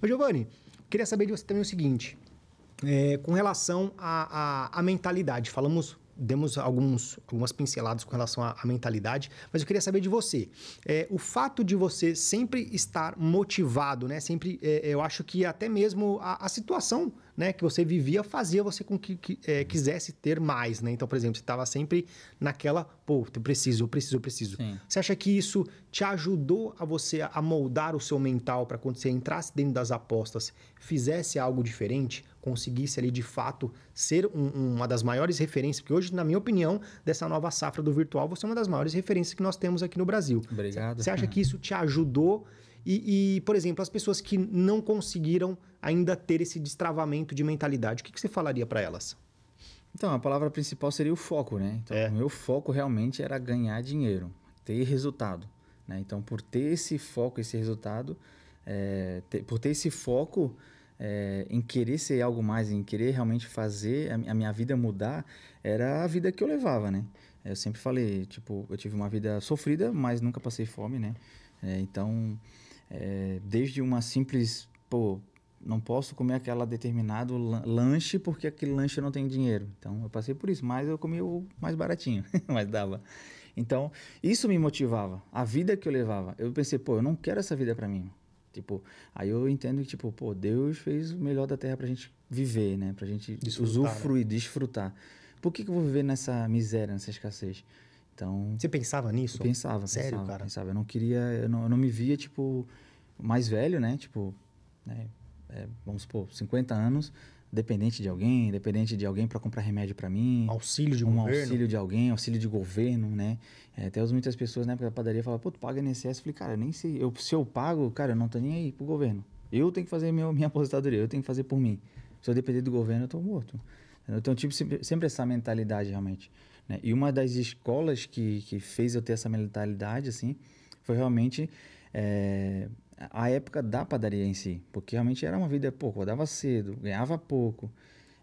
Ô Giovanni, queria saber de você também o seguinte, é, com relação à mentalidade, falamos demos alguns, algumas pinceladas com relação à, à mentalidade, mas eu queria saber de você. É, o fato de você sempre estar motivado, né? Sempre, é, eu acho que até mesmo a, a situação né, que você vivia fazia você com que, que é, quisesse ter mais, né? Então, por exemplo, você estava sempre naquela, pô, eu preciso, eu preciso, eu preciso. Sim. Você acha que isso te ajudou a você a moldar o seu mental para quando você entrasse dentro das apostas, fizesse algo diferente, conseguisse ali de fato ser um- uma das maiores referências? Porque hoje, na minha opinião, dessa nova safra do virtual, você é uma das maiores referências que nós temos aqui no Brasil. Obrigado. Você acha que isso te ajudou? E, e, por exemplo, as pessoas que não conseguiram ainda ter esse destravamento de mentalidade, o que, que você falaria para elas? Então, a palavra principal seria o foco, né? Então, É. o meu foco realmente era ganhar dinheiro, ter resultado. Né? Então, por ter esse foco, esse resultado, é, ter- por ter esse foco é, em querer ser algo mais, em querer realmente fazer a, mi- a minha vida mudar, era a vida que eu levava, né? Eu sempre falei, tipo, eu tive uma vida sofrida, mas nunca passei fome, né? É, então, é, desde uma simples, pô, não posso comer aquela determinado lan- lanche porque aquele lanche não tem dinheiro. Então, eu passei por isso, mas eu comia o mais baratinho, mas dava. Então, isso me motivava, a vida que eu levava. Eu pensei, pô, eu não quero essa vida pra mim. Tipo, aí eu entendo que, tipo, pô, Deus fez o melhor da terra pra gente viver, né? Pra gente Desfrutar, usufruir, desfrutar. Por que, que eu vou viver nessa miséria, nessa escassez? Então, Você pensava nisso? eu pensava, Sério, pensava, cara? pensava. Eu não queria, eu não, eu não me via, tipo, mais velho, né? Tipo, né? É, vamos supor, 50 anos, dependente de alguém, dependente de alguém para comprar remédio para mim. Auxílio de um governo? auxílio de alguém, auxílio de governo, né? É, até as muitas pessoas na época da padaria falavam, pô, tu paga INSS? Eu falei, cara, nem sei. Eu, se eu pago, cara, eu não tô nem aí pro governo. Eu tenho que fazer meu, minha aposentadoria, eu tenho que fazer por mim. Se eu depender do governo, eu tô morto. Então, eu tive sempre, sempre essa mentalidade, realmente. né? E uma das escolas que, que fez eu ter essa mentalidade, assim, foi realmente é, a época da padaria em si. Porque realmente era uma vida, pô, acordava cedo, ganhava pouco,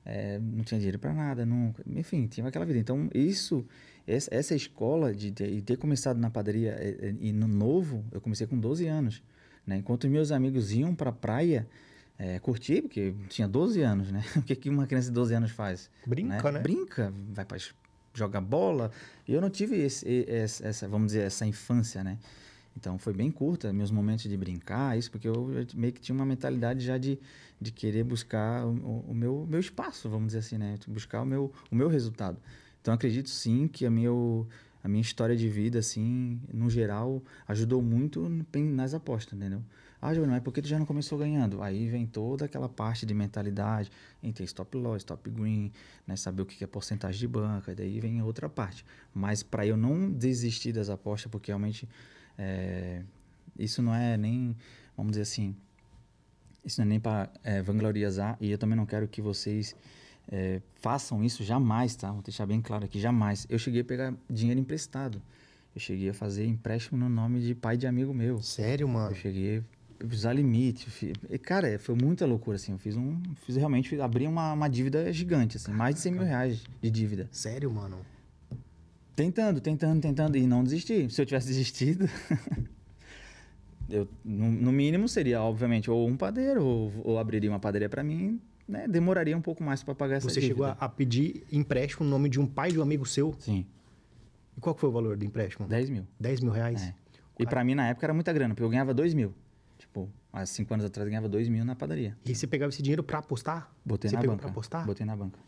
é, não tinha dinheiro para nada, nunca. Enfim, tinha aquela vida. Então, isso, essa, escola de ter, ter começado na padaria é, é, e no novo, eu comecei com 12 anos. Né? Enquanto meus amigos iam para a praia é, curtir, porque tinha 12 anos, né? O que, que uma criança de 12 anos faz? Brinca, né? Brinca, vai para jogar bola. E eu não tive esse- essa, vamos dizer, essa infância, né? Então foi bem curta meus momentos de brincar, isso porque eu meio que tinha uma mentalidade já de, de querer buscar o, o- meu, meu espaço, vamos dizer assim, né? Buscar o meu, o meu resultado. Então acredito sim que a, meu, a minha história de vida, assim, no geral, ajudou muito nas apostas, entendeu? Ah, Giovanni, mas por que tu já não começou ganhando? Aí vem toda aquela parte de mentalidade, entre stop loss, stop green, né? saber o que é porcentagem de banca, daí vem outra parte. Mas para eu não desistir das apostas, porque realmente é, isso não é nem, vamos dizer assim, isso não é nem para vangloriar e eu também não quero que vocês é, façam isso jamais, tá? Vou deixar bem claro aqui, jamais. Eu cheguei a pegar dinheiro emprestado. Eu cheguei a fazer empréstimo no nome de pai de amigo meu. Sério, mano? Eu cheguei a usar limite. e, Cara, foi muita loucura, assim. Eu fiz um. Fiz realmente, abri uma, uma dívida gigante, assim. Mais de 100 mil reais de dívida. Sério, mano? Tentando, tentando, tentando. E não desisti. Se eu tivesse desistido. eu, no, no mínimo, seria, obviamente, ou um padeiro, ou, ou abriria uma padaria pra mim. Né? Demoraria um pouco mais pra pagar essa Você dívida. chegou a, a pedir empréstimo no nome de um pai de um amigo seu. Sim, E qual foi o valor do empréstimo? 10 mil. 10 mil reais? É. E pra mim, na época, era muita grana, porque eu ganhava 2 mil. Tipo, há 5 anos atrás, eu ganhava 2 mil na padaria. E você pegava esse dinheiro pra apostar? Botei você na pegou banca. pra apostar? Botei na banca.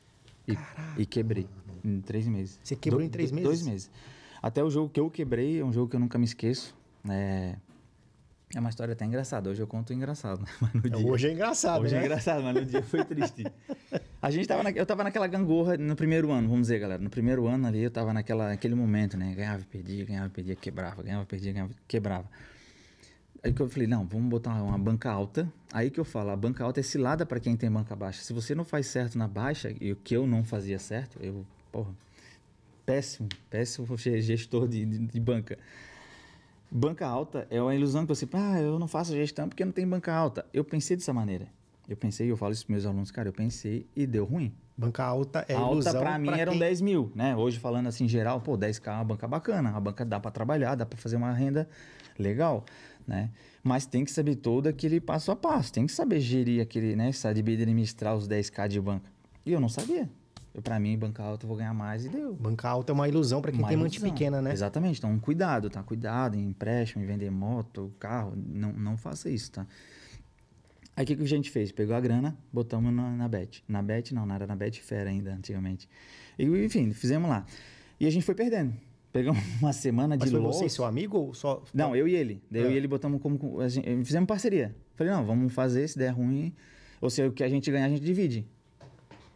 E, e quebrei em três meses. Você quebrou em três meses? Dois meses. Até o jogo que eu quebrei é um jogo que eu nunca me esqueço. É, é uma história até engraçada. Hoje eu conto engraçado, né? Mas no dia, Hoje é engraçado, Hoje né? é engraçado, mas no dia foi triste. A gente tava na- eu tava naquela gangorra no primeiro ano, vamos dizer, galera. No primeiro ano ali eu tava naquela, naquele momento, né? Ganhava e perdia, ganhava e perdia, quebrava, ganhava e perdia, ganhava quebrava. Aí que eu falei, não, vamos botar uma banca alta. Aí que eu falo, a banca alta é cilada para quem tem banca baixa. Se você não faz certo na baixa, e o que eu não fazia certo, eu, porra, péssimo, péssimo gestor de, de, de banca. Banca alta é uma ilusão que você, ah, eu não faço gestão porque não tem banca alta. Eu pensei dessa maneira. Eu pensei, eu falo isso para meus alunos, cara, eu pensei e deu ruim. Banca alta é alta ilusão pra mim pra eram quem... 10 mil, né? Hoje falando assim, em geral, pô, 10k é uma banca bacana. A banca dá para trabalhar, dá para fazer uma renda legal, né? Mas tem que saber todo aquele passo a passo. Tem que saber gerir aquele, né? Saber administrar os 10k de banca. E eu não sabia. Eu, pra mim, banca alta, eu vou ganhar mais e deu. Banca alta é uma ilusão pra quem Uma tem ilusão. pequena, né? Exatamente. Então, cuidado, tá? Cuidado em empréstimo, em vender moto, carro. Não, não faça isso, tá? Aí, o que, que a gente fez? Pegou a grana, botamos na, na Bet. Na Bet, não, não era na Bet Fera ainda, antigamente. E, enfim, fizemos lá. E a gente foi perdendo. Pegamos uma semana de Mas foi loss. você e seu amigo ou só... Não, eu e ele. Daí eu Ah. e ele botamos como. a gente- fizemos parceria. Falei, não, vamos fazer, se der ruim. Ou se o que a gente ganhar, a gente divide.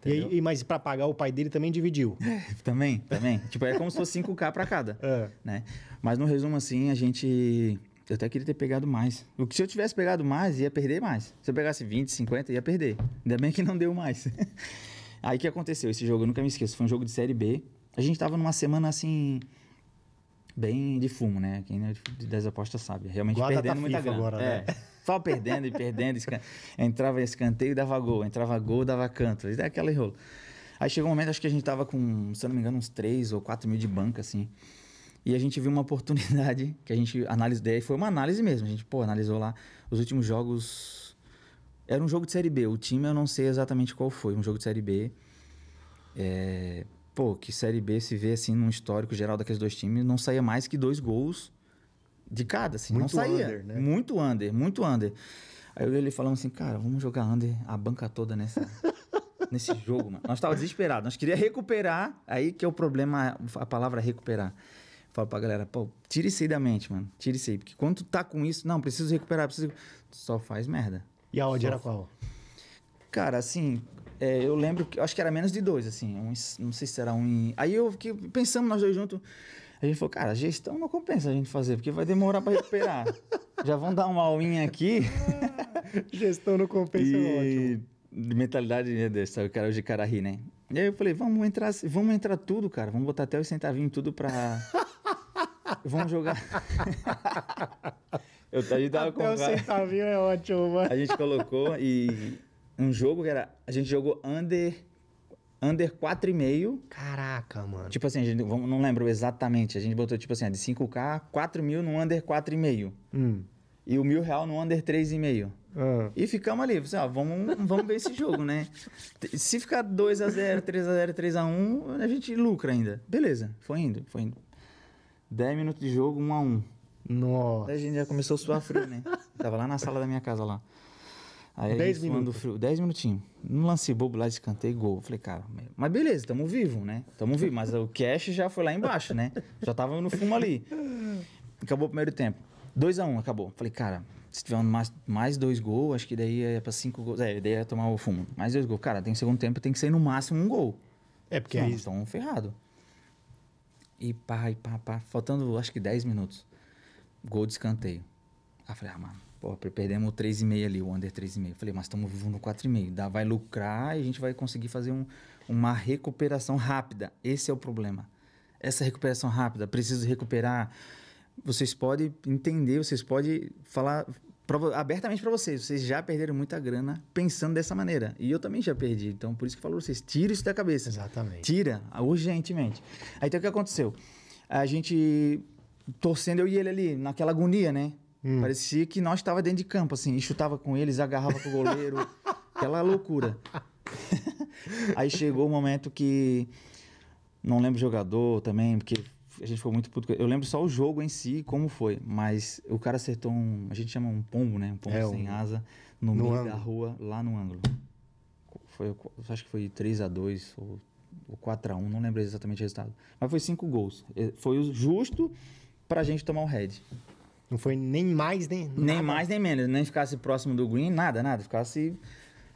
E, e, mas pra pagar, o pai dele também dividiu. Também, também. tipo, é como se fosse 5K pra cada. É. né? Mas no resumo, assim, a gente. Eu até queria ter pegado mais. O que se eu tivesse pegado mais, ia perder mais. Se eu pegasse 20, 50, ia perder. Ainda bem que não deu mais. Aí o que aconteceu? Esse jogo, eu nunca me esqueço. Foi um jogo de Série B. A gente tava numa semana assim. Bem de fumo, né? Quem é de- das apostas sabe. Realmente Igual a data perdendo muita grana. agora, é. né? Só perdendo e perdendo. escan- Entrava escanteio e dava gol. Entrava gol, dava canto. E aquela enrolo. Aí chegou um momento, acho que a gente tava com, se eu não me engano, uns 3 ou 4 mil de banca, assim. E a gente viu uma oportunidade que a gente analisou. Daí foi uma análise mesmo. A gente, pô, analisou lá os últimos jogos. Era um jogo de Série B. O time eu não sei exatamente qual foi. Um jogo de Série B. É, Pô, que Série B se vê assim num histórico geral daqueles dois times, não saía mais que dois gols de cada, assim. Muito não saía. under, né? Muito under, muito under. Aí eu e ele falamos assim, cara, vamos jogar under a banca toda nessa. Nesse jogo, mano. Nós tava desesperado, nós queria recuperar, aí que é o problema, a palavra recuperar. Falo pra galera, pô, tira isso aí da mente, mano. Tira isso aí. Porque quando tu tá com isso, não, preciso recuperar, preciso. Só faz merda. E a Só era qual? Cara, assim, é, eu lembro que. Acho que era menos de dois, assim. um não sei se era um. em- Aí eu fiquei pensando nós dois juntos. A gente falou, cara, gestão não compensa a gente fazer, porque vai demorar pra recuperar. Já vão dar uma aulinha aqui. Gestão no compensa é e ótimo. de mentalidade né, desse, sabe? O cara hoje cara ri, né? E aí eu falei, vamos entrar, vamos entrar tudo, cara. Vamos botar até os centavinhos tudo pra. vamos jogar. eu, a gente tava com Até o centavinho é ótimo, mano. a gente colocou e um jogo que era. A gente jogou under. Under 4,5. Caraca, mano. Tipo assim, a gente, não lembro exatamente. A gente botou, tipo assim, de 5K, 4 mil no under 4,5. Hum. E o mil real no under 3,5. Ah. E ficamos ali, assim, ó, vamos, vamos ver esse jogo, né? Se ficar 2x0, 3x0, 3x1, a gente lucra ainda. Beleza, foi indo, foi indo. 10 minutos de jogo, 1x1. Nossa. Daí a gente já começou a suar frio, né? Tava lá na sala da minha casa lá. Aí a Dez gente suando minutos. frio, 10 minutinhos. Um lance bobo lá de escanteio, gol. Falei, cara, mas beleza, tamo vivo, né? Tamo vivo, mas o cash já foi lá embaixo, né? Já tava no fumo ali. Acabou o primeiro tempo. 2x1, acabou. Falei, cara, se tiver um mais, mais dois gols, acho que daí é pra cinco gols. É, daí ia tomar o fumo. Mais dois gols. Cara, tem segundo tempo, tem que ser no máximo um gol. É porque Não, aí. estão ferrados. E pá, e pá, pá. Faltando acho que 10 minutos. Gol de escanteio. Aí falei, ah, mano, pô, perdemos o 3,5 ali, o under 3,5. Falei, mas estamos vivos no 4,5. Dá, vai lucrar e a gente vai conseguir fazer um, uma recuperação rápida. Esse é o problema. Essa recuperação rápida, preciso recuperar. Vocês podem entender, vocês podem falar pra abertamente para vocês. Vocês já perderam muita grana pensando dessa maneira. E eu também já perdi. Então, por isso que eu falo pra vocês, tira isso da cabeça. Exatamente. Tira, urgentemente. Aí então o que aconteceu? A gente torcendo eu e ele ali, naquela agonia, né? Parecia que nós estava dentro de campo, assim, e chutava com eles, agarrava com o goleiro, aquela loucura. Aí chegou o momento que não lembro o jogador também, porque a gente foi muito puto. Eu lembro só o jogo em si, como foi, mas o cara acertou um, a gente chama um pombo, né? Um pombo É, sem um- asa no, no meio ângulo. da rua, lá no ângulo. Foi, acho que foi 3 a 2 ou, ou 4 a 1 não lembro exatamente o resultado. Mas foi 5 gols. Foi o justo pra gente tomar o head. Não foi nem mais, nem. Nem nada. mais nem menos. Nem ficasse próximo do green, nada, nada. Ficasse.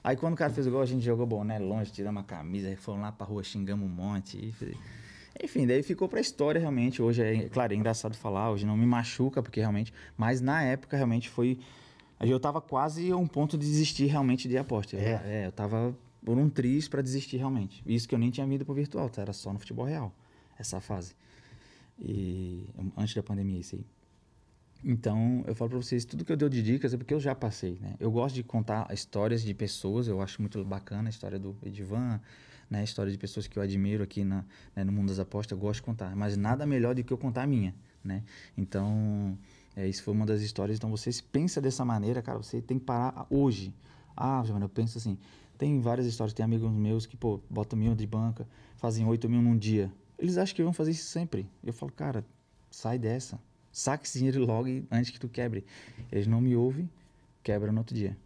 Aí quando o cara fez o gol, a gente jogou bom, né? Longe, tiramos a camisa, aí fomos lá pra rua, xingamos um monte. Enfim, daí ficou pra história realmente. Hoje é, claro, é engraçado falar, hoje não me machuca, porque realmente. Mas na época realmente foi. Eu tava quase a um ponto de desistir realmente de aposta. É? é, eu tava por um triz pra desistir realmente. Isso que eu nem tinha vindo pro virtual, tá? Era só no futebol real, essa fase. E antes da pandemia, isso aí. Então, eu falo pra vocês, tudo que eu dou de dicas é porque eu já passei, né? Eu gosto de contar histórias de pessoas, eu acho muito bacana a história do Edivan, né? A história de pessoas que eu admiro aqui na, né, no mundo das apostas, eu gosto de contar. Mas nada melhor do que eu contar a minha, né? Então, é, isso foi uma das histórias. Então, você se pensa dessa maneira, cara, você tem que parar hoje. Ah, mano, eu penso assim, tem várias histórias, tem amigos meus que, pô, botam mil de banca, fazem 8 mil num dia. Eles acham que vão fazer isso sempre. Eu falo, cara, sai dessa. Saca esse dinheiro logo antes que tu quebre. Eles não me ouvem, quebra no outro dia.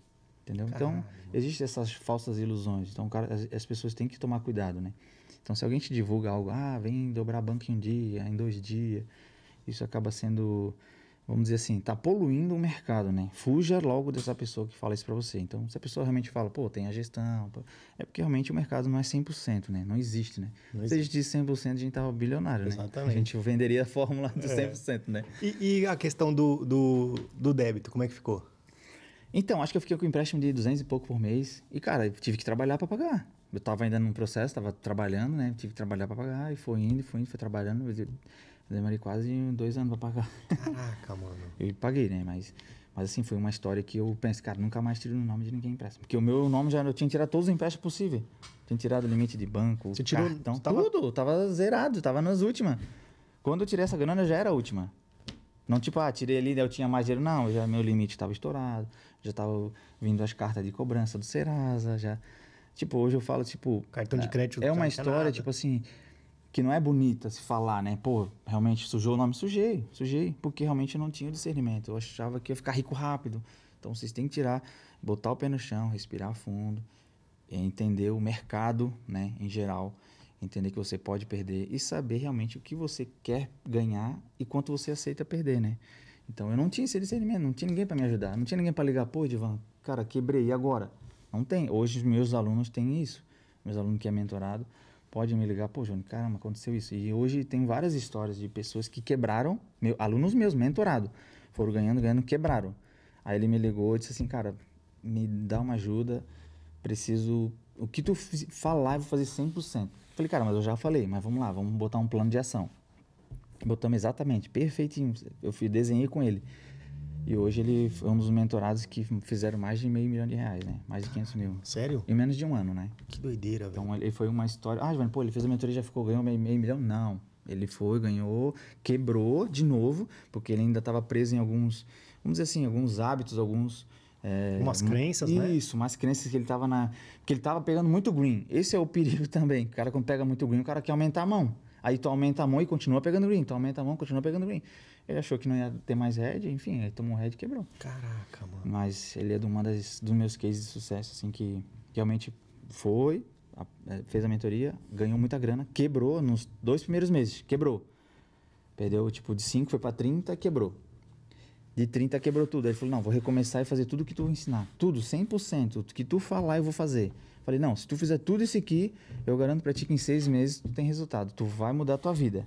Entendeu? Então, existem essas falsas ilusões. Então, cara, as, as pessoas têm que tomar cuidado, né? Então, se alguém te divulga algo, ah, vem dobrar banco em um dia, em dois dias, isso acaba sendo, vamos dizer assim, tá poluindo o mercado, né? Fuja logo dessa pessoa que fala isso pra você. Então, se a pessoa realmente fala, pô, tem a gestão, pô, é porque realmente o mercado não é 100%, né? Não existe, né? Não Se existisse 100%, a gente tava bilionário, né? Exatamente. É. A gente venderia a fórmula do 100%, né? E, e a questão do, do, do débito, como é que ficou? Então, acho que eu fiquei com um empréstimo de 200 e pouco por mês. E, cara, eu tive que trabalhar para pagar. Eu tava ainda num processo, tava trabalhando, né? Tive que trabalhar para pagar. E foi indo, foi indo, foi trabalhando. Demorei quase dois anos para pagar. Caraca, mano. Eu paguei, né? Mas, mas assim, foi uma história que eu pensei, cara, nunca mais tiro o nome de ninguém empréstimo. Porque o meu nome já, eu tinha tirado todos os empréstimos possíveis. Tinha tirado o limite de banco, Você tirou- cartão, tava- tudo. Tava zerado, tava nas últimas. Quando eu tirei essa grana, já era a última. Não tipo, ah, tirei ali, eu tinha mais dinheiro. Não, já meu limite estava estourado. Já tava vindo as cartas de cobrança do Serasa, já... Tipo, hoje eu falo, tipo... Cartão de crédito É uma tinha história, nada. tipo assim, que não é bonita se falar, né? Pô, realmente sujou o nome? Sujei, sujei. Porque realmente não tinha discernimento. Eu achava que ia ficar rico rápido. Então vocês têm que tirar, botar o pé no chão, respirar fundo, e entender o mercado, né, em geral. Entender que você pode perder e saber realmente o que você quer ganhar e quanto você aceita perder, né? Então eu não tinha esse discernimento, não tinha ninguém para me ajudar, não tinha ninguém para ligar, pô, Divan, cara, quebrei, e agora? Não tem. Hoje os meus alunos têm isso. Meus alunos que é mentorado podem me ligar, pô, Júnior, caramba, aconteceu isso. E hoje tem várias histórias de pessoas que quebraram, meu, alunos meus, mentorado, foram ganhando, ganhando, quebraram. Aí ele me ligou e disse assim, cara, me dá uma ajuda, preciso. O que tu falar, eu vou fazer 100%. Falei, cara, mas eu já falei, mas vamos lá, vamos botar um plano de ação. Botamos exatamente, perfeitinho. Eu fui, desenhei com ele. E hoje ele foi um dos mentorados que fizeram mais de meio milhão de reais, né? Mais de 500 mil. Sério? Em menos de um ano, né? Que doideira, velho. Então ele foi uma história. Ah, Giovanni, pô, ele fez a mentoria e já ficou, ganhou meio, meio milhão? Não. Ele foi, ganhou, quebrou de novo, porque ele ainda estava preso em alguns, vamos dizer assim, alguns hábitos, alguns. é, Umas crenças, né? Isso, umas crenças que ele estava na. Porque ele estava pegando muito green. Esse é o perigo também. O cara, quando pega muito green, o cara quer aumentar a mão. Aí tu aumenta a mão e continua pegando green. Tu aumenta a mão, continua pegando green. Ele achou que não ia ter mais head, enfim, aí tomou um head e quebrou. Caraca, mano. Mas ele é de uma das dos meus cases de sucesso, assim, que realmente foi, a- eh, fez a mentoria, ganhou muita grana, quebrou nos dois primeiros meses, quebrou. Perdeu, tipo, de 5 foi para 30, quebrou. De 30 quebrou tudo. Aí ele falou, não, vou recomeçar e fazer tudo que tu ensinar. Tudo, 100%. O que tu falar, eu vou fazer. Falei, não, se tu fizer tudo isso aqui, eu garanto pra ti que em seis meses tu tem resultado. Tu vai mudar a tua vida.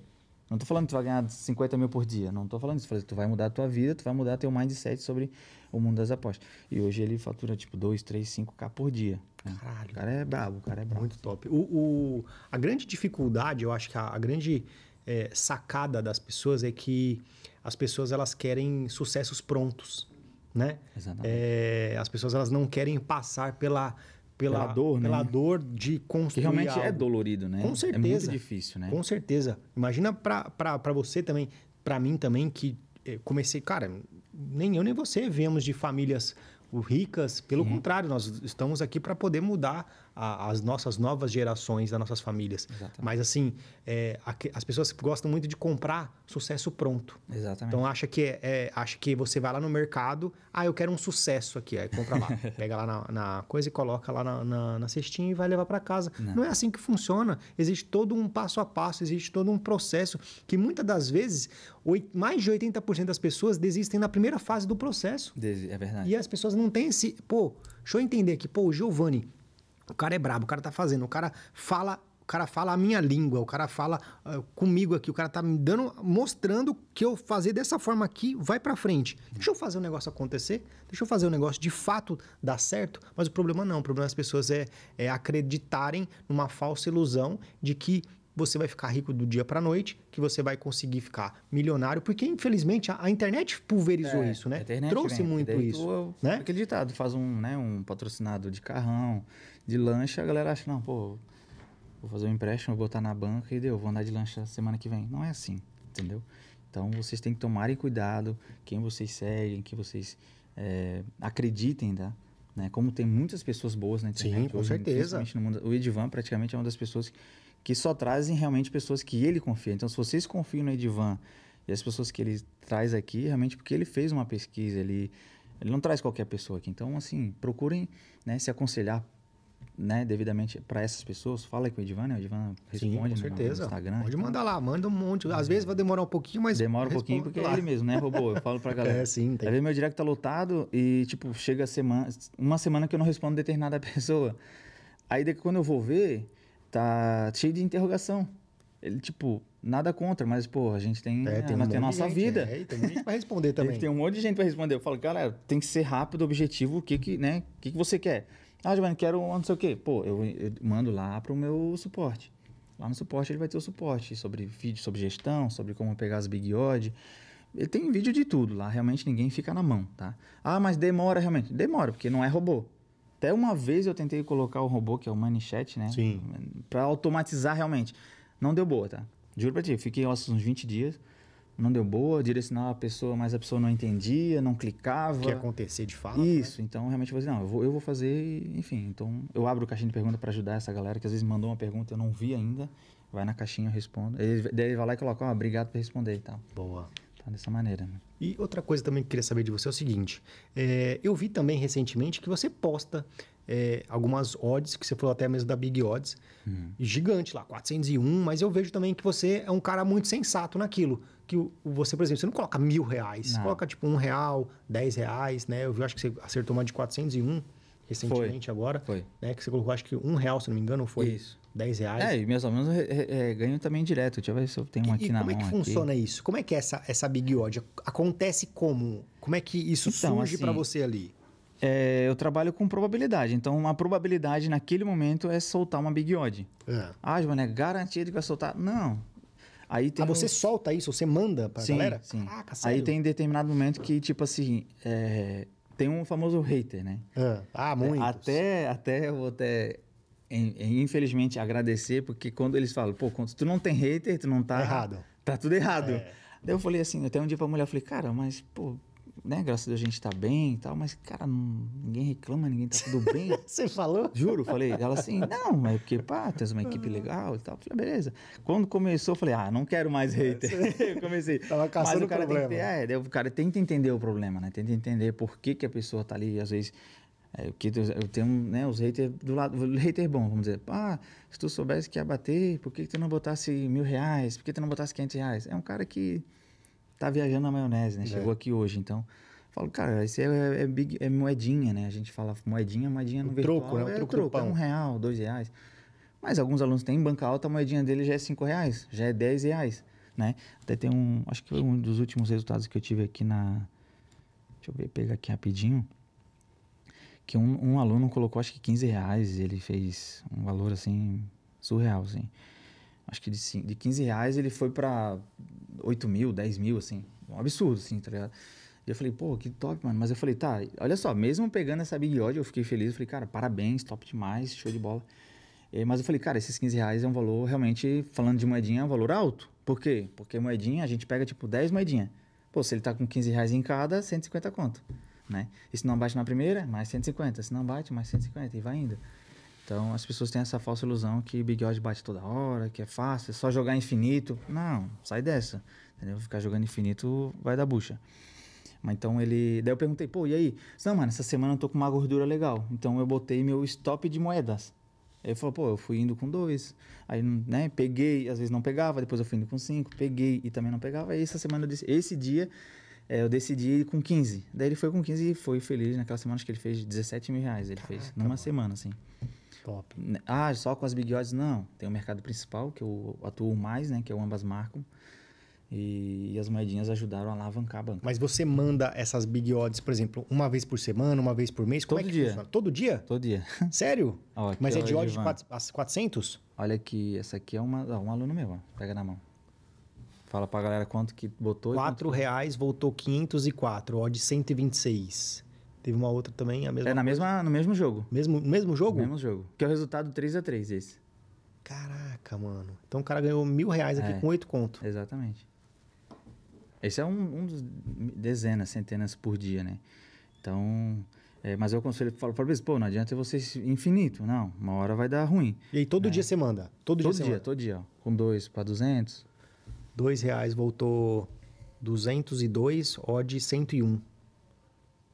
Não tô falando que tu vai ganhar 50 mil por dia. Não tô falando isso. Falei, tu vai mudar a tua vida, tu vai mudar teu mindset sobre o mundo das apostas. E hoje ele fatura, tipo, 2, 3, 5K por dia. né? Caralho. O cara é brabo, o cara é brabo. Muito top. O, o- a grande dificuldade, eu acho que a, a grande é, sacada das pessoas é que as pessoas elas querem sucessos prontos, né? Exatamente. É, as pessoas elas não querem passar pela pela, Pela dor, né? pela dor de construir Que realmente é algo. dolorido, né? Com certeza. É muito difícil, né? Com certeza. Imagina pra você também, pra mim também, que eh, comecei, cara, nem eu nem você viemos de famílias ricas, pelo contrário, nós estamos aqui para poder mudar a- as nossas novas gerações das nossas famílias. Exatamente. Mas assim, é, aque- as pessoas gostam muito de comprar sucesso pronto. Exatamente. Então acha que é, é- acha que você vai lá no mercado, ah, eu quero um sucesso aqui, aí compra lá, pega lá na, na coisa e coloca lá na, na, na cestinha e vai levar para casa. Não. é assim que funciona. Existe todo um passo a passo, existe todo um processo que muitas das vezes mais de 80% das pessoas desistem na primeira fase do processo. É verdade. E as pessoas não têm esse. Pô, deixa eu entender aqui. Pô, o Giovanni, o cara é brabo, o cara tá fazendo, o cara fala. O cara fala a minha língua, o cara fala ah, comigo aqui, o cara tá me dando, mostrando que eu fazer dessa forma aqui vai pra frente. Deixa eu fazer o negócio acontecer, deixa eu fazer o negócio de fato dar certo, mas o problema não, o problema das pessoas é, é acreditarem numa falsa ilusão de que você vai ficar rico do dia pra noite, que você vai conseguir ficar milionário, porque infelizmente a, a internet pulverizou É, isso, né? a internet Trouxe vem, muito isso, né? Aquele ditado, faz um, né, um patrocinado de carrão, de lancha, a galera acha, não, pô, vou fazer um empréstimo, vou botar na banca e deu, vou andar de lancha semana que vem. Não é assim, entendeu? Então vocês têm que tomarem cuidado, quem vocês seguem, que vocês é, acreditem, tá? né? Como tem muitas pessoas boas na internet. Sim, com hoje, certeza. no mundo- o Edivan praticamente é uma das pessoas que só trazem realmente pessoas que ele confia. Então, se vocês confiam no Edivan e as pessoas que ele traz aqui, realmente porque ele fez uma pesquisa, ele, ele não traz qualquer pessoa aqui. Então, assim, procurem né, se aconselhar né, devidamente para essas pessoas. Fala com o Edivan, né? O Edivan Sim, responde com no- no certeza. Instagram. Pode mandar lá, manda um monte. Às vezes vai demorar um pouquinho, mas. Demora um pouquinho porque é ele mesmo, né, robô? Eu falo pra galera. É, sim, tem. Às vezes meu direct tá lotado e, tipo, chega a semana, uma semana que eu não respondo determinada pessoa. Aí daqui quando eu vou ver, tá cheio de interrogação. Ele, tipo, nada contra, mas, pô, a gente tem, É, é, tem nós um tem a nossa gente, vida. É, tem gente pra responder Tem, também. tem um monte de gente pra responder. Eu falo, galera, tem que ser rápido, objetivo, o que que, né, o que que você quer? Ah, Giovanni, quero um não sei o quê. Pô, eu, eu mando lá pro meu suporte. Lá no suporte ele vai ter o suporte sobre vídeo, sobre gestão, sobre como pegar as big odd. Ele tem vídeo de tudo lá, realmente ninguém fica na mão, tá? Ah, mas demora realmente. Demora, porque não é robô. Até uma vez eu tentei colocar o robô, que é o MoneyChat, né? Sim. Pra automatizar realmente. Não deu boa, tá? Juro pra ti, eu fiquei uns 20 dias, não deu boa, direcionava a pessoa, mas a pessoa não entendia, não clicava. O que ia acontecer de fato. né? Isso, então realmente eu falei, não, eu vou, eu vou fazer, enfim. Então eu abro caixinha de pergunta para ajudar essa galera que às vezes mandou uma pergunta eu não vi ainda. Vai na caixinha, eu respondo. Ele, daí ele vai lá e coloca, ó, obrigado por responder e tal. Boa. Tá dessa maneira, né? E outra coisa também que eu queria saber de você é o seguinte: é, eu vi também recentemente que você posta é, algumas odds, que você falou até mesmo da Big Odds, Uhum. gigante lá, 401, mas eu vejo também que você é um cara muito sensato naquilo. Que você, por exemplo, você não coloca mil reais, você Não. coloca tipo um real, dez reais, né? Eu vi, acho que você acertou uma de 401 recentemente agora, Foi. né? Que você colocou, acho que um real, se não me engano, foi Isso. 10 reais. É, e meus alunos é, é, ganham também direto. Deixa eu ver se eu tenho um aqui e na como é mão. que aqui. funciona isso? Como é que é essa, essa Big Odd? Acontece como? Como é que isso Então, surge assim, pra você ali? É, eu trabalho com probabilidade. Então, uma probabilidade naquele momento é soltar uma Big Odd. É. Ah, Giovanni, é garantido que vai soltar? Não. Aí tem Ah, você solta isso? Você manda pra sim, galera? Sim. Caraca, sério? Aí tem determinado momento que, tipo assim, é, tem um famoso hater, né? Ah, Ah, muito. Até, até eu vou até, in- infelizmente, agradecer, porque quando eles falam, pô, quando tu não tem hater, tu não tá... Tá errado. Tá tudo errado. É. Daí eu falei assim, até um dia pra mulher, eu falei, cara, mas, pô, né, graças a Deus a gente tá bem e tal, mas, cara, não- ninguém reclama, ninguém tá tudo bem. Você falou? Juro, falei. Ela assim, não, mas é porque, pá, tens uma equipe legal e tal. Eu falei, beleza. Quando começou, eu falei, ah, não quero mais hater. eu comecei. Tava mas caçando o cara problema. Tem que é, o cara tenta entender o problema, né? Tenta entender por que, que a pessoa tá ali, às vezes. É, tu- eu tenho né, os haters do lado. Hater bom, vamos dizer. Ah, se tu soubesse que ia bater, por que, que tu não botasse mil reais? Por que tu não botasse 500 reais? É um cara que tá viajando na maionese, né? Chegou aqui hoje, então. Falo, cara, isso é, é, big- é moedinha, né? A gente fala moedinha, moedinha no O virtual. troco, né? O É troco troco, é um real, dois reais. Mas alguns alunos têm banca alta, a moedinha dele já é cinco reais, já é 10 reais, né? Até tem um, acho que foi um dos últimos resultados que eu tive aqui na... Deixa eu ver, pegar aqui rapidinho. Que um, um aluno colocou, acho que 15 reais, ele fez um valor, assim, surreal, assim. Acho que de, de 15 reais ele foi pra 8 mil, 10 mil, assim. Um absurdo, assim, tá ligado? E eu falei, pô, que top, mano. Mas eu falei, tá, olha só, mesmo pegando essa Big Odd, eu fiquei feliz. Eu falei, cara, parabéns, top demais, show de bola. Eh, mas eu falei, cara, esses 15 reais é um valor, realmente, falando de moedinha, é um valor alto. Por quê? Porque moedinha, a gente pega, tipo, 10 moedinhas. Pô, se ele tá com 15 reais em cada, 150 conto, né? E se não bate na primeira, mais 150. Se não bate, mais 150 e vai indo. Então, as pessoas têm essa falsa ilusão que Big Odd bate toda hora, que é fácil, é só jogar infinito. Não, sai dessa. Entendeu? Ficar jogando infinito vai dar bucha. Mas então ele. Daí eu perguntei, pô, e aí? Não, mano, essa semana eu tô com uma gordura legal. Então eu botei meu stop de moedas. Aí ele falou, pô, eu fui indo com dois. Aí, né, peguei, às vezes não pegava, depois eu fui indo com cinco, peguei e também não pegava. Aí essa semana, dec- esse dia, é, eu decidi ir com 15. Daí ele foi com 15 e foi feliz. Naquela semana, acho que ele fez 17 mil reais. Ele fez numa semana, assim. Top. Ah, só com as big odds? Não. Tem o mercado principal, que eu atuo mais, né? Que é o ambas marcam. E, e as moedinhas ajudaram a alavancar a banca. Mas você manda essas Big Odds, por exemplo, uma vez por semana, uma vez por mês? Como Todo é que dia. funciona? Todo dia? Todo dia. Sério? Ó, Mas é de odds de Edivan. quatro- as 400? Olha aqui, essa aqui é uma, ó, um aluno meu, ó. Pega na mão. Fala pra galera quanto que botou. e quanto 4 reais voltou 504, odd 126. Teve uma outra também, a mesma É na mesma, no mesmo jogo. Mesmo, mesmo jogo? No mesmo jogo. Que é o resultado 3x3 esse. Caraca, mano. Então o cara ganhou mil reais aqui É. com 8 conto. Exatamente. Esse é um, um dos dezenas, centenas por dia, né? Então, É, mas eu aconselho, falo para eles, pô, não adianta você infinito, não, uma hora vai dar ruim. E aí todo dia você manda? Todo, Todo dia, você dia, manda? todo dia, ó, com dois para 200. Dois reais voltou 202, odd 101.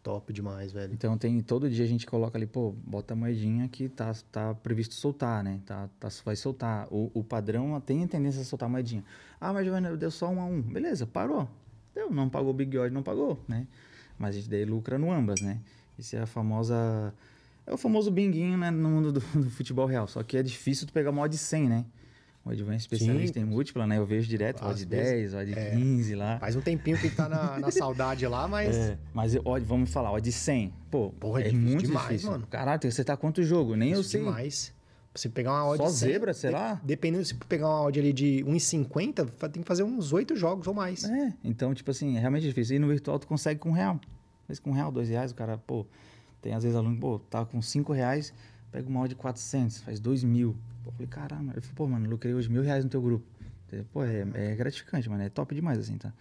Top demais, velho. Então tem todo dia a gente coloca ali, pô, bota a moedinha que tá, tá previsto soltar, né? Tá, tá, vai soltar. O, o padrão tem a tendência a soltar a moedinha. Ah, mas Giovanni, deu só um a um. Beleza, parou. Deu, não pagou o Big Odd, não pagou, né? Mas a gente daí lucra no ambas, né? Isso é a famosa... É o famoso binguinho, né? No mundo do, do futebol real. Só que é difícil tu pegar uma odd 100, né? O Edvan é especialista Sim. em múltipla, né? Eu vejo direto, odd vezes, 10, odd 15 lá. Faz um tempinho que tá na, na saudade lá, mas. É, mas ó, vamos falar, ó, de 100. Pô, Porra, é é difícil muito demais, difícil. mano. Caralho, tem que acertar quanto jogo? Nem eu sei. demais. Você pegar uma odd Só 100, zebra, sei lá? Dependendo se pegar uma odd ali de 1,50, fa- tem que fazer uns 8 jogos ou mais. É, então, tipo assim, é realmente difícil. E no virtual tu consegue com um real. Às vezes com um real, dois reais, o cara, pô, tem às vezes aluno, pô, tá com cinco reais, pega uma odd de 400, faz dois mil. Pô, eu falei, caramba. Ele falou, pô, mano, lucrei hoje mil reais no teu grupo. Pô, é, é gratificante, mano, é top demais, assim, tá?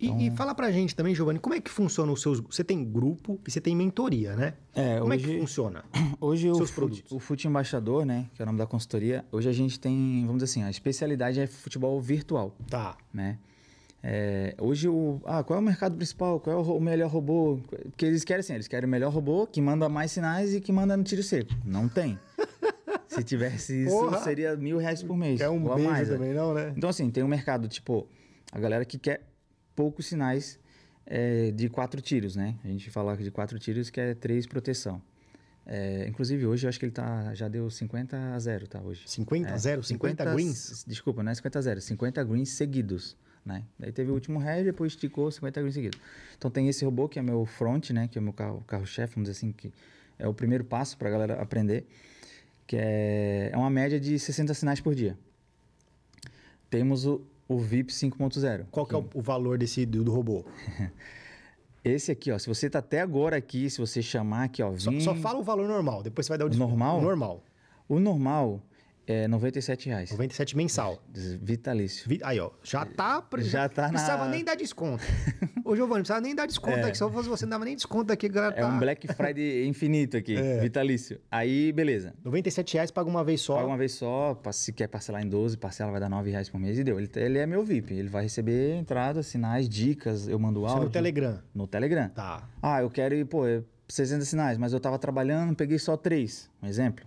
E, Então e fala pra gente também, Giovanni, como é que funciona os seus. Você tem grupo e você tem mentoria, né? É, como é hoje- que funciona? Hoje o Seus fute, produtos. o Fute Embaixador, né, que é o nome da consultoria, hoje a gente tem, vamos dizer assim, a especialidade é futebol virtual. Tá. né? É, hoje o ah, qual é o mercado principal? Qual é o, o melhor robô? Porque eles querem assim, eles querem o melhor robô que manda mais sinais e que manda no tiro seco. Não tem. Se tivesse isso, Porra! seria mil reais por mês. Quer um a beijo mais, né? também, não, né? Então, assim, tem um mercado, tipo, a galera que quer poucos sinais é, de quatro tiros, né? A gente fala de quatro tiros que é três proteção. É, inclusive, hoje eu acho que ele tá, já deu 50 a 0, tá? Hoje. 50 a É, 0, 50 greens? s- Desculpa, não é 50 a 0, 50 greens seguidos, né? Daí teve o último heavy, depois esticou 50 greens seguidos. Então tem esse robô que é meu front, né? Que é o meu carro- carro-chefe, vamos dizer assim, que é o primeiro passo pra galera aprender, que é, é uma média de 60 sinais por dia. Temos o, o VIP 5.0. Qual que é o, o valor desse do, do robô? Esse aqui, ó, se você tá até agora aqui, se você chamar aqui, ó, Só, vim... só fala o valor normal, depois você vai dar o desconto. normal? O normal. O normal é 97 reais. 97 mensal. Vitalício. Vi- Aí, ó, já tá. Já tá Não precisava na- nem dar desconto. Ô, Giovanni, não precisava nem dar desconto aqui. Se eu fosse você, não dava nem desconto aqui, galera. É tá- um Black Friday infinito aqui, vitalício. Aí, beleza. 97 reais paga uma vez só. Paga uma vez só, se quer parcelar em 12, parcela vai dar 9 reais por mês e deu. Ele, ele é meu VIP, ele vai receber entradas, sinais, dicas, eu mando é áudio. no Telegram. No Telegram. Tá. Ah, eu quero ir, pô, é 60 sinais, mas eu tava trabalhando, peguei só três. Um exemplo.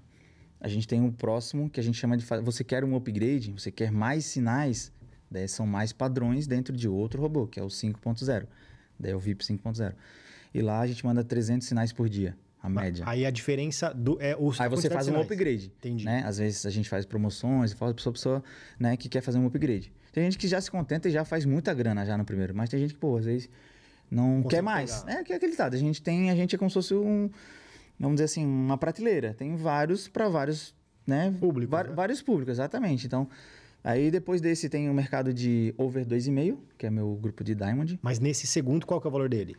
A gente tem um próximo que a gente chama de. Você quer um upgrade? Você quer mais sinais? Daí são mais padrões dentro de outro robô, que é o 5.0. Daí é o VIP 5.0. E lá a gente manda 300 sinais por dia, a média. Aí a diferença do. É, o, Aí você faz um upgrade. Entendi. Né? Às vezes a gente faz promoções, fala pra pessoa, pessoa né, que quer fazer um upgrade. Tem gente que já se contenta e já faz muita grana já no primeiro, mas tem gente que, pô, às vezes não Consegue quer mais. pegar. É que é aquele ditado. A gente tem, a gente é como se fosse um, vamos dizer assim, uma prateleira. Tem vários para vários, né? Públicos, va- né? Vários públicos, exatamente. Então, aí depois desse tem o mercado de over 2,5, que é meu grupo de Diamond. Mas nesse segundo, qual que é o valor dele?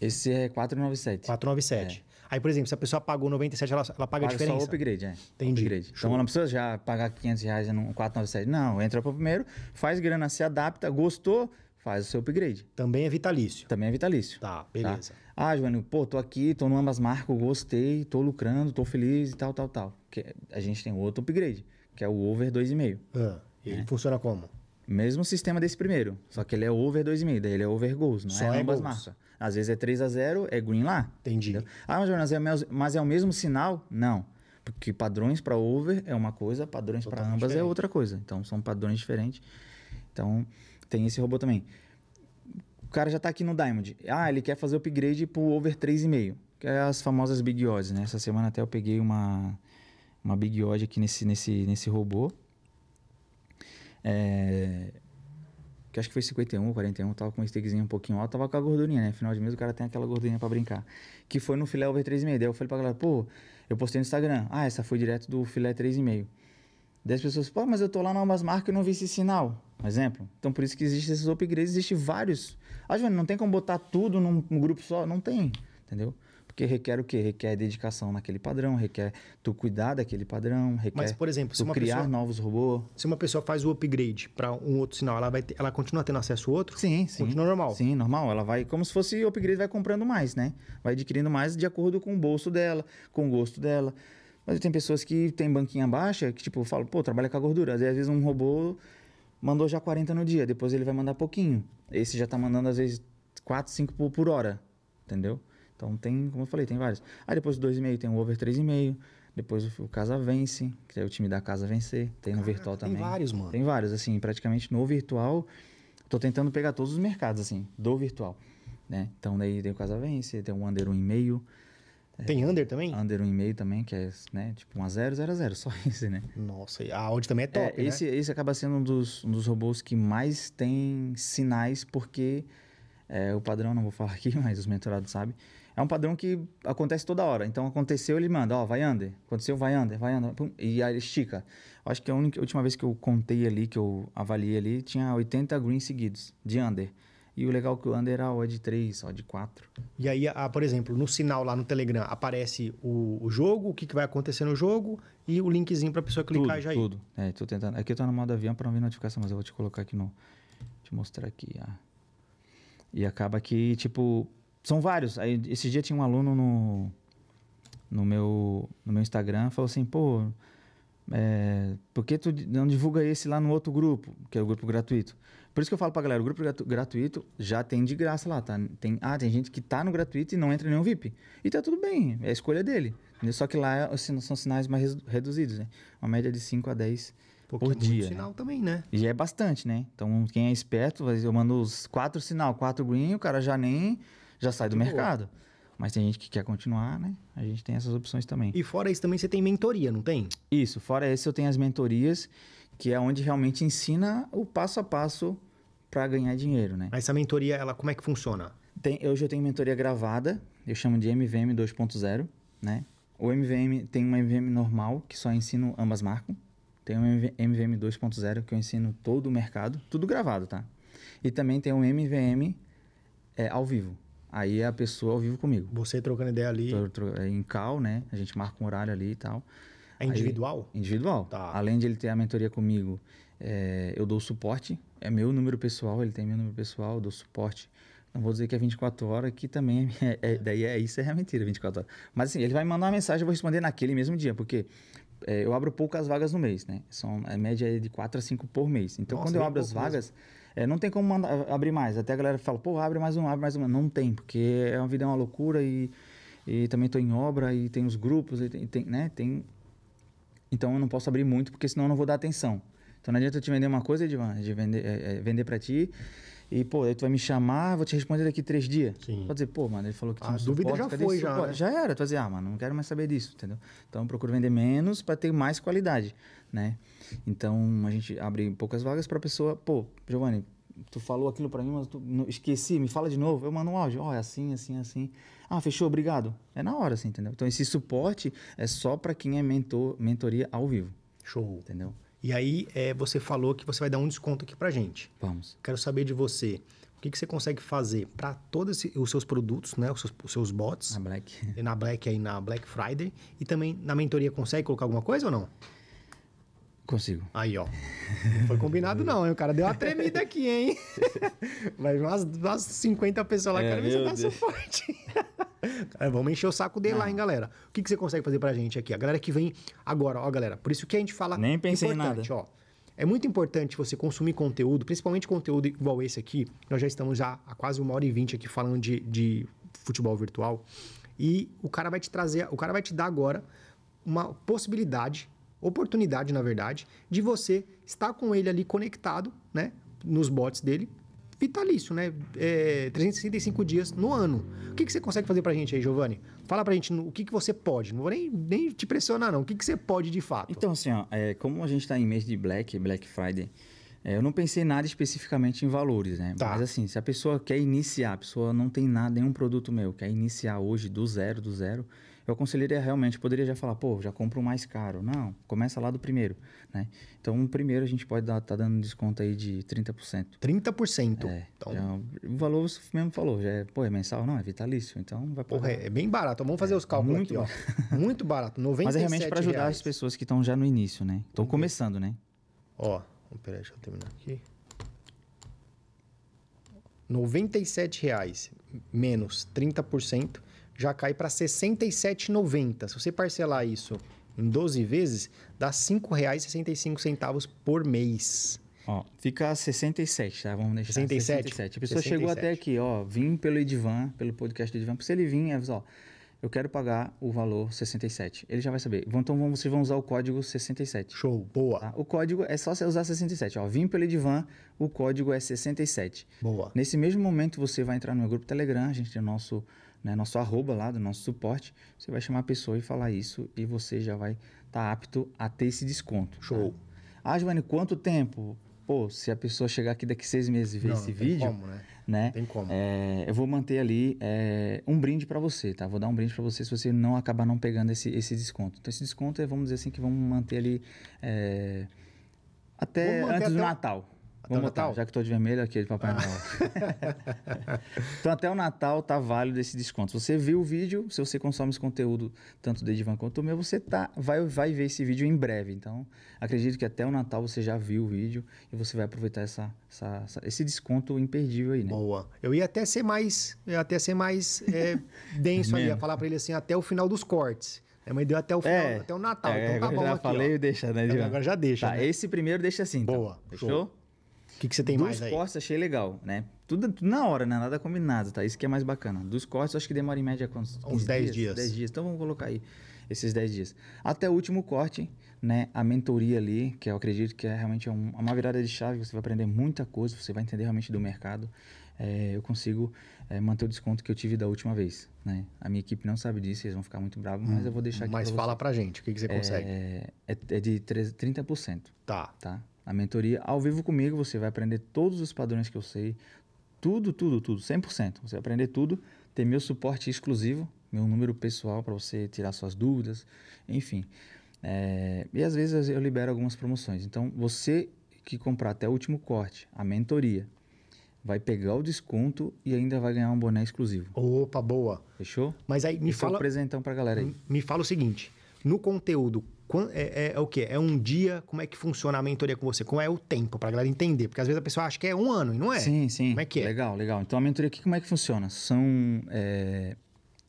Esse é 497. 497. Aí, por exemplo, se a pessoa pagou 97, ela, ela paga a É. Paga só diferença. o upgrade, é. Entendi. Upgrade. Show. Então ela não precisa já pagar 500 reais no 497. Não, entra pro primeiro, faz grana, se adapta, gostou, faz o seu upgrade. Também é vitalício. Também é vitalício. Tá, beleza. Ah, Joane, pô, tô aqui, tô no ambas marcas, gostei, tô lucrando, tô feliz e tal, tal, tal. Que a gente tem outro upgrade, que é o over 2,5. Ah, ele É. funciona como? Mesmo sistema desse primeiro, só que ele é over 2,5, daí ele é over goals, não Só é é ambas goals. marcas. Às vezes é 3 a 0 é green lá. Entendi. Entendeu? Ah, mas, Jonas, é mas é o mesmo sinal? Não. Porque padrões para over é uma coisa, padrões para ambas é diferente. outra coisa. Então são padrões diferentes. Então tem esse robô também. O cara já tá aqui no Diamond. Ah, ele quer fazer upgrade pro over 3,5, que é as famosas Big Odds, né? Essa semana até eu peguei uma uma Big Odd aqui nesse nesse nesse robô. É, que acho que foi 51, 41, tava com um stickzinho um pouquinho alto, tava com a gordurinha, né? Final de mês o cara tem aquela gordurinha pra brincar. Que foi no filé over 3,5. Daí eu falei pra galera, pô, eu postei no Instagram. Ah, essa foi direto do filé 3,5. Daí as pessoas, pô, mas eu tô lá na Ambas Marcas e não vi esse sinal. Um exemplo. Então por isso que existem esses upgrades, existem vários. Ah, Joana, não tem como botar tudo num, num grupo só? Não tem, entendeu? Porque requer o quê? Requer dedicação naquele padrão, requer tu cuidar daquele padrão, requer Mas, por exemplo, se tu criar pessoa- novos robôs. Se uma pessoa faz o upgrade para um outro sinal, ela vai ter- ela continua tendo acesso ao outro? Sim, sim. Continua normal. Sim, normal. Ela vai, como se fosse o upgrade, vai comprando mais, né? Vai adquirindo mais de acordo com o bolso dela, com o gosto dela. Mas tem pessoas que tem banquinha baixa, que tipo, falam, pô, trabalha com a gordura. Às vezes um robô mandou já 40 no dia, depois ele vai mandar pouquinho. Esse já tá mandando, às vezes, 4, 5 por, por hora, entendeu? Então tem, como eu falei, tem vários. Aí depois do 2,5 tem o over 3,5. Depois o, Casa Vence, que é o time da Casa Vencer. Tem no virtual tem também. vários, mano. Tem vários, assim, praticamente no virtual. Tô tentando pegar todos os mercados, assim, do virtual. Né? Então daí tem o Casa Vence, tem o Under 1,5. Tem under também? Under 1,5 também, que é, né, tipo, 1 a 0, 0 a 0, só esse, né? Nossa, a Audi também é top, É, né? esse, esse acaba sendo um dos, um dos robôs que mais tem sinais, porque é, o padrão, não vou falar aqui, mas os mentorados sabem, é um padrão que acontece toda hora. Então, aconteceu, ele manda, ó, vai under. Aconteceu, vai under, vai under. pum, e aí ele estica. Acho que a única, a última vez que eu contei ali, que eu avaliei ali, tinha 80 greens seguidos, de under. E o legal é que o under era de 3, ó de 4. E aí, a- por exemplo, no sinal lá no Telegram aparece o, o jogo, o que, que vai acontecer no jogo e o linkzinho pra pessoa clicar tudo, já aí. tudo. É, tô tentando. Aqui eu tô no modo avião para não ver notificação, mas eu vou te colocar aqui no. Te mostrar aqui. ah. E acaba que, tipo, são vários. Aí esse dia tinha um aluno no, no, meu, no meu Instagram, falou assim, pô, é, por que tu não divulga esse lá no outro grupo, que é o grupo gratuito? Por isso que eu falo pra galera, o grupo gratu- gratuito já tem de graça lá, tá? Tem, ah, tem gente que tá no gratuito e não entra em nenhum VIP. E tá tudo bem, é a escolha dele. entendeu? Só que lá é- são sinais mais redu- reduzidos, né? Uma média de 5 a 10 Pô, por dia. sinal né? também, né? E é bastante, né? Então, quem é esperto, eu mando os quatro sinal, quatro green, o cara já nem já sai do boa. mercado. Mas tem gente que quer continuar, né? A gente tem essas opções também. E fora isso também você tem mentoria, não tem? Isso, fora esse eu tenho as mentorias, que é onde realmente ensina o passo a passo para ganhar dinheiro, né? Essa mentoria, ela como é que funciona? Tem, hoje eu tenho mentoria gravada, eu chamo de MVM 2.0, né? O MVM tem uma MVM normal, que só ensino ambas marcas. Tem um MV MVM 2.0, que eu ensino todo o mercado, tudo gravado, tá? E também tem um MVM é, ao vivo. Aí é a pessoa ao vivo comigo. Você trocando ideia ali, Tô- é, em call, né? A gente marca um horário ali e tal. é individual? Individual. Tá. Além de ele ter a mentoria comigo, é, eu dou suporte. É meu número pessoal, ele tem meu número pessoal, eu dou suporte. Não vou dizer que é 24 horas, que também é, é- daí é isso, é mentira, 24 horas. Mas assim, ele vai me mandar uma mensagem, eu vou responder naquele mesmo dia, porque é, eu abro poucas vagas no mês, né? São, a média é de 4 a 5 por mês. Então, Nossa, quando eu abro as vagas, é, não tem como mandar- abrir mais. Até a galera fala, pô, abre mais um, abre mais um. Não tem, porque é uma vida é uma loucura e, e também estou em obra e tem os grupos, e tem, tem, né? Tem, então eu não posso abrir muito, porque senão eu não vou dar atenção. Então não adianta eu te vender uma coisa, Edvan, de vender, é, é, vender pra ti. E, pô, aí tu vai me chamar, vou te responder daqui três dias. Sim. Pode dizer, pô, mano, ele falou que tinha um dúvida suporte, já cadê foi, já, né? Já era. Tu vai dizer, ah, mano, não quero mais saber disso, entendeu? Então eu procuro vender menos para ter mais qualidade, né? Então a gente abre poucas vagas pra pessoa, pô, Giovanni, tu falou aquilo pra mim, mas tu não- esqueci, me fala de novo. Eu mando um áudio, ó, é assim, assim, assim. Ah, fechou, obrigado. É na hora, assim, entendeu? Então esse suporte é só pra quem é mentor, mentoria ao vivo, Show. entendeu? E aí, é, você falou que você vai dar um desconto aqui pra gente. Vamos. Quero saber de você, o que, que você consegue fazer para todos os seus produtos, né? Os seus, os seus bots, A Black. na Black aí, na Black Friday. E também na mentoria, consegue colocar alguma coisa ou não? Consigo. Aí, ó. Não foi combinado, não, hein? O cara deu uma tremida aqui, hein? Vai umas, umas 50 pessoas lá que É, se meu dá suporte. É, vamos encher o saco dele lá, hein, galera? O que, que você consegue fazer pra gente aqui? A galera que vem agora, ó, galera. Por isso que a gente fala. Nem pensei em importante, Ó, é muito importante você consumir conteúdo, principalmente conteúdo igual esse aqui. Nós já estamos já há quase uma hora e vinte aqui falando de, de futebol virtual. E o cara vai te trazer, o cara vai te dar agora uma possibilidade, oportunidade, na verdade, de você estar com ele ali conectado, né? Nos bots dele, vitalício, né? É, 365 dias no ano. O que, que você consegue fazer pra gente aí, Giovanni? Fala pra gente no- o que, que você pode. Não vou nem, nem te pressionar, não. O que, que você pode de fato? Então, assim, ó, é, como a gente está em mês de Black, Black Friday, É, eu não pensei nada especificamente em valores, né? Tá. Mas assim, se a pessoa quer iniciar, a pessoa não tem nada, nenhum produto meu, quer iniciar hoje do zero, do zero, eu aconselharia realmente, poderia já falar, pô, já compro o mais caro. Não, começa lá do primeiro, né? Então, o primeiro a gente pode dar, tá dando desconto aí de 30%. 30%. É, então, já- o valor você mesmo falou, já é, pô, é mensal? Não, é vitalício, então vai porra, pagar. é, é bem barato. Vamos fazer os cálculos muito aqui, ó. Muito barato. 97 Mas é realmente para ajudar reais. as pessoas que estão já no início, né? Estão começando, né? Ó, peraí, deixa eu terminar aqui. 97 reais menos 30% já cai para R$ 67,90. Se você parcelar isso em 12 vezes, dá R$ 5,65 por mês. Ó, fica 67, tá? Vamos deixar 67? 67. A pessoa chegou 67. até aqui, ó, vim pelo Edivan, pelo podcast do Edivan. Se ele vir, é, ó, eu quero pagar o valor 67. Ele já vai saber. Então vão- vocês vão usar o código 67. Show, boa, Tá? O código é só você usar 67. Ó, vim pelo Edivan, o código é 67. boa. Nesse mesmo momento, você vai entrar no meu grupo Telegram, a gente tem o nosso, né, nosso arroba lá, do nosso suporte. Você vai chamar a pessoa e falar isso e você já vai estar apto a ter esse desconto. tá? Show. Ah, Giovanni, quanto tempo? Pô, se a pessoa chegar aqui daqui seis meses e ver Não, esse não tem vídeo, como, né? né? Tem como. é, eu vou manter ali é, um brinde para você, tá? Vou dar um brinde para você se você não acabar não pegando esse, esse desconto. Então, esse desconto é, vamos dizer assim, que vamos manter ali é, até antes do até o- Natal. Até Vamos o botar, Natal? Ah. já que estou de vermelho aqui de Papai Noel. então, até o Natal tá válido esse desconto. Se você viu o vídeo, se você consome esse conteúdo, tanto do Edivan quanto do meu, você tá, vai, vai ver esse vídeo em breve. Então, acredito que até o Natal você já viu o vídeo e você vai aproveitar essa, essa- essa- esse desconto imperdível aí, né? Boa. Eu ia até ser mais, ia até ser mais é, denso ali, ia falar pra ele assim, até o final dos cortes. É, mas deu até o final, É. até o Natal. É, então tá agora bom já aqui, falei, ó. deixa, né, Edivan? agora já deixa, Tá, né? esse primeiro deixa assim. então. Boa, Fechou? O que, que você tem Dos mais aí? cortes achei legal, né? Tudo, tudo na hora, né? Nada combinado, tá? Isso que é mais bacana. Dos cortes, acho que demora em média quantos? Uns 15 10 dias. 10 dias. Então vamos colocar aí esses 10 dias. Até o último corte, né? A mentoria ali, que eu acredito que é realmente um- uma virada de chave, você vai aprender muita coisa, você vai entender realmente do mercado. É, eu consigo é, manter o desconto que eu tive da última vez, né? A minha equipe não sabe disso, eles vão ficar muito bravos, mas eu vou deixar aqui Mas pra fala você. pra gente, o que, que você consegue? É, é, é de 13 30%, Tá. tá? A mentoria ao vivo comigo, você vai aprender todos os padrões que eu sei, tudo, tudo, tudo, 100%. Você vai aprender tudo, ter meu suporte exclusivo, meu número pessoal para você tirar suas dúvidas, enfim. É, e às vezes eu libero algumas promoções. Então, você que comprar até o último corte, a mentoria, vai pegar o desconto e ainda vai ganhar um boné exclusivo. Opa, boa. Fechou? Mas aí me Esse é o fala, presentão pra galera aí. me fala o seguinte: no conteúdo, é, é- é o quê? É um dia? Como é que funciona a mentoria com você? Como é o tempo pra galera entender? Porque às vezes a pessoa acha que é um ano e não é. Sim, sim. Como é que é? Legal, legal. Então a mentoria aqui como é que funciona? São é,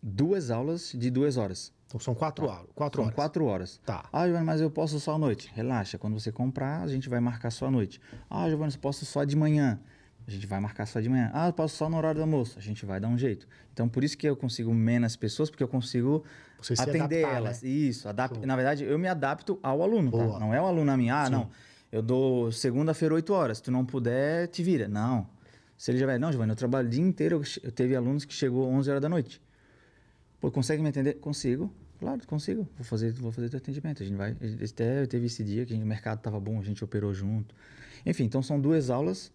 duas aulas de duas horas. Então são quatro, horas, quatro São horas. quatro horas. Tá. Ah, Giovanni, mas eu posso só à noite. Relaxa, quando você comprar, a gente vai marcar só à noite. Ah, Giovanni, eu posso só de manhã. A gente vai marcar só de manhã. Ah, eu posso só no horário do almoço. A gente vai dar um jeito. Então, por isso que eu consigo menos pessoas, porque eu consigo Você atender adaptar, elas. né? Isso. Adap... Na verdade, eu me adapto ao aluno, tá? Não é o aluno a mim. Ah, não. Eu dou segunda-feira, 8 horas. Se tu não puder, te vira. Não. Se ele já vai, não, Giovanni, eu trabalho o dia inteiro. Eu teve alunos que chegou 11 horas da noite. Pô, consegue me entender? Consigo. Claro, consigo. Vou fazer, vou fazer teu atendimento. A gente vai. Até teve esse dia que o mercado estava bom, a gente operou junto. Enfim, então são duas aulas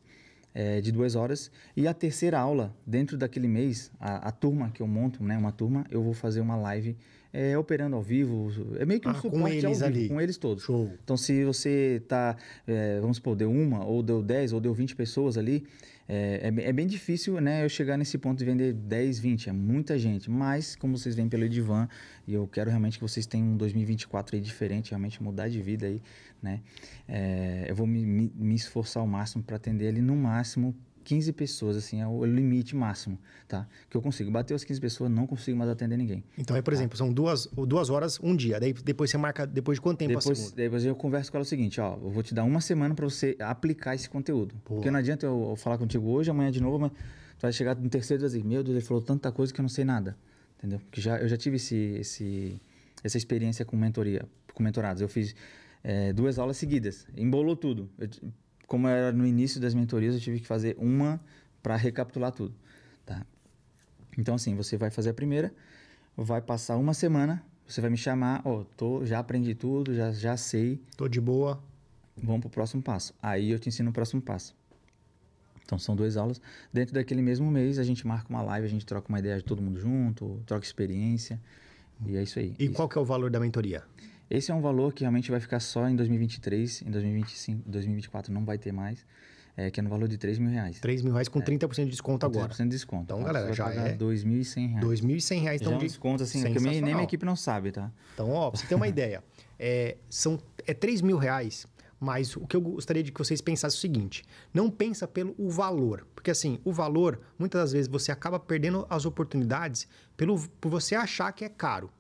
é, de duas horas. E a terceira aula, dentro daquele mês, a, a turma que eu monto, né? Uma turma, eu vou fazer uma live é, operando ao vivo. É meio que um Ah, com suporte ao eles vivo, ali. com eles todos. Show. Então, se você tá, é, vamos supor, deu uma, ou deu 10, ou deu 20 pessoas ali, é, é, bem- é bem difícil, né, eu chegar nesse ponto de vender 10, 20, é muita gente. Mas, como vocês vêm pelo Edivan, e eu quero realmente que vocês tenham um 2024 aí diferente, realmente mudar de vida aí, né, é, eu vou me, me, me esforçar ao máximo para atender ali no máximo 15 pessoas, assim, é o limite máximo, tá? Que eu consigo. Bater as 15 pessoas, não consigo mais atender ninguém. Então aí, por exemplo, são duas, duas horas, um dia. Daí depois você marca depois de quanto tempo a Depois, segunda? depois eu converso com ela o seguinte, ó, eu vou te dar uma semana para você aplicar esse conteúdo. Porque não adianta eu falar contigo hoje, amanhã de novo, mas tu vai chegar no terceiro e dizer, meu Deus, ele falou tanta coisa que eu não sei nada. Entendeu? Porque já, eu já tive esse, esse, essa experiência com mentoria, com mentorados. Eu fiz é, duas aulas seguidas, embolou tudo. Eu como era no início das mentorias, eu tive que fazer uma para recapitular tudo, tá? Então, assim, você vai fazer a primeira, vai passar uma semana, você vai me chamar, ó, tô, já aprendi tudo, já, já sei. Tô de boa. vamos pro próximo passo. Aí eu te ensino o próximo passo. Então são duas aulas. Dentro daquele mesmo mês a gente marca uma live, a gente troca uma ideia de todo mundo junto, troca experiência. E é isso aí. E Isso. qual que é o valor da mentoria? Esse é um valor que realmente vai ficar só em 2023, em 2025, 2024 não vai ter mais, é, que é no valor de 3 mil reais. 3 mil reais com 30% de desconto agora. 30% de desconto. Então, Tá? galera, já é 2.100 reais. 2.100 reais. Já Então, é um de... desconto assim, que nem, nem minha equipe não sabe, tá? Então, ó, pra você ter uma ideia, é, são, é 3 mil reais, mas o que eu gostaria de que vocês pensassem é o seguinte: não pensa pelo o valor. Porque assim, o valor, muitas das vezes você acaba perdendo as oportunidades pelo, por você achar que é caro.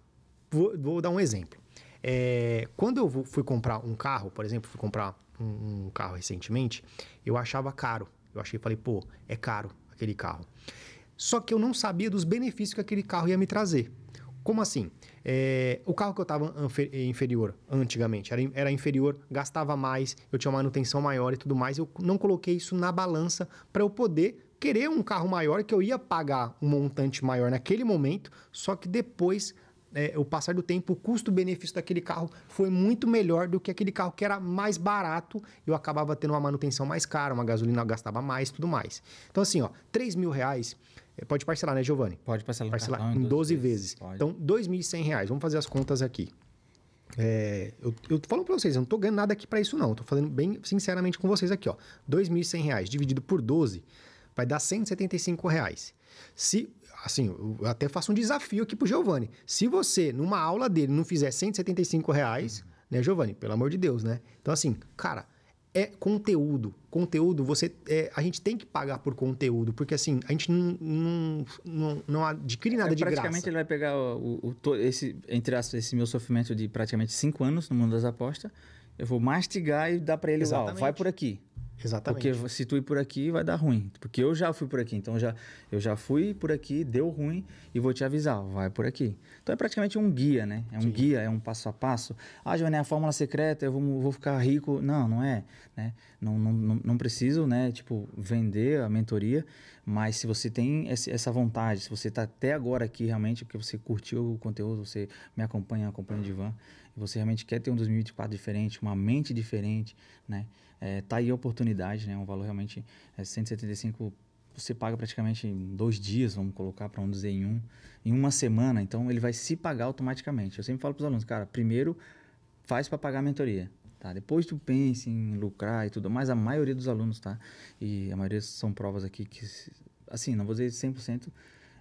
Vou, vou dar um exemplo. É, quando eu fui comprar um carro, por exemplo, fui comprar um, um carro recentemente, eu achava caro. Eu achei, falei, pô, é caro aquele carro. Só que eu não sabia dos benefícios que aquele carro ia me trazer. Como assim? É, o carro que eu estava inferior antigamente era, era inferior, gastava mais, eu tinha manutenção maior e tudo mais. Eu não coloquei isso na balança para eu poder querer um carro maior que eu ia pagar um montante maior naquele momento, só que depois é, o passar do tempo, o custo-benefício daquele carro foi muito melhor do que aquele carro que era mais barato. Eu acabava tendo uma manutenção mais cara, uma gasolina gastava mais e tudo mais. Então, assim, ó, 3 mil reais, é, pode parcelar, né, Giovanni? Pode parcelar Parcelar cartão em 12 vezes. Pode. Então, 2.100 reais. Vamos fazer as contas aqui. É, eu, eu tô falando pra vocês, eu não tô ganhando nada aqui pra isso, não. Eu tô falando bem sinceramente com vocês aqui, ó. 2.100 reais dividido por 12 vai dar 175 reais. Se, assim, eu até faço um desafio aqui pro Giovanni. Se você, numa aula dele, não fizer 175 reais, né, Giovanni? Pelo amor de Deus, né? Então, assim, cara, é conteúdo. Conteúdo, você. é, a gente tem que pagar por conteúdo, porque assim, a gente não, não, não, não adquire nada É, de praticamente graça. ele vai pegar o, o- to- esse, entre aspas, esse meu sofrimento de praticamente cinco anos no mundo das apostas. Eu vou mastigar e dar pra ele, ó, vai por aqui. Exatamente. Porque se tu ir por aqui, vai dar ruim. Porque eu já fui por aqui. Então, já, eu já fui por aqui, deu ruim e vou te avisar, vai por aqui. Então, é praticamente um guia, né? É um guia, é um passo a passo. Ah, Giovanni, é a fórmula secreta, eu vou, vou ficar rico. Não, não é. Né? Não, não, não, não preciso, né? Tipo, vender a mentoria. Mas se você tem essa vontade, se você está até agora aqui realmente, porque você curtiu o conteúdo, você me acompanha, acompanha o Divan, você realmente quer ter um 2024 diferente, uma mente diferente, né? É, tá aí a oportunidade, né? Um valor realmente é 175 você paga praticamente em dois dias, vamos colocar para não dizer em um, em uma semana, então ele vai se pagar automaticamente. Eu sempre falo para os alunos, cara, primeiro faz para pagar a mentoria, tá? Depois tu pense em lucrar e tudo, mas a maioria dos alunos, tá? E a maioria são provas aqui que, assim, não vou dizer 100%,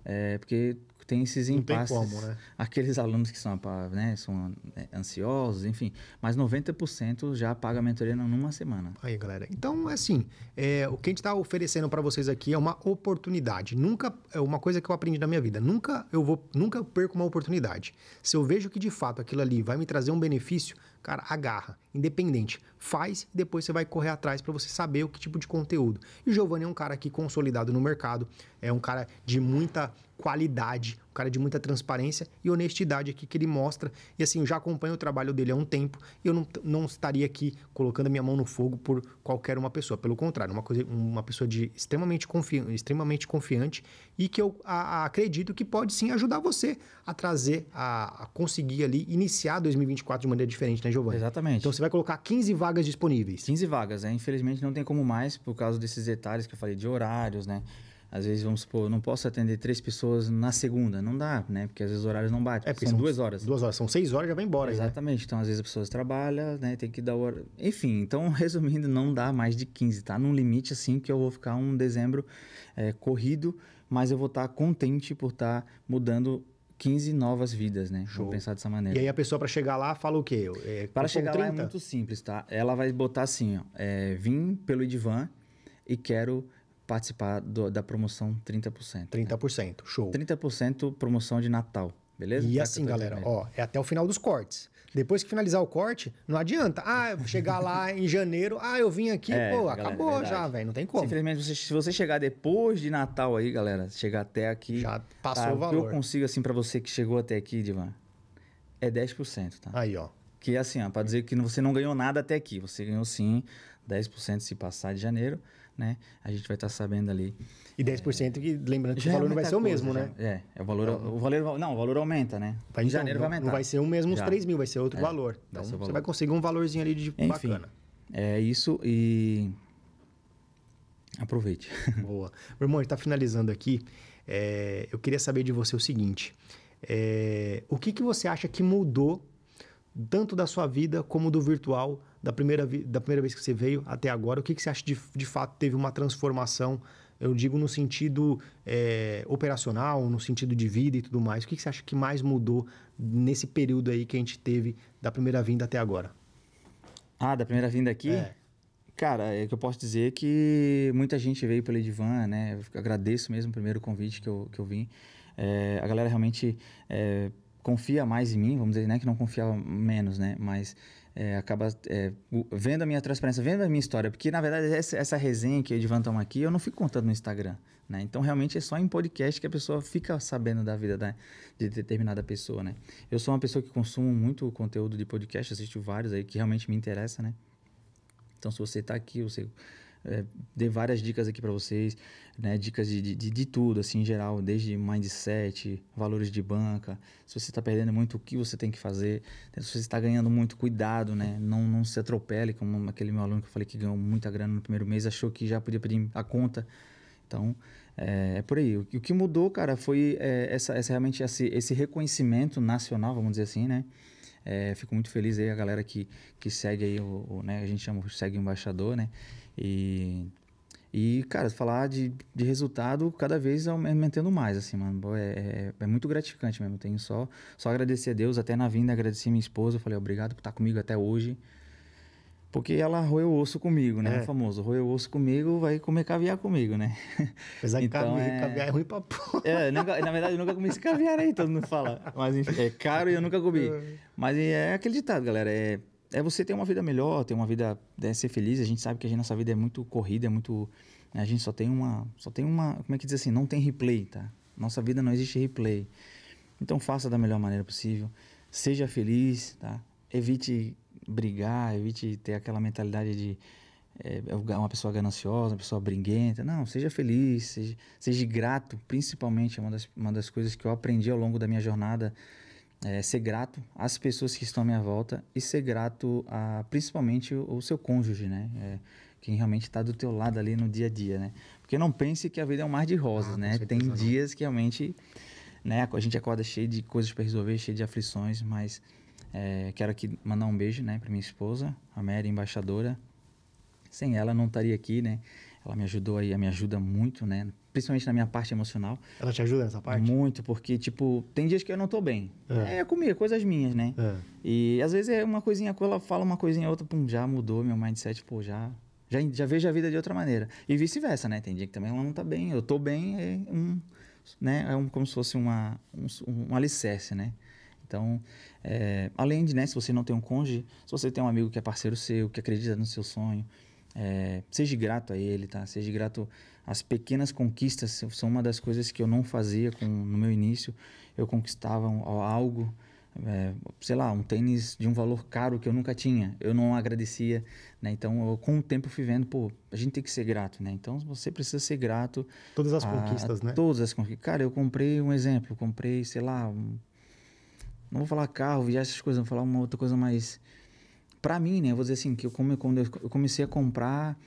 é, porque tem esses Não tem impasses. como, né? Aqueles alunos que são, né, são é, ansiosos, enfim, mas 90% já paga a mentoria numa semana. Aí, galera. Então, assim, é, o que a gente está oferecendo para vocês aqui é uma oportunidade. Nunca é uma coisa que eu aprendi na minha vida. Nunca eu vou, nunca perco uma oportunidade. Se eu vejo que de fato aquilo ali vai me trazer um benefício, cara, agarra, independente, faz e depois você vai correr atrás para você saber o que tipo de conteúdo. E o Giovanni é um cara aqui consolidado no mercado, é um cara de muita qualidade, um cara de muita transparência e honestidade aqui que ele mostra. E assim, eu já acompanho o trabalho dele há um tempo e eu não, não estaria aqui colocando a minha mão no fogo por qualquer uma pessoa. Pelo contrário, uma, coisa, uma pessoa de extremamente, confi extremamente confiante e que eu a- a- acredito que pode sim ajudar você a trazer, a, a conseguir ali iniciar 2024 de maneira diferente, né, Giovanni? Exatamente. Então você vai colocar 15 vagas disponíveis. 15 vagas, né? Infelizmente não tem como mais por causa desses detalhes que eu falei de horários, né? Às vezes, vamos supor, eu não posso atender três pessoas na segunda, não dá, né? Porque às vezes os horários não batem, É, porque são, duas horas. Duas horas, são seis horas já vai embora. aí, né? Exatamente, então às vezes as pessoas trabalham, né? Tem que dar hora. Enfim, então resumindo, não dá mais de 15, tá? Num limite assim que eu vou ficar um dezembro é, corrido, mas eu vou estar contente por estar mudando 15 novas vidas, né? Show. Vamos pensar dessa maneira. E aí a pessoa para chegar lá fala o quê? É, Para chegar lá é 30? muito simples, tá? Ela vai botar assim, ó, é, vim pelo Edvan e quero participar do- da promoção 30%. 30%. Show. 30% promoção de Natal, beleza? E Tá assim, que eu tô galera, ó, é até o final dos cortes. Depois que finalizar o corte, não adianta. Ah, chegar lá em janeiro, ah, eu vim aqui, É, pô, galera, acabou verdade. já, velho, não tem como. Simplesmente, você- se você chegar depois de Natal aí, galera, chegar até aqui... Já passou tá, o que valor. eu consigo, assim, para você que chegou até aqui, Divan, é 10%, tá? Aí, ó. Que é assim, ó, pra dizer que você não ganhou nada até aqui. Você ganhou sim 10% se passar de janeiro, né? A gente vai estar sabendo ali. E 10% que, lembrando que Já o é valor não vai ser o coisa, mesmo, já. né? É, é o valor, o valor, não, o valor aumenta, né? Vai- em então, janeiro não, vai aumentar. Não vai ser o mesmo os Já. 3 mil, vai ser outro É, valor. vai Então ser o você valor. vai conseguir um valorzinho ali de Enfim, bacana. É isso e aproveite. Boa. Meu irmão, a gente tá finalizando aqui. É, eu queria saber de você o seguinte: é, o que, que você acha que mudou tanto da sua vida como do virtual da primeira, da primeira vez que você veio até agora? O que, que você acha de, de fato teve uma transformação? Eu digo no sentido é, operacional, no sentido de vida e tudo mais. O que, que você acha que mais mudou nesse período aí que a gente teve da primeira vinda até agora? Ah, da primeira vinda aqui? É. Cara, é que eu posso dizer que muita gente veio pelo Edivan, né? Eu agradeço mesmo o primeiro convite que eu, que eu vim. É, a galera realmente é, confia mais em mim, vamos dizer, né? Que não confiava menos, né? Mas é, acaba é, vendo a minha transparência, vendo a minha história. Porque, na verdade, essa, essa resenha que eu e o aqui, eu não fico contando no Instagram, né? Então, realmente, é só em podcast que a pessoa fica sabendo da vida da, de determinada pessoa, né? Eu sou uma pessoa que consumo muito conteúdo de podcast, assisto vários aí que realmente me interessa, né? Então, se você está aqui, você é, dei várias dicas aqui para vocês, né? Dicas de, de, de tudo, assim, em geral, desde mindset, valores de banca. Se você está perdendo muito, o que você tem que fazer? Se você está ganhando muito, cuidado, né? Não, não se atropele, como aquele meu aluno que eu falei que ganhou muita grana no primeiro mês, achou que já podia pedir a conta. Então, é, é por aí. O, o que mudou, cara, foi é, essa, essa realmente esse, esse reconhecimento nacional, vamos dizer assim, né? É, fico muito feliz aí a galera que, que segue aí o, o, né? A gente chama segue o embaixador, né? E e cara, falar de, de resultado cada vez aumentando mais, assim, mano. É, é, é muito gratificante mesmo. Tenho só só agradecer a Deus, até na vinda agradecer minha esposa, eu falei obrigado por estar comigo até hoje. Porque ela roeu o osso comigo, né? É. O famoso, roeu o osso comigo, vai comer caviar comigo, né? Apesar Então, que caviar, é- caviar é ruim pra porra. É, na verdade, eu nunca comi esse caviar aí, todo mundo fala. Mas enfim, é caro e eu nunca comi. Mas é aquele ditado, galera. É, é você ter uma vida melhor, ter uma vida. É, ser feliz. A gente sabe que a gente, nossa vida é muito corrida, é muito. A gente só tem uma. Só tem uma. Como é que diz assim? Não tem replay, tá? Nossa vida não existe replay. Então faça da melhor maneira possível. Seja feliz, tá? Evite brigar, evite ter aquela mentalidade de é, uma pessoa gananciosa, uma pessoa briguenta. Não, seja feliz, seja, seja grato, principalmente é uma das, uma das coisas que eu aprendi ao longo da minha jornada. É ser grato às pessoas que estão à minha volta e ser grato a principalmente o, o seu cônjuge, né? É, quem realmente está do teu lado ali no dia a dia, né? Porque não pense que a vida é um mar de rosas, Ah, né? Tem não. dias que realmente, né? A gente acorda cheio de coisas para resolver, cheio de aflições, mas é, quero aqui mandar um beijo, né, para minha esposa, a Mary, embaixadora. Sem ela não estaria aqui, né? Ela me ajudou aí, me ajuda muito, né? Principalmente na minha parte emocional. Ela te ajuda nessa parte? Muito, porque, tipo, tem dias que eu não tô bem. É. É, comigo, coisas minhas, né? É. E às vezes é uma coisinha, ela fala uma coisinha outra, pum, já mudou meu mindset, pô, já, já, já vejo a vida de outra maneira. E vice-versa, né? Tem dia que também ela não tá bem, eu tô bem, é um, né? É um, como se fosse uma, um, um alicerce, né? Então, é, além de, né, se você não tem um cônjuge, se você tem um amigo que é parceiro seu, que acredita no seu sonho, é, seja grato a ele, tá? Seja grato às pequenas conquistas, são uma das coisas que eu não fazia com, no meu início. Eu conquistava algo, é, sei lá, um tênis de um valor caro que eu nunca tinha. Eu não agradecia, né? Então, eu, com o tempo fui vendo, pô, a gente tem que ser grato, né? Então, você precisa ser grato Todas as a- conquistas, a né? Todas as conquistas. Cara, eu comprei um exemplo, comprei, sei lá, um- não vou falar carro, viagem, essas coisas, vou falar uma outra coisa mais Pra mim, né, eu vou dizer assim, que eu, come, quando eu comecei a comprar,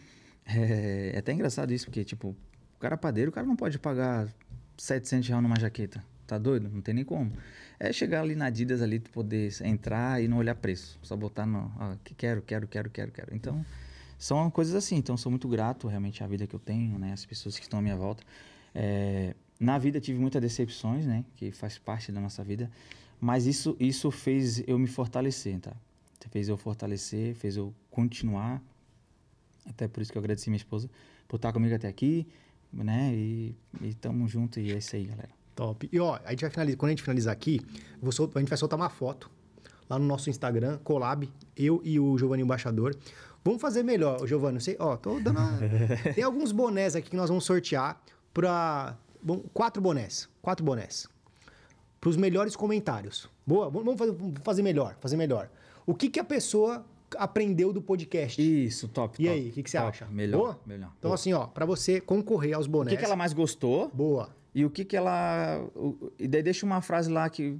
é, é até engraçado isso, porque, tipo, o cara padeiro, o cara não pode pagar 700 reais numa jaqueta, tá doido? Não tem nem como. É chegar ali na Adidas ali, tu poder entrar e não olhar preço, só botar no, ah, que quero, quero, quero, quero, quero. Então, são coisas assim, então sou muito grato realmente à vida que eu tenho, né, as pessoas que estão à minha volta. É, na vida tive muitas decepções, né, que faz parte da nossa vida, mas isso, isso fez eu me fortalecer, tá? Fez eu fortalecer, fez eu continuar. Até por isso que eu agradeci minha esposa por estar comigo até aqui, né? E, e tamo junto e é isso aí, galera. Top. E ó, a gente vai finalizar, quando a gente finalizar aqui, sol- a gente vai soltar uma foto lá no nosso Instagram, collab, eu e o Giovanni Embaixador. Vamos fazer melhor, Giovanni. Você, ó, tô dando uma... Tem alguns bonés aqui que nós vamos sortear para quatro bonés, quatro bonés. Para os melhores comentários. Boa, vamos fazer, fazer melhor, fazer melhor. O que que a pessoa aprendeu do podcast? Isso, top. E top, aí, o que, que você top. acha? Melhor, Boa? melhor. Então Boa. assim, ó, para você concorrer aos o bonés. que, que ela mais gostou Boa. e o que que ela... o- e daí deixa uma frase lá que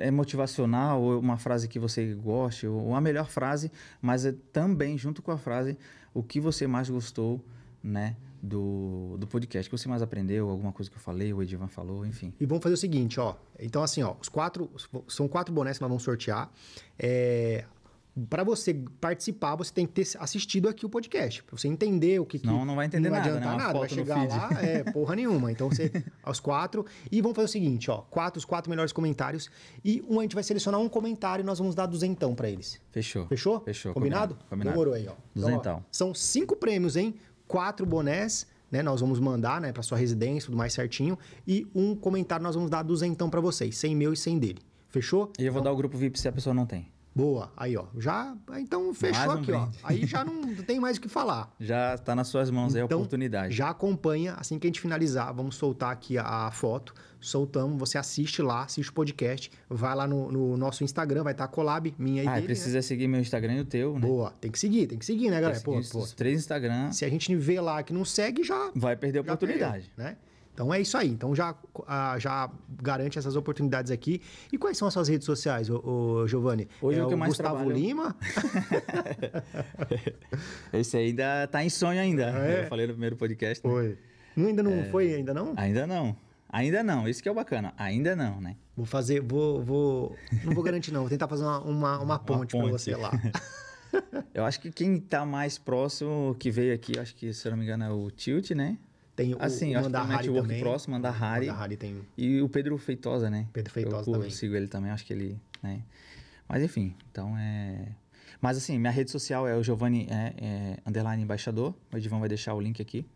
é motivacional, ou uma frase que você goste, ou a melhor frase, mas é também, junto com a frase, o que você mais gostou, né? Do, do podcast, que você mais aprendeu, alguma coisa que eu falei, o Edivan falou, enfim. E vamos fazer o seguinte, ó. Então, assim, ó, os quatro. São quatro bonés que nós vamos sortear. É, para você participar, você tem que ter assistido aqui o podcast. Pra você entender o que. Não, que, não vai entender não nada, né? vai Uma adiantar nada. Vai chegar lá, é porra nenhuma. Então, você. aos quatro. E vamos fazer o seguinte, ó. Quatro, os quatro melhores comentários. E um a gente vai selecionar um comentário e nós vamos dar duzentão pra eles. Fechou. Fechou? Fechou. Combinado? Combinado. Demorou aí, ó. Duzentão. ó, são cinco prêmios, hein? Quatro bonés, né? Nós vamos mandar, né, pra sua residência, tudo mais certinho. E um comentário nós vamos dar duzentão pra vocês, sem meu e sem dele. Fechou? E eu vou dar o grupo VIP se a pessoa não tem. Boa. Aí, ó. Já. Então fechou um aqui, ó. brinde. Aí já não tem mais o que falar. Já está nas suas mãos aí a Então, oportunidade. Já acompanha, assim que a gente finalizar, vamos soltar aqui a, a foto. Soltamos, você assiste lá, assiste o podcast, vai lá no, no nosso Instagram, vai estar a collab minha e ah, e dele. precisa seguir meu Instagram e o teu, né? né? Boa, tem que seguir, tem que seguir, né, Tem galera? Pô, pô, os três Instagram, se a gente vê lá que não segue, já vai perder a já oportunidade. perdeu, né? Então é isso aí. Então já, ah, já garante essas oportunidades aqui. E quais são as suas redes sociais, ô, ô, Giovanni? Hoje é o que eu mais Gustavo trabalho- Lima? Esse aí ainda tá em sonho ainda. É? Eu falei no primeiro podcast. né? Foi. Não, ainda não É. foi, ainda não? Ainda não. Ainda não. Isso que é o bacana. Ainda não, né? Vou fazer, vou, vou. Não vou garantir, não. Vou tentar fazer uma, uma, uma ponte, ponte. você lá. Eu acho que quem tá mais próximo que veio aqui, acho que, se eu não me engano, é o Tilt, né? Tem o, Assim, o acho network também. próximo, Mandahari. Mandahari tem. E o Pedro Feitosa, né? Pedro Feitosa eu, também. Eu sigo ele também, acho que ele, né? Mas enfim, então é... Mas assim, minha rede social é o Giovanni é, é, underline embaixador. O Edivão vai deixar o link aqui.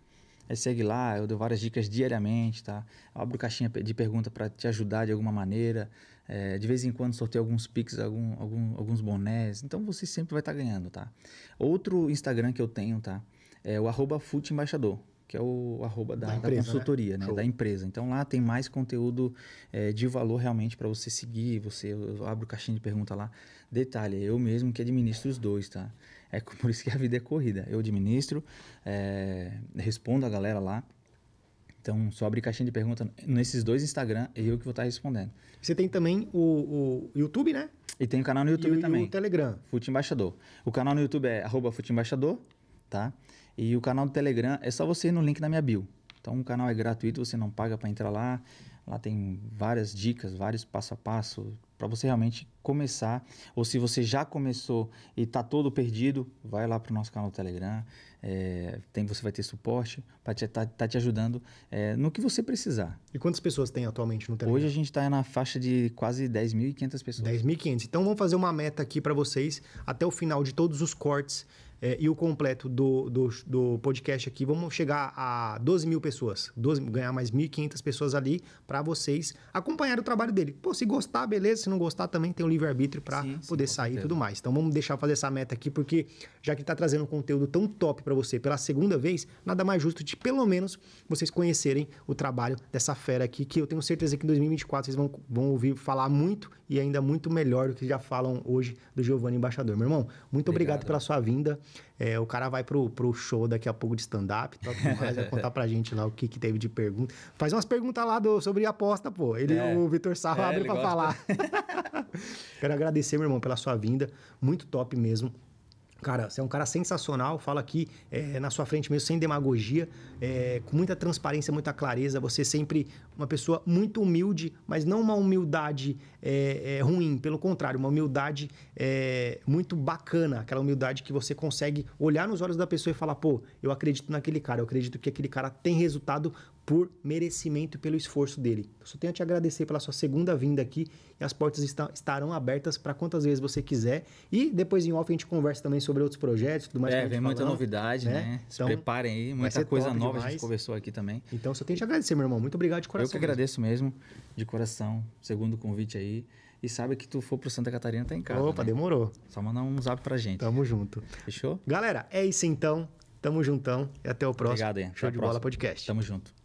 Aí segue lá, eu dou várias dicas diariamente, tá? Eu abro caixinha de pergunta para te ajudar de alguma maneira. É, de vez em quando sorteio alguns pics, algum, algum, alguns bonés. Então você sempre vai estar ganhando, tá? Outro Instagram que eu tenho, tá? É o arroba Fute Embaixador, que é o arroba da, Da da empresa, né? consultoria, né? Show. Da empresa. Então lá tem mais conteúdo é, de valor realmente para você seguir. Você eu abro caixinha de pergunta lá. Detalhe, eu mesmo que administro os dois, tá? É por isso que a vida é corrida. Eu administro, é, respondo a galera lá. Então, só abrir caixinha de pergunta nesses dois Instagram, eu que vou estar respondendo. Você tem também o, o YouTube, né? E tem o canal no YouTube e, também. E o Telegram. Fute Embaixador. O canal no YouTube é arroba Fute Embaixador, tá? E o canal do Telegram é só você ir no link na minha bio. Então o canal é gratuito, você não paga para entrar lá. Lá tem várias dicas, vários passo a passo para você realmente começar. Ou se você já começou e está todo perdido, vai lá para o nosso canal do Telegram. É, tem, você vai ter suporte para te, tá, tá te ajudando é, no que você precisar. E quantas pessoas tem atualmente no Telegram? Hoje a gente está na faixa de quase 10.500 pessoas. 10.500. Então vamos fazer uma meta aqui para vocês até o final de todos os cortes eh, e o completo do, do, do podcast aqui. Vamos chegar a 12 mil pessoas, 12, ganhar mais 1.500 pessoas ali para vocês acompanhar o trabalho dele. Pô, se gostar, beleza. Se não gostar, também tem o livre-arbítrio para Sim, sim, poder com sair e tudo mais. Então vamos deixar fazer essa meta aqui, porque já que está trazendo um conteúdo tão top para você pela segunda vez, nada mais justo de pelo menos vocês conhecerem o trabalho dessa fera aqui, que eu tenho certeza que em 2024 vocês vão, vão ouvir falar muito e ainda muito melhor do que já falam hoje do Giovanni Embaixador. Meu irmão, muito obrigado, Obrigado. pela sua vinda. É, o cara vai pro, pro show daqui a pouco de stand-up e tal, tudo mais, vai contar pra gente lá o que, que teve de pergunta. Faz umas perguntas lá do, sobre aposta, pô. Ele, É. o Vitor Sarro É, abre pra falar. Quero agradecer, meu irmão, pela sua vinda. Muito top mesmo. Cara, você é um cara sensacional, fala aqui é, na sua frente mesmo, sem demagogia, é, com muita transparência, muita clareza. Você é sempre uma pessoa muito humilde, mas não uma humildade é, é, ruim, pelo contrário, uma humildade é, muito bacana, aquela humildade que você consegue olhar nos olhos da pessoa e falar: pô, eu acredito naquele cara, eu acredito que aquele cara tem resultado por merecimento e pelo esforço dele. Eu só tenho a te agradecer pela sua segunda vinda aqui e as portas está- estarão abertas para quantas vezes você quiser. E depois em off a gente conversa também sobre outros projetos, tudo mais. a É, vem muita falando, novidade, né? Se Então, preparem aí, muita coisa nova a demais. gente conversou aqui também. Então só tenho a te agradecer, meu irmão. Muito obrigado de coração. Eu que agradeço mesmo, de coração, segundo convite aí. E sabe que tu for pro Santa Catarina, tá em casa. Opa, né? demorou. Só mandar um zap pra gente. Tamo junto. Fechou? Galera, é isso então. Tamo juntão e até o próximo. Obrigado, Ian. Até Show a de bola podcast. Tamo junto.